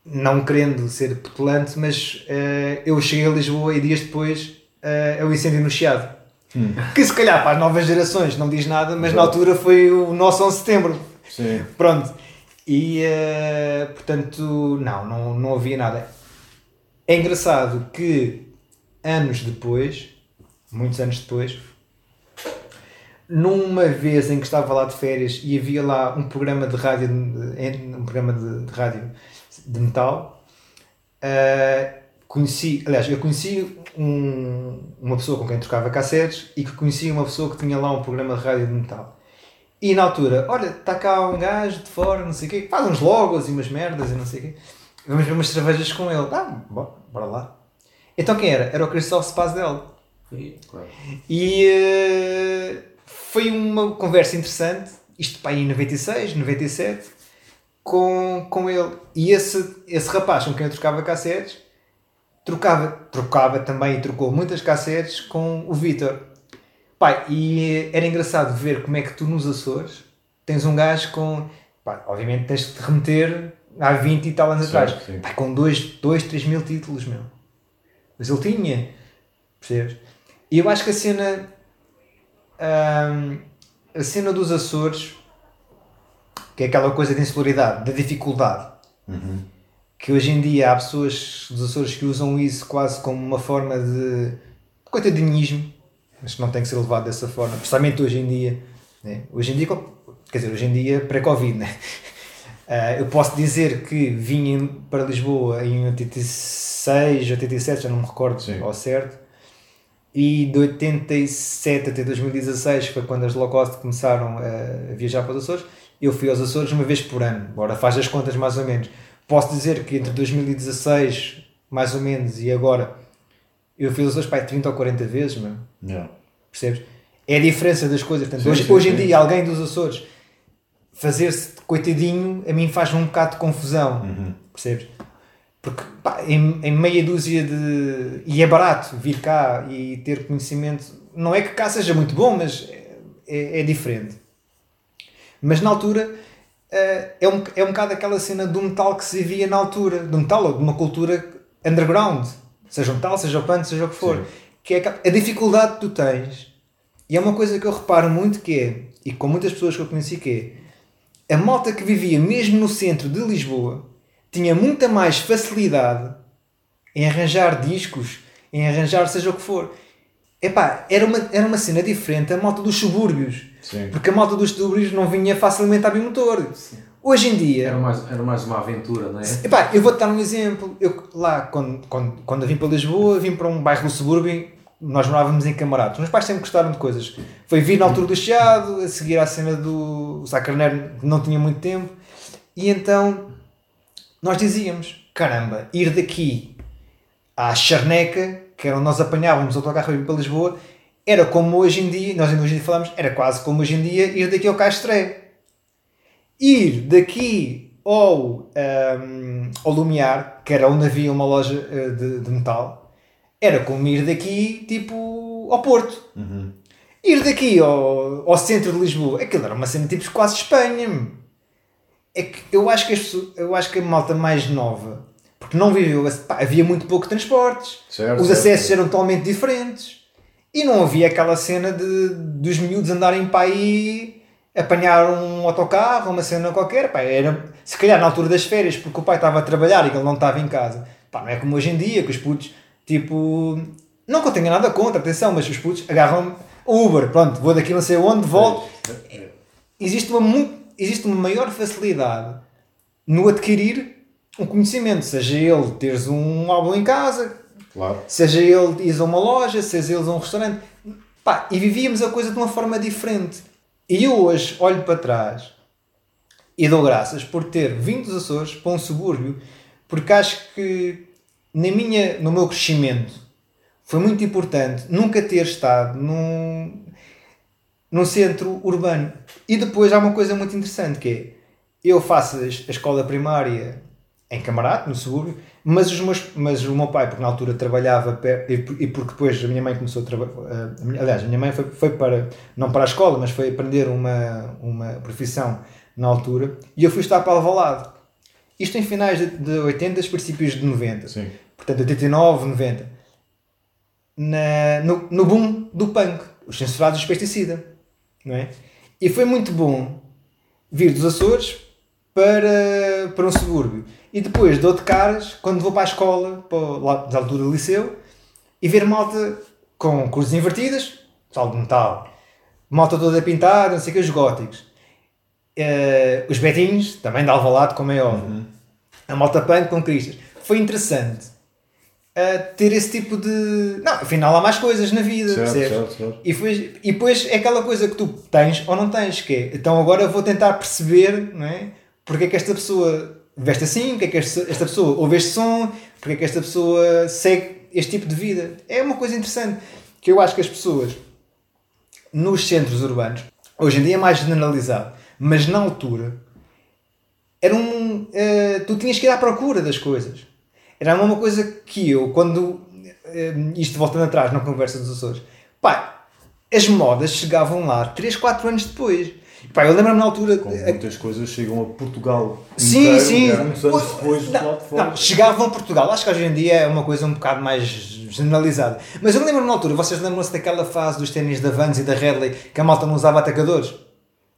Não querendo ser petulante, mas eh, eu cheguei a Lisboa e dias depois eh, é o incêndio no Chiado. Que se calhar para as novas gerações não diz nada, mas na altura foi o nosso 11 de setembro. Sim. Pronto. E eh, portanto, não, não, não havia nada. É engraçado que anos depois, muitos anos depois, numa vez em que estava lá de férias e havia lá um programa de rádio, de- um programa de, de rádio de metal, eh, conheci, aliás, eu conheci um- uma pessoa com quem trocava cassetes e que conhecia uma pessoa que tinha lá um programa de rádio de metal. E na altura, olha, está cá um gajo de fora, não sei o quê, faz uns logos e umas merdas e não sei o quê. Vamos ver umas cervejas com ele. Ah, bora, bora lá. Então quem era? Era o Christophe Spazdel. Claro. E eh, foi uma conversa interessante, isto para aí em 96, 97, com, com ele. E esse, esse rapaz com quem eu trocava cassetes, trocava, trocava também e trocou muitas cassetes com o Vitor. Pá, e era engraçado ver como é que tu nos Açores tens um gajo com. Pá, obviamente tens de te remeter há 20 e tal anos Certo, atrás. sim. Pá, com 2, 3 mil títulos, meu. Mas ele tinha. Percebes? E eu acho que a cena. Hum, a cena dos Açores, que é aquela coisa de insularidade, da dificuldade, que hoje em dia há pessoas dos Açores que usam isso quase como uma forma de coitadinhismo, mas que não tem que ser levado dessa forma, principalmente hoje em dia. né? Hoje em dia, quer dizer, hoje em dia pré-Covid, né? Ah, eu posso dizer que vim para Lisboa em 86, 87, já não me recordo Sim. ao certo, e de 87 até 2016, que foi quando as low cost começaram a viajar para os Açores, eu fui aos Açores uma vez por ano, agora faz as contas mais ou menos. Posso dizer que entre 2016, mais ou menos, e agora, eu fui aos Açores pai, 30 ou 40 vezes, meu. Yeah. Percebes? É a diferença das coisas. Portanto, Sim, hoje, sim, hoje em sim. dia, alguém dos Açores fazer-se coitadinho, a mim faz um bocado de confusão. Uhum. Percebes? Porque pá, em, em meia dúzia de. E é barato vir cá e ter conhecimento. Não é que cá seja muito bom, mas é, é diferente. Mas na altura eh, é, um, é um bocado aquela cena do metal que se via na altura, do metal ou de uma cultura underground, seja o metal, seja o punk, seja o que for, Sim. que é a dificuldade que tu tens, e é uma coisa que eu reparo muito que é, e com muitas pessoas que eu conheci que é, a malta que vivia mesmo no centro de Lisboa tinha muita mais facilidade em arranjar discos, em arranjar seja o que for. Epá, era uma, era uma cena diferente a malta dos subúrbios. Sim. Porque a malta dos subúrbios não vinha facilmente a bimotor. Hoje em dia, Era mais, era mais uma aventura, não é? Epá, eu vou-te dar um exemplo. Eu, lá, quando, quando, quando eu vim para Lisboa, vim para um bairro do subúrbio, nós morávamos em Camarados. Os meus pais sempre gostaram de coisas. Foi vir na altura do Chiado, a seguir à cena do Sá Carneiro, que não tinha muito tempo. E então, nós dizíamos, caramba, ir daqui à Charneca, que era onde nós apanhávamos o autocarro para Lisboa, era como hoje em dia, nós ainda hoje em dia falamos, era quase como hoje em dia ir daqui ao Castré ir daqui ao, ehm, ao Lumiar, que era onde havia uma loja eh, de, de metal, era como ir daqui tipo ao Porto. Ir daqui ao, ao centro de Lisboa, aquilo era uma cena tipo quase Espanha. meu. É que eu acho que, as pessoas- eu acho que a malta mais nova, porque não viveu, pá, havia muito pouco transportes, Certo, os certo. acessos eram totalmente diferentes. E não havia aquela cena de, dos miúdos andarem para aí apanhar um autocarro, uma cena qualquer, pá, era se calhar na altura das férias porque o pai estava a trabalhar e ele não estava em casa, pá, não é como hoje em dia que os putos, tipo, não que eu tenha nada contra, atenção, mas os putos agarram Uber, pronto, vou daqui não sei onde, volto, existe uma, mu- existe uma maior facilidade no adquirir um conhecimento, seja ele teres um álbum em casa, Claro. seja ele ires a uma loja, seja eles a um restaurante. Pá, e vivíamos a coisa de uma forma diferente. E eu hoje olho para trás e dou graças por ter vindo dos Açores para um subúrbio, porque acho que na minha, no meu crescimento foi muito importante nunca ter estado num, num centro urbano. E depois há uma coisa muito interessante que é, eu faço a escola primária em Camarate, no subúrbio, mas, os meus, mas o meu pai, porque na altura trabalhava, e e porque depois a minha mãe começou a trabalhar, aliás, a minha mãe foi, foi para, não para a escola, mas foi aprender uma, uma profissão na altura, e eu fui estar para Alvalade. Isto em finais de, de 80, princípios de 90. Sim. Portanto, 89, 90. Na, no, no boom do punk, os censurados dos pesticida. Não é? E foi muito bom vir dos Açores para, para um subúrbio. E depois dou de caras, quando vou para a escola, para, lá da altura do liceu, e ver malta com cores invertidas, de metal, malta toda pintada, não sei o que, os góticos. Eh, os betinhos, também de Alvalade, como é óbvio. A malta punk com cristas. Foi interessante ter esse tipo de... Não, afinal há mais coisas na vida, Certo, certo, certo. E, foi, e depois é aquela coisa que tu tens ou não tens, que é, então agora vou tentar perceber, não é? Porque é que esta pessoa veste assim, porque é que esta, esta pessoa ouve este som, porque é que esta pessoa segue este tipo de vida. É uma coisa interessante, que eu acho que as pessoas nos centros urbanos, hoje em dia é mais generalizado, mas na altura, era um, eh, tu tinhas que ir à procura das coisas. Era uma coisa que eu, quando, eh, isto voltando atrás na conversa dos Açores, pá, as modas chegavam lá 3, 4 anos depois. Pá, eu lembro-me na altura. Como muitas coisas chegam a Portugal. Sim, inteiro, sim. Muitos anos depois do não, lado de fora. não, chegavam a Portugal. Acho que hoje em dia é uma coisa um bocado mais generalizada. Mas eu lembro-me na altura, vocês lembram-se daquela fase dos ténis da Vans e da Redley que a malta não usava atacadores?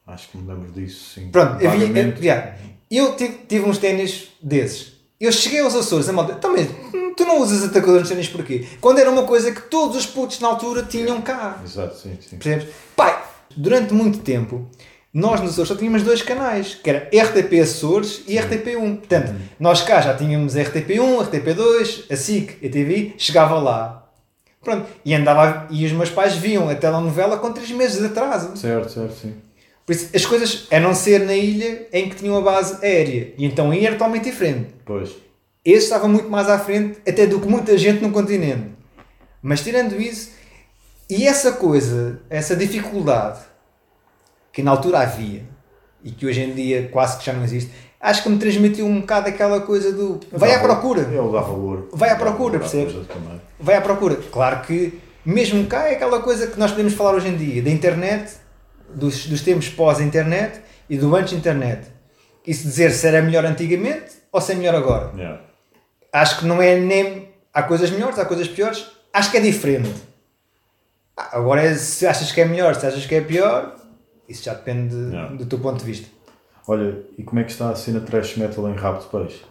Acho que me lembro disso, sim. Pronto, havia, eu, eu tive, tive uns ténis desses. Eu cheguei aos Açores, a malta, também, tu não usas atacadores nos ténis porquê? Quando era uma coisa que todos os putos na altura tinham cá. Exato, sim, sim. Percebes? Pai, durante muito tempo, nós nos Açores só tínhamos dois canais, que era RTP Açores e RTP1. Portanto, nós cá já tínhamos RTP1, RTP2, a SIC, a TV, chegava lá. Pronto, e andava, e os meus pais viam a telenovela com 3 meses de atraso. Certo, certo, sim. Por isso, as coisas, a não ser na ilha em que tinham a base aérea. E então aí era totalmente diferente. Pois. Esse estava muito mais à frente até do que muita gente no continente. Mas tirando isso, e essa coisa, essa dificuldade que na altura havia e que hoje em dia quase que já não existe, acho que me transmitiu um bocado aquela coisa do vai à procura, Ele dá valor. Vai à procura, percebes? vai à procura. Claro que mesmo cá é aquela coisa que nós podemos falar hoje em dia, da internet, dos, dos tempos pós-internet e do antes-internet. Isso dizer se era melhor antigamente ou se é melhor agora. Yeah. Acho que não é nem. Há coisas melhores, há coisas piores. Acho que é diferente. Ah, Agora, é se achas que é melhor, se achas que é pior, isso já depende Não. do teu ponto de vista. Olha, e como é que está a cena trash metal em rabo de peixe?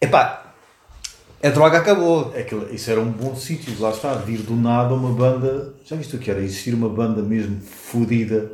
Epá, a droga acabou. É que isso era um bom sítio, lá está, vir do nada uma banda. Já viste o que era? Existir uma banda mesmo fodida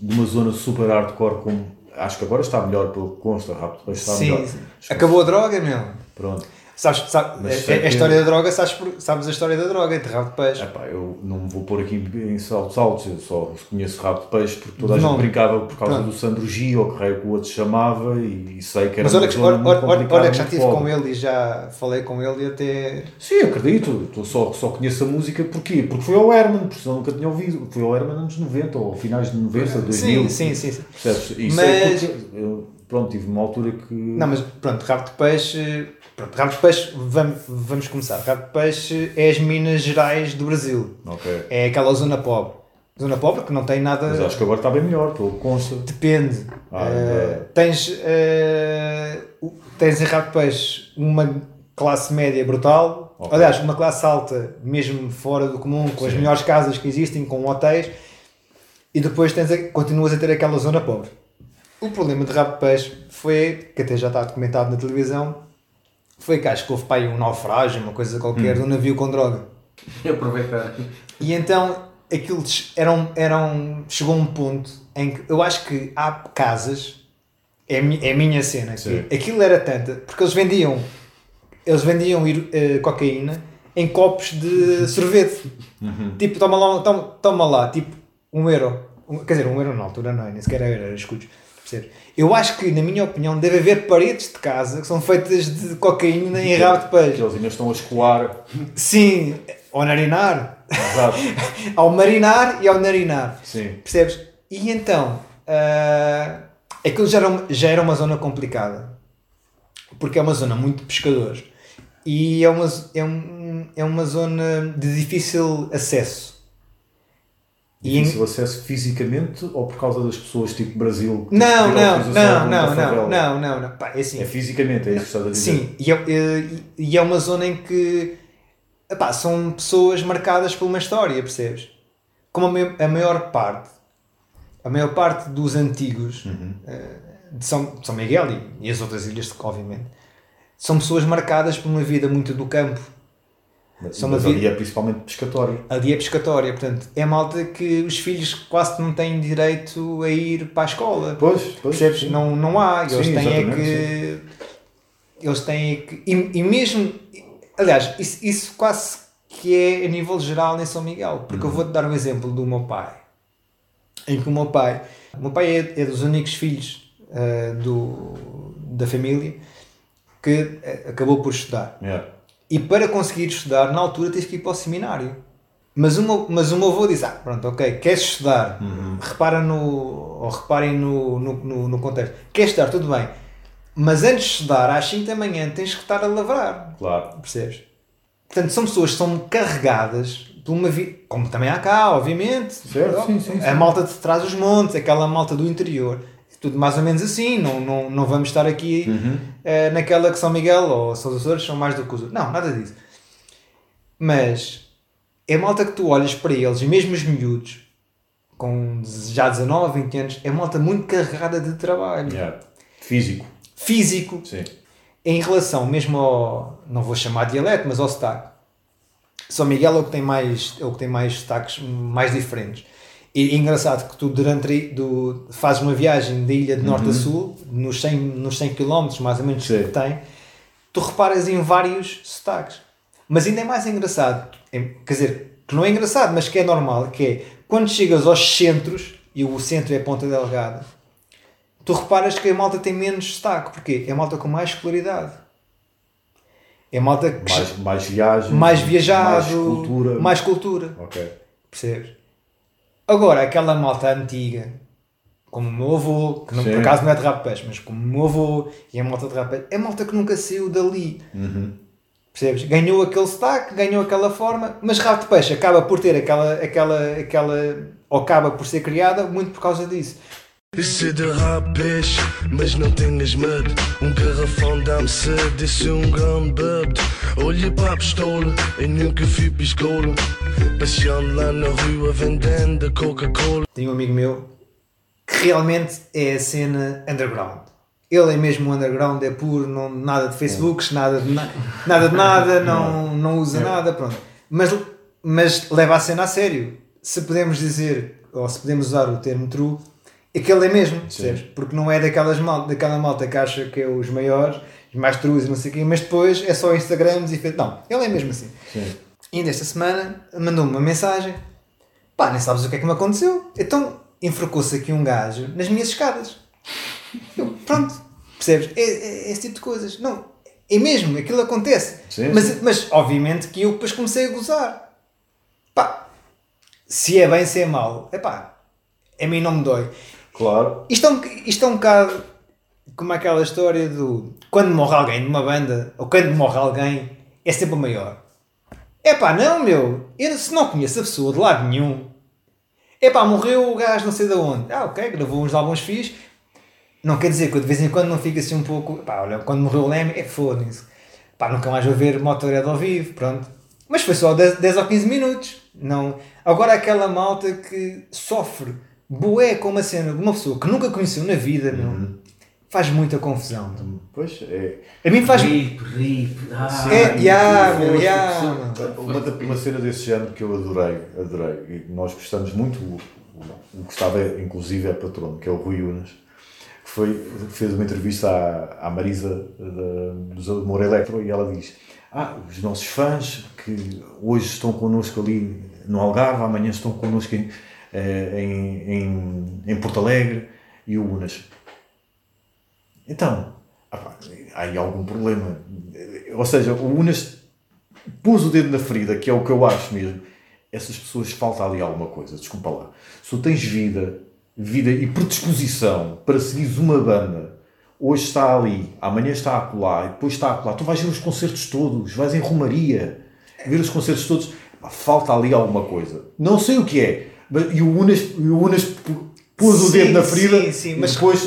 de uma zona super hardcore como. Acho que agora está melhor, pelo que consta, peixe está Sim, melhor. sim. acabou a droga, meu. Pronto. Sabes, sabes a, sei a que- história da droga, sabes, sabes a história da droga, de rabo de peixe. Epá, eu não vou pôr aqui em saltos altos, eu só conheço rabo de peixe porque toda a gente brincava por causa Pronto. do Sandro G ou que o outro chamava e, e sei que era Mas olha que, olha, olha, olha, que já estive com ele e já falei com ele e até. Sim, acredito, eu só, só conheço a música porquê? Porque foi ao Herman, porque senão nunca tinha ouvido. Foi ao Herman anos 90 ou finais de 90, 2000. Sim, sim, sim. sim. Percebes? Isso Mas- é porque, eu, pronto, tive uma altura que. Não, mas pronto, rabo de peixe. Pronto, rabo de peixe, vamos, vamos começar. Rabo de peixe é as Minas Gerais do Brasil. Ok. É aquela zona pobre. Zona pobre que não tem nada. Mas acho que agora está bem melhor, pelo consta. Depende. Ah, é. tens, o- tens em rabo de peixe uma classe média brutal. Ok. Aliás, uma classe alta, mesmo fora do comum, com as Sim. melhores casas que existem, com hotéis. E depois tens a- continuas a ter aquela zona pobre. O problema de rabo de peixe foi, que até já está documentado na televisão, foi que acho que houve para aí um naufrágio, uma coisa qualquer, Hum. de um navio com droga. Aproveitar. E então aquilo des- era um, era um- chegou a um ponto em que eu acho que há casas, é, é a minha cena, que Sim. aquilo era tanta, porque eles vendiam, eles vendiam eh, cocaína em copos de sorvete. Tipo, toma lá, toma, toma lá, tipo, um euro. Um- quer dizer, um euro na altura não é, nem sequer era, era escudos. Percebes? Eu acho que, na minha opinião, deve haver paredes de casa que são feitas de cocaína em rabo de Que peixe. eles ainda estão a escoar. Sim, ao narinar. Exato. ao marinar e ao narinar. Sim. Percebes? E então, ah, aquilo já era, uma, já era uma zona complicada. Porque é uma zona muito de pescadores. E é uma, é, um, é uma zona de difícil acesso. E acesso fisicamente ou por causa das pessoas tipo Brasil? que Não, não, não, não, não, não, não, não. Pá, é assim. É fisicamente, é isso que estás a dizer? Sim, e é, e- é uma zona em que epá, são pessoas marcadas por uma história, percebes? Como a, ma- a maior parte, a maior parte dos antigos eh, de São, São Miguel e, e as outras ilhas, obviamente, são pessoas marcadas por uma vida muito do campo. Mas, mas vi- ali é principalmente pescatório. Ali é pescatória, portanto, é malta que os filhos quase não têm direito a ir para a escola. Pois, pois. Percebes? sim. Não, não há. Eles Sim, têm é que. Eles têm é que. E, e mesmo. Aliás, isso, isso quase que é a nível geral em São Miguel. Porque Uhum. eu vou-te dar um exemplo do meu pai. Em que o meu pai. O meu pai é, é dos únicos filhos ah, do, da família que ah, acabou por estudar. Yeah. E para conseguir estudar, na altura tens que ir para o seminário. Mas o meu, mas o meu avô diz: Ah, pronto, ok, queres estudar? Repara no. Ou reparem no, no, no, no contexto. Queres estudar? Tudo bem. Mas antes de estudar, às 5 da manhã, tens que estar a lavrar. Claro. Percebes? Portanto, são pessoas que são carregadas tu uma vi... como também há cá, obviamente. Certo, sim, sim, A sim. malta de trás dos montes, aquela malta do interior. Tudo mais ou menos assim, não, não, não vamos estar aqui Uhum. eh, naquela que São Miguel ou São Açores são mais do que os outros. Não, nada disso. Mas é malta que tu olhas para eles, e mesmo os miúdos, com já 19, 20 anos, é malta muito carregada de trabalho. Yeah. Físico. Físico, Sim. em relação mesmo ao, não vou chamar dialeto, mas ao sotaque. São Miguel é o que tem mais, é o que tem mais sotaques mais diferentes. E é engraçado que tu durante do, fazes uma viagem da ilha de norte a sul, nos 100, nos 100 km mais ou menos Sim. que tem, tu reparas em vários sotaques. Mas ainda é mais engraçado, é- quer dizer, que não é engraçado, mas que é normal, que é quando chegas aos centros, e o centro é a Ponta Delgada, tu reparas que a malta tem menos sotaque. Porquê? É a malta com mais escolaridade. É a malta que Mais, mais viagem. mais viajado, Mais cultura. mais cultura. Ok. Percebes? Agora, aquela malta antiga, como o meu avô, que não, por acaso não é de peixe, mas como o meu avô e a malta de peixe, é malta que nunca saiu dali. Uhum. Percebes? Ganhou aquele sotaque, ganhou aquela forma, mas rabo de peixe acaba por ter aquela, aquela, aquela, ou acaba por ser criada muito por causa disso. Isso é de rapaz, mas não tenhas medo. Um garrafão dá-me sede, isso é um grande bebê. Olha para a pistola, eu nunca fui para a escola. Passeando lá na rua vendendo Coca-Cola. Tenho um amigo meu que realmente é a cena underground. Ele é mesmo underground, é puro, não, nada de Facebooks, nada de, na- nada, de nada, não, não usa nada, pronto. Mas, mas leva a cena a sério. Se podemos dizer, ou se podemos usar o termo true, é que ele é mesmo, percebes? Porque não é daquelas mal, daquela malta que acha que é os maiores, os mais trues e não sei o quê, mas depois é só Instagrams e... Não, ele é mesmo assim. Sim. E ainda esta semana mandou-me uma mensagem. Pá, nem sabes o que é que me aconteceu. Então enforcou-se aqui um gajo nas minhas escadas. Eu, pronto, percebes? É, é- é esse tipo de coisas. Não, é mesmo, aquilo acontece. Sim, mas, sim. mas obviamente que eu depois comecei a gozar. Pá, se é bem, se é mau, é pá, a mim não me dói. Claro. Isto é, um, isto é um bocado como aquela história do quando morre alguém numa banda, ou quando morre alguém, é sempre o maior. É pá, não, meu. Eu se não conheço a pessoa de lado nenhum. É pá, morreu o gajo não sei de onde. Ah, ok, gravou uns álbuns fixos. Não quer dizer que eu de vez em quando não fico assim um pouco. Pá, olha, quando morreu o Leme, é foda-se. Pá, nunca mais vou ver Motorhead ao vivo, pronto. Mas foi só 10, 10 ou 15 minutos. Não. Agora aquela malta que sofre boé com uma cena de uma pessoa que nunca conheceu na vida, meu, faz muita confusão. Pois é. A mim faz. Rip, rip. Ah, É, ya, meu, meu. Uma, uma cena desse género que eu adorei, adorei, e nós gostamos muito, o, o, o que estava inclusive é patrono, que é o Rui Unas, que foi, fez uma entrevista à, à Marisa dos Amor Electro e ela diz: Ah, os nossos fãs que hoje estão connosco ali no Algarve, amanhã estão connosco em, em, em, em Porto Alegre, e o Unas. Então, ah há aí algum problema. Ou seja, o Unas pôs o dedo na ferida, que é o que eu acho mesmo. Essas pessoas falta ali alguma coisa, desculpa lá. Se tu tens vida, vida e predisposição para seguires uma banda, hoje está ali, amanhã está acolá, e depois está acolá, tu vais ver os concertos todos, vais em Romaria, ver os concertos todos, falta ali alguma coisa. Não sei o que é, e o Unas, e o Unas pôs o Sim, dedo na ferida sim, sim, mas- depois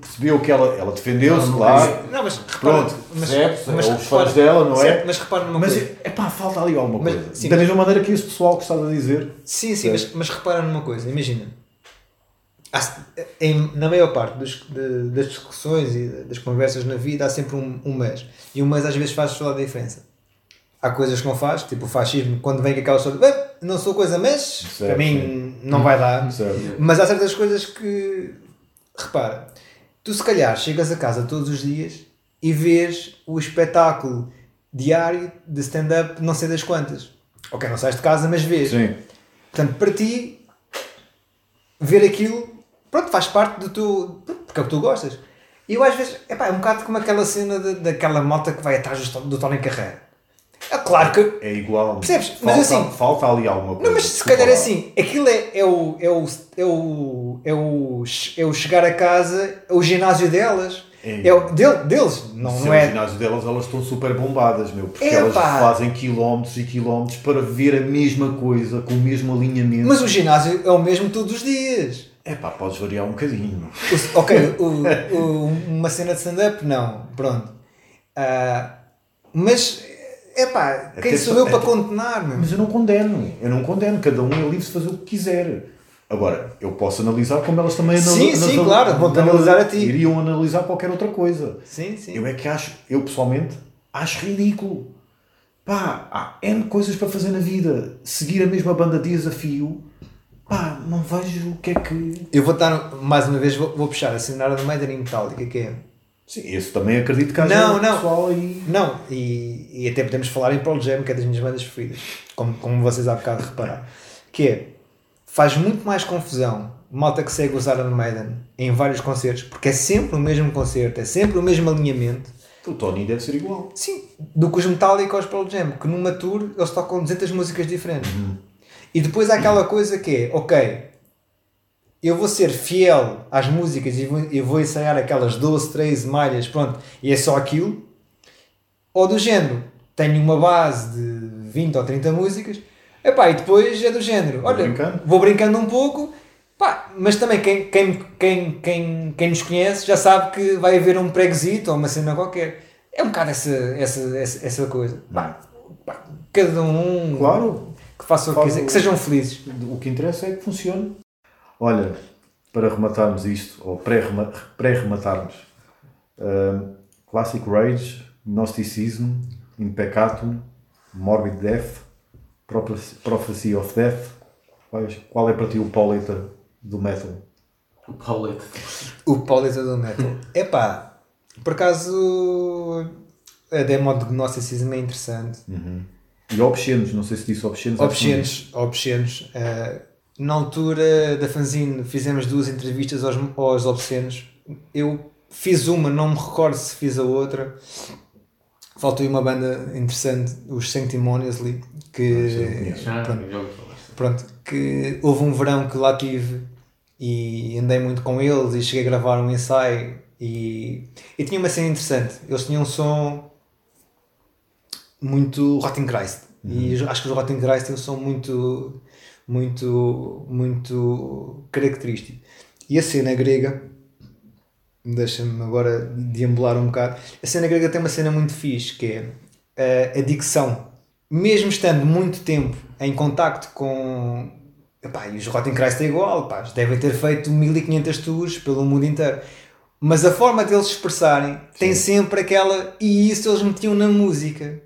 percebeu que ela, ela defendeu-se, claro. Não, mas repara, Pronto, mas, percebe-se, mas é os repara- fãs dela, não é? certo, Mas repara numa Mas coisa. é pá, falta ali alguma Mas, coisa. sim. da mesma maneira que esse pessoal que estás a dizer. Sim, sim, mas, mas repara numa coisa, imagina. Há- em- na maior parte dos- de- das discussões e das conversas na vida há sempre um, um mas. E um mas às vezes faz toda a diferença. Há coisas que não faz, tipo o fascismo, quando vem com aquela história, "Ah, não sou coisa, mas Certo, para mim não vai dar. Certo. Mas há certas coisas que, repara, tu se calhar chegas a casa todos os dias e vês o espetáculo diário de stand-up não sei das quantas. Ok, não sais de casa, mas vês. Sim. Portanto, para ti, ver aquilo, pronto, faz parte do teu. porque é o que tu gostas. E eu às vezes, epá, é um bocado como aquela cena de- daquela malta que vai atrás do, do Tony Carreira. É claro que. É igual. Percebes? Falta, Mas assim- Falta ali alguma coisa. Não, mas se calhar é assim, aquilo é, é, o, é, o, é, o, é, o, é o chegar a casa, é o ginásio delas. É o dele, deles, não, não é o é. ginásio delas, elas estão super bombadas, meu, porque Epá! elas fazem quilómetros e quilómetros para ver a mesma coisa, com o mesmo alinhamento. Mas o ginásio é o mesmo todos os dias. É pá, podes variar um bocadinho. O- ok, o- o- uma cena de stand-up, não. Pronto. Ah, mas, é pá, quem Até sou eu para até- condenar, meu? Mas eu não condeno, eu não condeno, cada um é livre de fazer o que quiser. Agora, eu posso analisar como elas também anal- Sim, sim, claro, vão-te analisar a ti. Iriam analisar qualquer outra coisa. Sim, sim. Eu é que acho, eu pessoalmente, acho ridículo. Pá, há N coisas para fazer na vida. Seguir a mesma banda dias a fio, pá, não vejo o que é que. Eu vou estar, mais uma vez, vou, vou puxar a cenária do Maiden em Metallica, que é... Sim, esse também acredito que haja Não, não. pessoal aí. Não, e, e até podemos falar em Pearl Jam, que é das minhas bandas preferidas, como, como vocês há bocado repararam, que é, faz muito mais confusão malta que segue os Iron Maiden em vários concertos, porque é sempre o mesmo concerto, é sempre o mesmo alinhamento, O Tony deve ser igual. sim, do que os Metallica ou os Pearl Jam, que numa tour eles tocam 200 músicas diferentes. E depois há aquela coisa que é, ok, eu vou ser fiel às músicas e vou, eu vou ensaiar aquelas 12, 13 malhas, pronto, e é só aquilo. Ou do género, tenho uma base de 20 ou 30 músicas, epá, e depois é do género, olha, brincando. vou brincando um pouco, pá, mas também quem, quem, quem, quem, quem nos conhece já sabe que vai haver um preguisito ou uma cena qualquer. É um bocado essa, essa, essa, essa coisa. Pá, pá, cada um Claro, que faça o que quiser, que sejam felizes. o que interessa é que funcione. Olha, para rematarmos isto, ou pré-rema- pré-rematarmos, hum, Classic Rage, Gnosticism, In Peccatum, Morbid Death, Prophecy- of Death. Quais- Qual é para ti o pauleta do metal? O Paulette. O Pauleta do Metal. Epá, por acaso a demo de Gnosticism é interessante. E obscenos, não sei se disse obscenos. não Obscenos, obscenos. Eh, na altura da fanzine fizemos duas entrevistas aos, aos obscenos. Eu fiz uma, não me recordo se fiz a outra. Faltou aí uma banda interessante, os Sanctimoniously, que, Já, pronto, pronto, que houve um verão que lá tive e andei muito com eles e cheguei a gravar um ensaio e, e tinha uma cena interessante. Eles tinham um som muito Rotten Christ e eu acho que os Rotten Christ têm um som muito, muito, muito característico. E a cena grega, deixa-me agora deambular um bocado, a cena grega tem uma cena muito fixe que é eh, a dicção. Mesmo estando muito tempo em contacto com. Epá, e os Rotten Christ é igual, pá, devem ter feito 1500 tours pelo mundo inteiro. Mas a forma deles se expressarem tem sempre aquela. E isso eles metiam na música.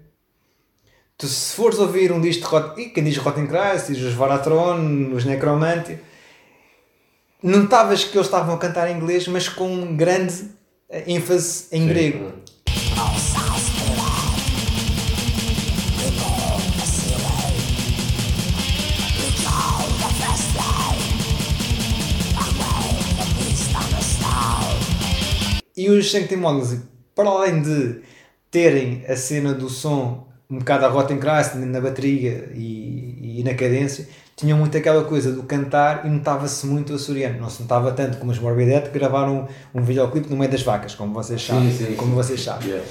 Tu, se fores ouvir um disco de Rotten. Quem diz os Varatron, os Necromantia. Notavas que eles estavam a cantar em inglês, mas com grande eh, ênfase em grego. E os Sanctimonials, para além de terem a cena do som um bocado a Rotten Christ na bateria e, e na cadência, tinham muito aquela coisa do cantar e notava-se muito o açoriano. Não se notava tanto como os Morbidette que gravaram um, um videoclipe no meio das vacas, como vocês sabem. Sim, sim, como vocês sabem. Yeah.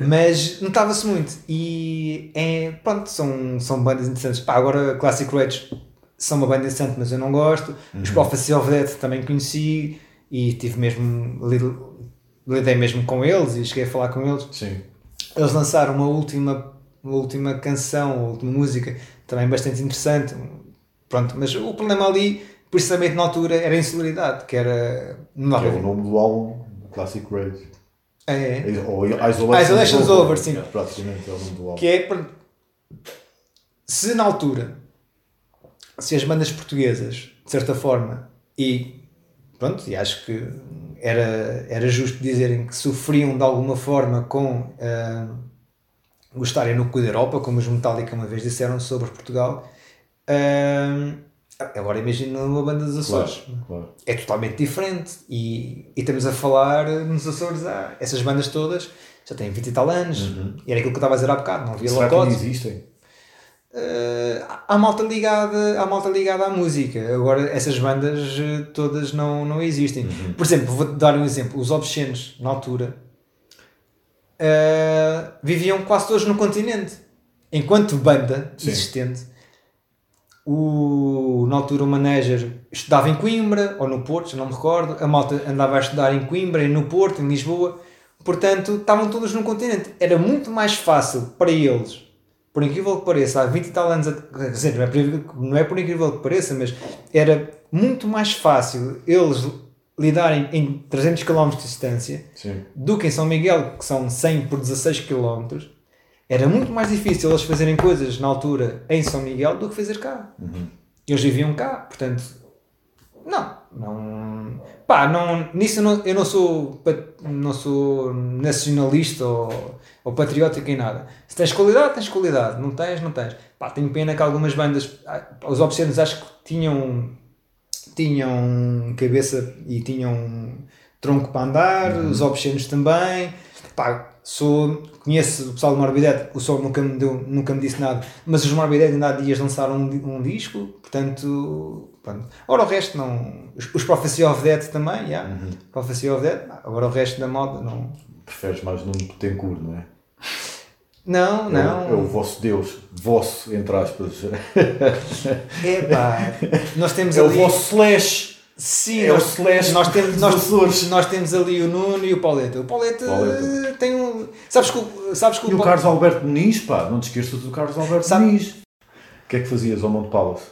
Mas notava-se muito. E é, pronto, são, são bandas interessantes. Pá, agora Classic Rage são uma banda interessante, mas eu não gosto. Os Prophecy of Death também conheci e tive mesmo. lido- lidei mesmo com eles e cheguei a falar com eles. Sim. Eles lançaram uma última, uma última canção, uma última música, também bastante interessante. Pronto, mas o problema ali, precisamente na altura, era a insularidade, que era. Não Que é o nome do álbum, Classic Rage. é, Ou Isolation's, Isolation's Over, sim. Praticamente é o nome do álbum. que é se na altura se as bandas portuguesas de certa forma e pronto e acho que era era justo dizerem que sofriam de alguma forma com ah, o estarem no cu da Europa como os Metallica uma vez disseram sobre Portugal agora imagina uma banda dos Açores Claro, claro. é totalmente diferente e, e estamos a falar nos Açores ah, essas bandas todas já têm 20 e tal anos e era aquilo que eu estava a dizer há bocado não havia Será locote existem? eh, há malta ligada há malta ligada à música agora essas bandas eh, todas não, não existem Uhum. por exemplo vou dar um exemplo os Obscenos na altura eh, viviam quase todos no continente. Enquanto banda Sim. existente o, na altura o manager estudava em Coimbra ou no Porto, não me recordo. A malta andava a estudar em Coimbra e no Porto, em Lisboa. Portanto estavam todos no continente. Era muito mais fácil para eles por incrível que pareça, há 20 e tal anos, a- quer dizer, não é, por, não é por incrível que pareça, mas era muito mais fácil eles lidarem em 300 km de distância Sim. do que em São Miguel, que são 100 por 16 km. Era muito mais difícil eles fazerem coisas na altura em São Miguel do que fazer cá. Eles viviam cá, portanto, não, não, pá, não, nisso eu não, eu não sou, não sou nacionalista ou, ou patriótico em nada. Se tens qualidade, tens qualidade, não tens, não tens. Pá, tenho pena que algumas bandas, ah, os Obscenos acho que tinham, tinham cabeça e tinham tronco para andar, os Obscenos também, pá, sou, conheço o pessoal do Morbidete, o som nunca me, deu, nunca me disse nada, mas os Morbidete ainda há dias lançaram um, um disco, portanto, pronto. Ora o resto não, os, os Prophecy of Death também, já, Prophecy of Death, agora o resto da moda não, Preferes mais Nuno Betancourt, não é? não, É o- não, É o vosso Deus. Vosso, entre aspas. é pá, nós temos É o ali... vosso slash. Sim, É o nós, Slash nós, temos, nós, nós temos ali o Nuno e o Pauleta. O Pauleta, Pauleta. tem um. Sabes que, o- sabes que E o Carlos Alberto Muniz, pá, não te esqueças do Carlos Alberto Sabe- Muniz. O que é que fazias ao Monte Palace?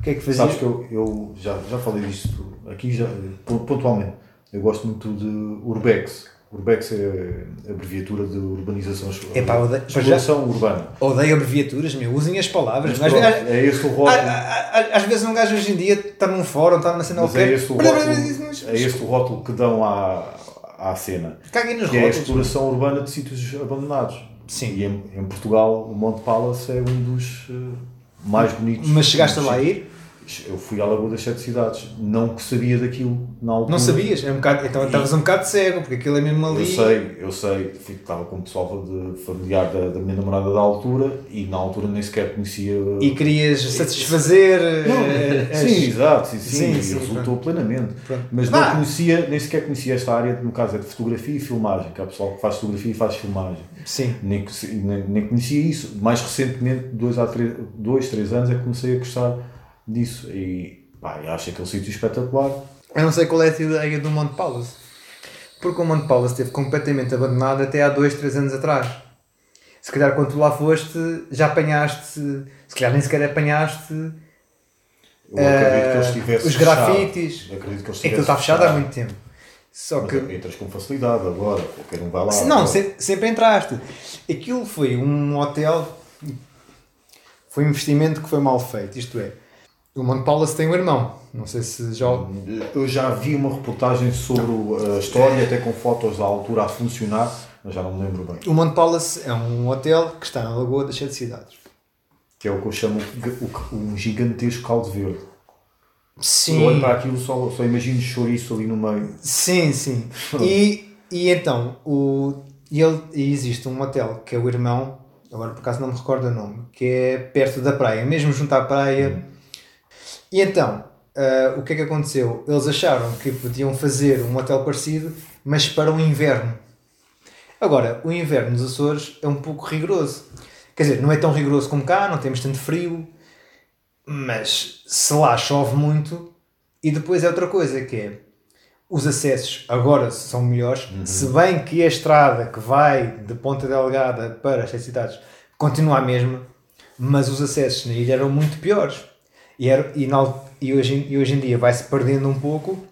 O que é que fazia? Sabes que eu, eu já, já falei disto aqui já, pon- pontualmente. Eu gosto muito de Urbex. Urbex é a abreviatura de urbanização, Epá, odeio- exploração urbana. Odeio abreviaturas, meu. Usem as palavras. Mas Às, pronto, vezes- é esse o rótulo. às vezes um gajo hoje em dia está num fórum, está numa cena Mas qualquer. é esse o rótulo, é esse o rótulo que dão à, à cena. Caguem nos Que é a rótulos. exploração urbana de sítios abandonados. Sim. E em, em Portugal, o Monte Palace é um dos eh, mais bonitos. Mas chegaste a lá a ir? Eu fui à Lagoa das Sete Cidades. Não que sabia daquilo na altura. Não sabias? É um bocado, então estavas um bocado cego, porque aquilo é mesmo ali. Eu sei, eu sei. Estava com o pessoal de familiar da, da minha namorada da altura e na altura nem sequer conhecia. E querias satisfazer. Não, eh, as- sim, exato, sim, sim, Sim, sim, resultou plenamente. Pronto. Mas Vá. não conhecia, nem sequer conhecia esta área, no caso é de fotografia e filmagem, que há pessoal que faz fotografia e faz filmagem. Sim. Nem, nem, nem conhecia isso. Mais recentemente, dois, a três, dois, três anos, é que comecei a gostar disso. E pá, eu acho aquele sítio espetacular. Eu não sei qual é a ideia do Monte Palace. Porque o Monte Palace esteve completamente abandonado até há 2, 3 anos atrás. Se calhar quando tu lá foste, já apanhaste, se calhar nem sequer apanhaste Eu acredito que eh, eles tivessem os fechado. grafites. Eu acredito que eles Aquilo está tivessem fechado há muito tempo. Só Mas que. entras com facilidade agora, qualquer um vai lá. Se- Não, agora. se- sempre entraste. Aquilo foi um hotel. Foi um investimento que foi mal feito. Isto é, o Monte Palace tem um irmão. Não sei se já. Eu já vi uma reportagem sobre o- a história, até com fotos da altura a funcionar, mas já não me lembro bem. O Monte Palace é um hotel que está na Lagoa das Sete Cidades. Que é o que eu chamo um gigantesco caldo verde. Sim. Eu olho para aquilo só, só imagino chouriço ali no meio. Sim, sim. E, e então, o, e ele, e existe um hotel que é o irmão, agora por acaso não me recordo o nome, que é perto da praia, mesmo junto à praia. E então, ah, o que é que aconteceu? Eles acharam que podiam fazer um hotel parecido, mas para o inverno. Agora, o inverno nos Açores é um pouco rigoroso. Quer dizer, não é tão rigoroso como cá, não temos tanto frio, mas se lá chove muito, e depois é outra coisa que é os acessos agora são melhores, se bem que a estrada que vai de Ponta Delgada para as cidades continua a mesma, mas os acessos na ilha eram muito piores. E, era, e, na e, hoje, em- e hoje em dia vai-se perdendo um pouco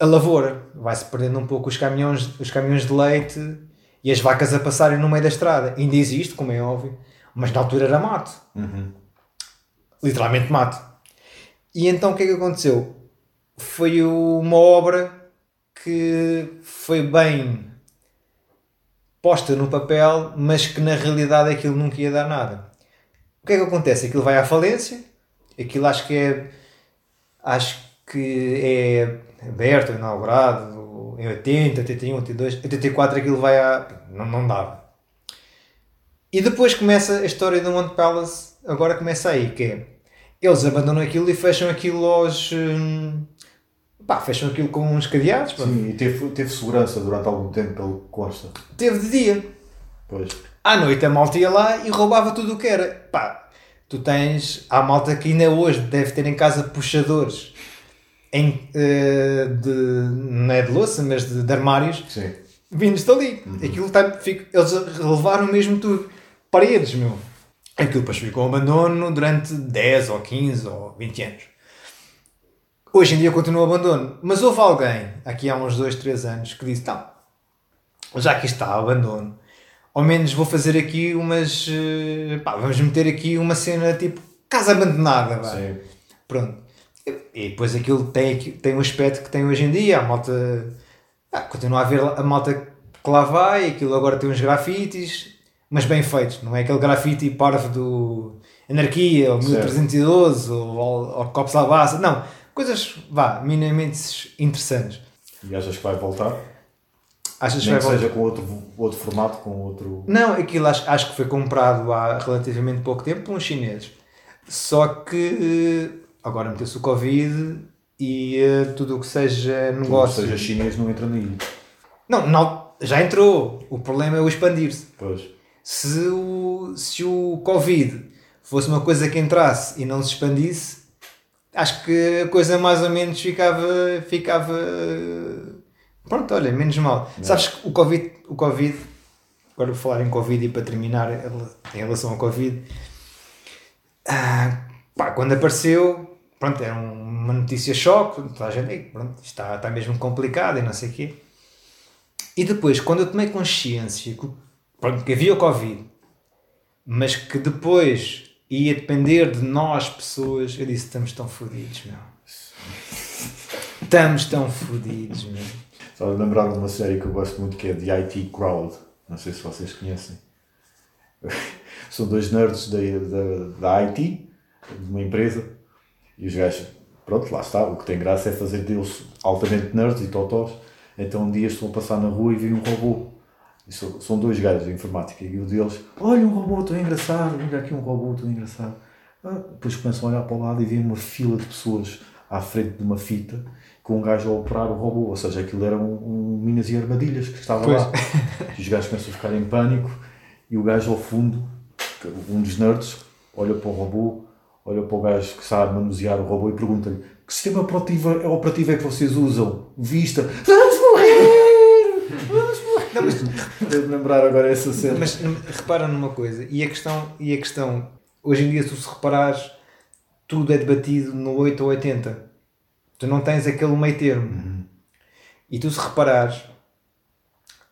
a lavoura, vai-se perdendo um pouco os caminhões, os caminhões de leite e as vacas a passarem no meio da estrada. Ainda existe, como é óbvio, mas na altura era mato. Literalmente mato. E então o que é que aconteceu? Foi uma obra que foi bem posta no papel, mas que na realidade aquilo nunca ia dar nada. O que é que acontece? Aquilo vai à falência, aquilo acho que é acho que é aberto, inaugurado em 80, 81, 82, 84 aquilo vai a. não, não dava. E depois começa a história do Monte Palace agora começa aí, que é, eles abandonam aquilo e fecham aquilo aos... hum, pá, fecham aquilo com uns cadeados, pá. Sim, e teve, teve segurança durante algum tempo, pelo que consta. Teve de dia. Pois. À noite a malta ia lá e roubava tudo o que era. Pá, tu tens. Há malta que ainda hoje deve ter em casa puxadores em, eh, de. não é de louça, mas de, de armários Sim. vindos dali. Aquilo tá, fica, eles relevaram mesmo tudo. Paredes, meu. Aquilo depois ficou abandono durante 10 ou 15 ou 20 anos. Hoje em dia continua o abandono. Mas houve alguém, aqui há uns 2, 3 anos, que disse: não, já que está abandono, ao menos vou fazer aqui umas. eh, pá, vamos meter aqui uma cena tipo casa abandonada. Sim. Pronto. E depois aquilo tem, tem um aspecto que tem hoje em dia. A malta. ah, continua a haver a malta que lá vai. Aquilo agora tem uns grafites, mas bem feitos. Não é aquele grafite parvo do Anarquia ou Certo. 1312 ou, ou, ou Copos à. Não. Coisas, vá, minimamente interessantes. E achas que vai voltar? Achas que Nem vai que voltar? seja com outro, outro formato, com outro. Não, aquilo acho, acho que foi comprado há relativamente pouco tempo por uns chineses. Só que eh, agora meteu-se o Covid e eh, tudo o que seja negócio. seja, chinês não entra na ilha. Não, não, já entrou. O problema é o expandir-se. Pois. Se o, se o Covid fosse uma coisa que entrasse e não se expandisse, acho que a coisa mais ou menos ficava. ficava pronto, olha, menos mal. Sabes que o Covid, o Covid, agora vou falar em Covid e para terminar em relação ao Covid, ah, pá, quando apareceu, pronto, era uma notícia choque, toda a gente, "Ei, pronto, está, está mesmo complicado e não sei o quê. E depois, quando eu tomei consciência que, pronto, que havia o Covid, mas que depois ia depender de nós, pessoas, eu disse: estamos tão fodidos, meu. Estamos tão fodidos, meu. Estava a lembrar de uma série que eu gosto muito que é The IT Crowd. Não sei se vocês conhecem. São dois nerds da, da, da IT, de uma empresa, e os gajos, pronto, lá está. O que tem graça é fazer deles altamente nerds e totós. Então um dia estão a passar na rua e vem um robô. E são, são dois gajos de informática e o deles, olha um robô tão engraçado, olha aqui um robô tão engraçado. Ah, depois começam a olhar para o lado e veem uma fila de pessoas à frente de uma fita com um gajo a operar o robô, ou seja, aquilo era um, um Minas e Armadilhas que estava lá. E os gajos começam a ficar em pânico e o gajo ao fundo, um dos nerds, olha para o robô, olha para o gajo que sabe manusear o robô e pergunta-lhe que sistema operativo, operativo é que vocês usam? Vista. Vamos morrer! Vamos morrer! Não, mas, Devo lembrar agora essa cena. mas repara numa coisa, e a questão, e a questão, hoje em dia, se tu se reparares, tudo é debatido no 8 ou 80. Tu não tens aquele meio termo. E tu se reparares,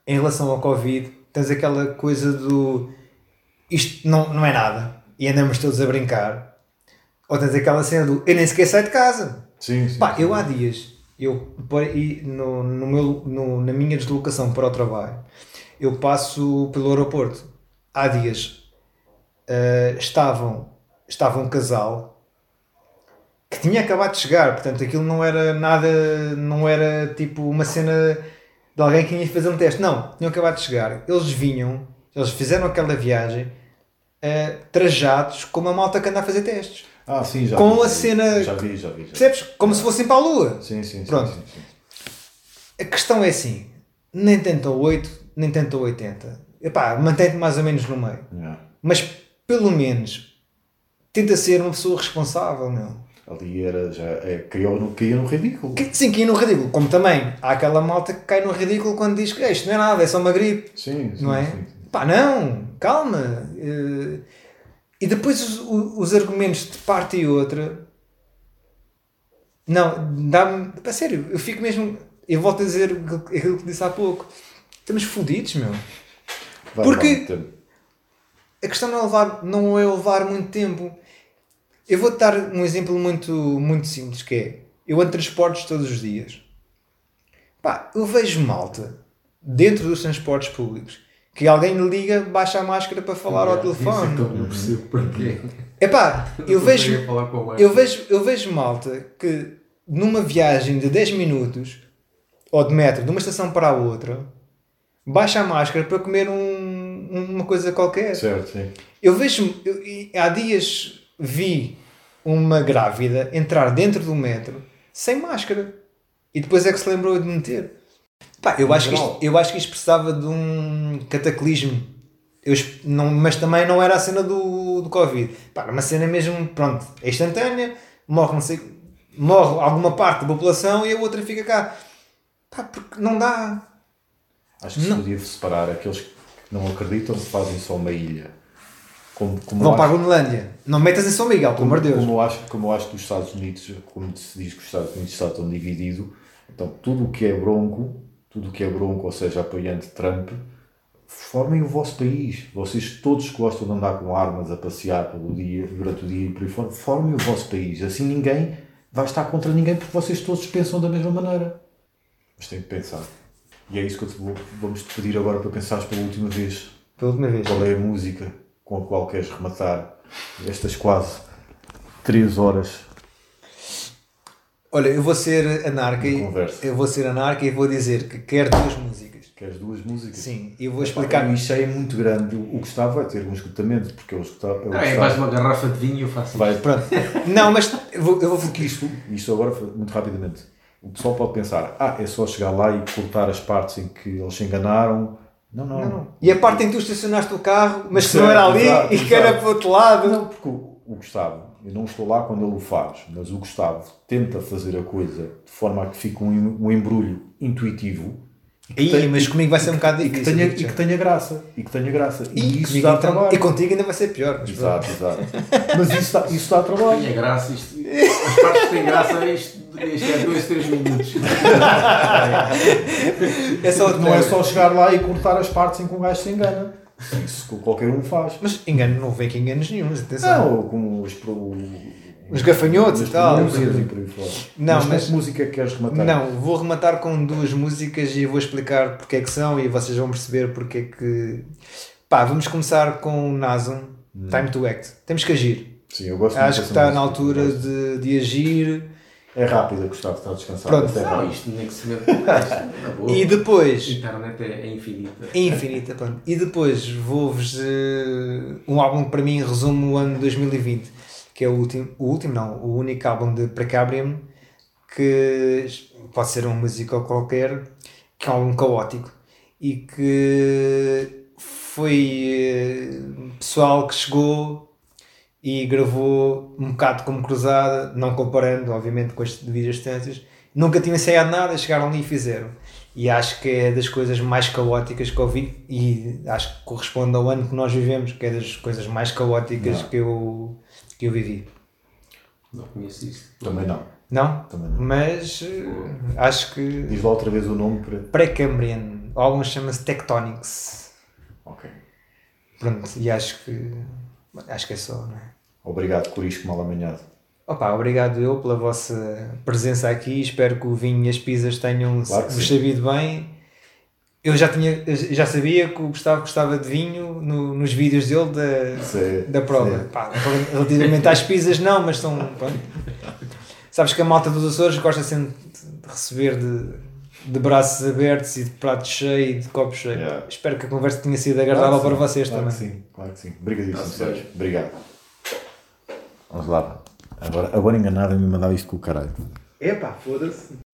em relação ao Covid, tens aquela coisa do isto não, não é nada e andamos todos a brincar. Ou tens aquela cena do eu nem sequer saio de casa. Sim, sim. Pá, sim. eu há dias, eu, no, no meu, no- na minha deslocação para o trabalho, eu passo pelo aeroporto. Há dias eh, estavam, estava um casal que tinha acabado de chegar, portanto aquilo não era nada, não era tipo uma cena de alguém que ia fazer um teste, não, tinham acabado de chegar. Eles vinham, eles fizeram aquela viagem eh, trajados como a malta que anda a fazer testes. Ah, sim, já com vi, a cena- Já vi, já vi. Já. Percebes? Como se fossem para a lua. Sim, sim, sim. Pronto. sim, sim. A questão é assim: nem tenta o 8, nem tenta o 80. Epá, mantém-te mais ou menos no meio. Yeah. Mas pelo menos tenta ser uma pessoa responsável, meu. Ali era, já, é, caiu, no, caiu no ridículo. Que, sim, ia no ridículo. Como também há aquela malta que cai no ridículo quando diz que "É, isto não é nada, é só uma gripe. Sim, sim, não é? sim, sim. Pá, não, calma. Eh, E depois os, os argumentos de parte e outra. Não, dá-me. A sério, eu fico mesmo. Eu volto a dizer aquilo que disse há pouco. Estamos fodidos, meu. Vai Porque-. A questão não é levar, não é levar muito tempo. Eu vou-te dar um exemplo muito, muito simples, que é, eu ando transportes todos os dias. Pá, eu vejo malta, dentro dos transportes públicos, que alguém lhe liga, baixa a máscara para falar ao Isso é eu telefone. não percebo porquê. Epá, eu Não vejo, eu vejo, eu vejo malta que numa viagem de 10 minutos ou de metro, de uma estação para a outra, baixa a máscara para comer um, um uma coisa qualquer. Certo, sim. Eu vejo, eu- e há dias vi uma grávida entrar dentro do metro sem máscara e depois é que se lembrou de meter. Pá, eu, acho que isto, eu acho que isto precisava de um cataclismo, eu, não, mas também não era a cena do, do Covid. Pá, era uma cena mesmo, pronto, é instantânea, morre, não sei, morre alguma parte da população e a outra fica cá. Pá, porque não dá. Acho que se Não. podia separar aqueles que não acreditam que fazem só uma ilha. Como, como Vão para a Grunlândia. Não metas em São Miguel, pelo amor de Deus. Como eu, acho, como eu acho que os Estados Unidos, como se diz que os Estados Unidos está tão dividido, então tudo o que é bronco, tudo o que é bronco, ou seja, apoiante Trump, formem o vosso país. Vocês todos que gostam de andar com armas a passear pelo dia, durante o dia e por aí fora, formem o vosso país. Assim ninguém vai estar contra ninguém porque vocês todos pensam da mesma maneira. Mas tem que pensar. E é isso que eu te vou, vamos te pedir agora para pensares pela última vez. Pela última vez. Qual é a música com a qual queres rematar estas quase 3 horas Olha, eu vou ser anarca e eu vou ser anarca e vou dizer que quero duas músicas. Queres duas músicas? Sim, e eu vou Epá, explicar. Isto é muito grande. O Gustavo vai ter um esgotamento, porque o Gustavo, o Ah, é mais uma garrafa de vinho e eu faço vai. Pronto. Não, mas eu vou, eu vou Porque isto, isto agora, muito rapidamente, o pessoal pode pensar: ah, é só chegar lá e cortar as partes em que eles se enganaram. Não, não. Não, não. E a parte em que tu estacionaste o carro, mas que não era ali exato, e que era para o outro lado. Não, porque o, o Gustavo, eu não estou lá quando ele o faz, mas o Gustavo tenta fazer a coisa de forma a que fique um, em- um embrulho intuitivo e tenha- mas comigo vai ser um bocado e que difícil. tenha, e que tenha graça. E que tenha graça. E, E isso dá então- trabalho. E contigo ainda vai ser pior. Mas Exato, exato. Mas isso dá, isso dá trabalho. Tinha graça, isto, as partes que têm graça, isto, isto é 2, 3 minutos. É só Não é só chegar lá e cortar as partes em que um gajo se engana. Isso qualquer um faz. Mas engano, não vem aqui enganos nenhums, atenção. Não, como os, pro- Os gafanhotos e tal. pronúncias e por aí fora. Não, mas, mas- que música queres rematar? Não, vou rematar com duas músicas e vou explicar porque é que são e vocês vão perceber porque é que. Pá, vamos começar com o Nasum, Time to Act. Temos que agir. Sim, eu gosto Acho que está na altura de, de agir. É rápida, Gustavo, está descansado. Pronto. Até Não, isto nem que se mete. boa. E A depois. internet é, é infinita. Infinita, pronto. E depois vou-vos. eh, um álbum que para mim resume o ano 2020, que é o último, o último não, o único álbum de Precabrium, que pode ser uma música qualquer, que é um álbum caótico e que foi eh, pessoal que chegou e gravou um bocado como cruzada, não comparando, obviamente, com as devidas distâncias. Nunca tinham ensaiado nada, chegaram ali e fizeram. E acho que é das coisas mais caóticas que ouvi e acho que corresponde ao ano que nós vivemos, que é das coisas mais caóticas Não. que eu, que eu vivi. Não conheço isso. Também não. Não? Também não. Mas eh, acho que. Diz lá outra vez o nome para. Pré-Cambrian. O álbum chama-se Tectonics. Ok. Pronto, e acho que. Acho que é só, não é? Obrigado, Corisco mal amanhado. Opa, obrigado eu pela vossa presença aqui. Espero que o vinho e as pizzas tenham Claro vos sabido bem. Eu já, tinha, já sabia que o Gustavo gostava de vinho no- nos vídeos dele da, Sim, da prova. Pá, relativamente às pizzas, não, mas são. pronto. Sabes que a malta dos Açores gosta sempre de receber de, de braços abertos e de pratos cheios e de copos cheios. Yeah. Espero que a conversa tenha sido agradável Claro para sim, vocês claro também. Que sim, claro que sim. Obrigadíssimo, Tá-se Sérgio. Obrigado. Vamos lá. Agora, agora enganado me mandava isto com o caralho. Epá, foda-se.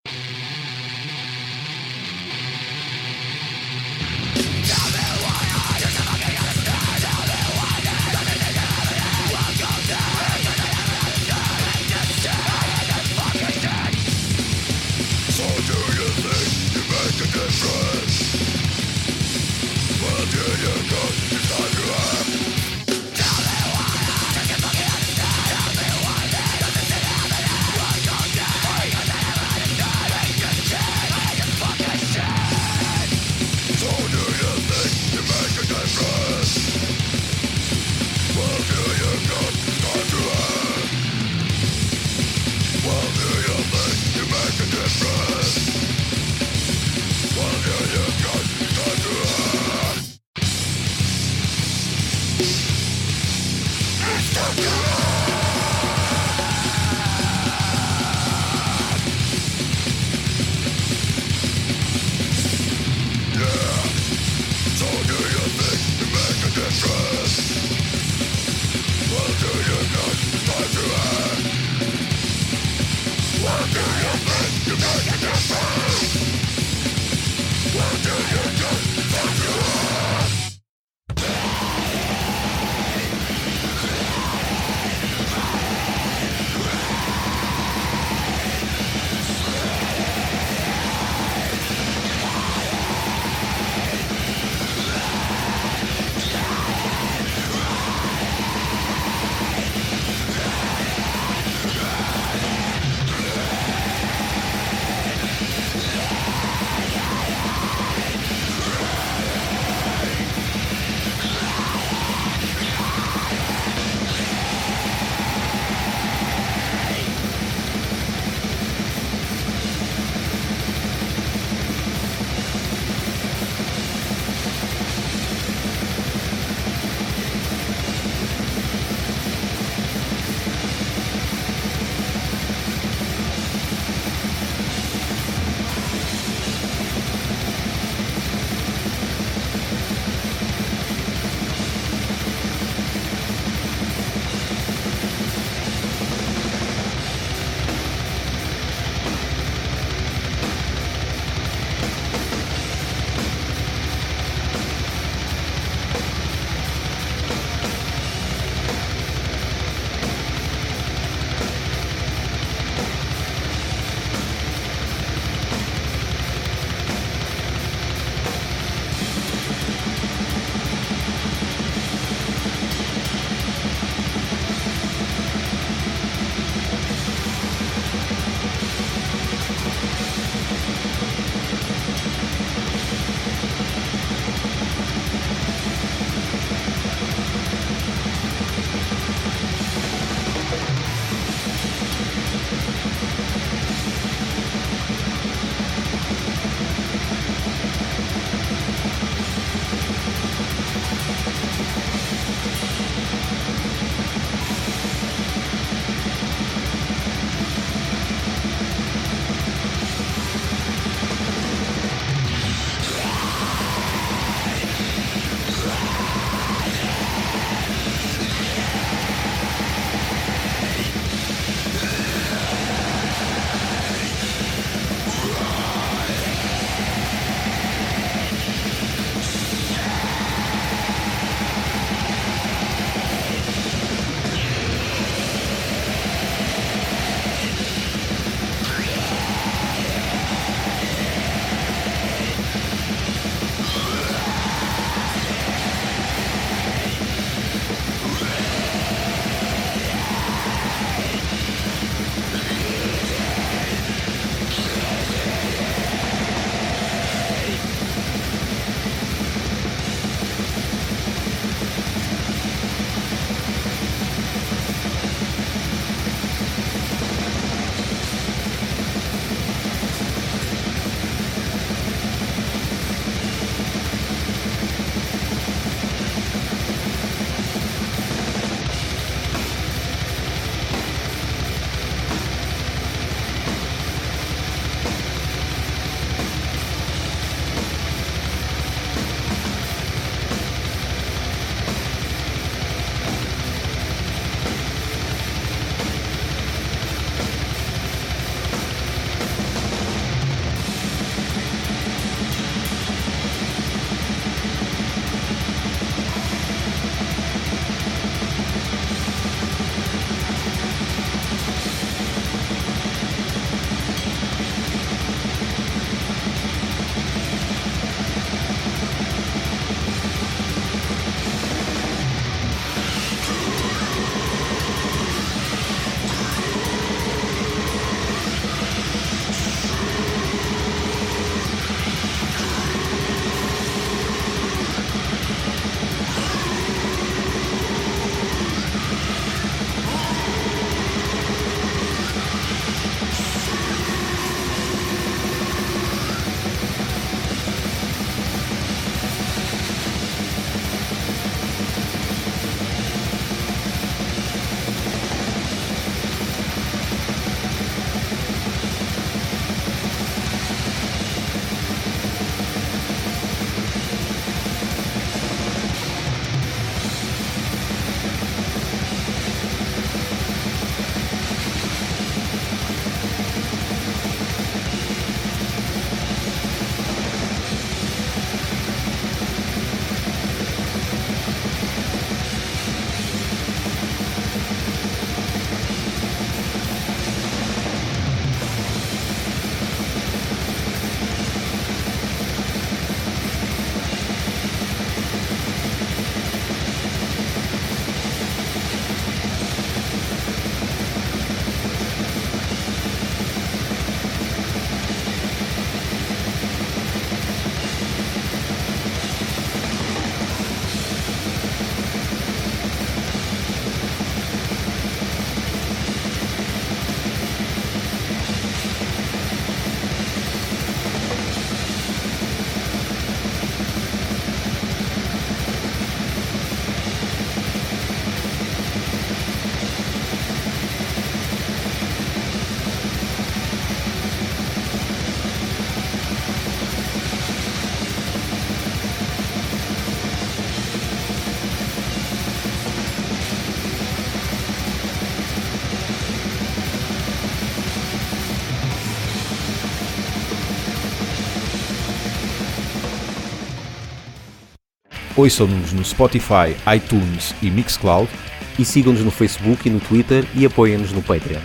Ouçam-nos no Spotify, iTunes e Mixcloud. E sigam-nos no Facebook e no Twitter e apoiem-nos no Patreon.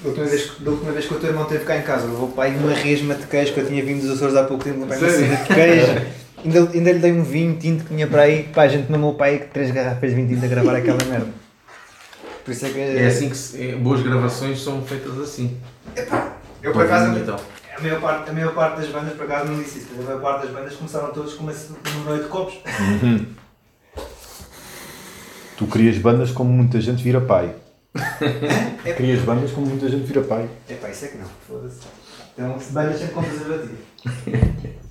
Da última, vez, da última vez que o teu irmão esteve cá em casa, levou para aí uma resma de queijo que eu tinha vindo dos Açores há pouco tempo, para aí uma de queijo. Ainda, ainda lhe dei um vinho tinto que tinha para aí. Pá, a gente mamou para aí três garrafas de vinho tinto a gravar aquela merda. Por isso é que. É assim que se- é, boas gravações são feitas assim. Eu por acaso. Então. A maior, parte, a maior parte das bandas, por acaso não disse isso, mas a maior parte das bandas começaram todos com uma, uma noite de copos. Tu crias bandas como muita gente vira pai. crias bandas como muita gente vira pai. É pá, isso é que não, foda-se. Então, se bandas sempre com preservativo.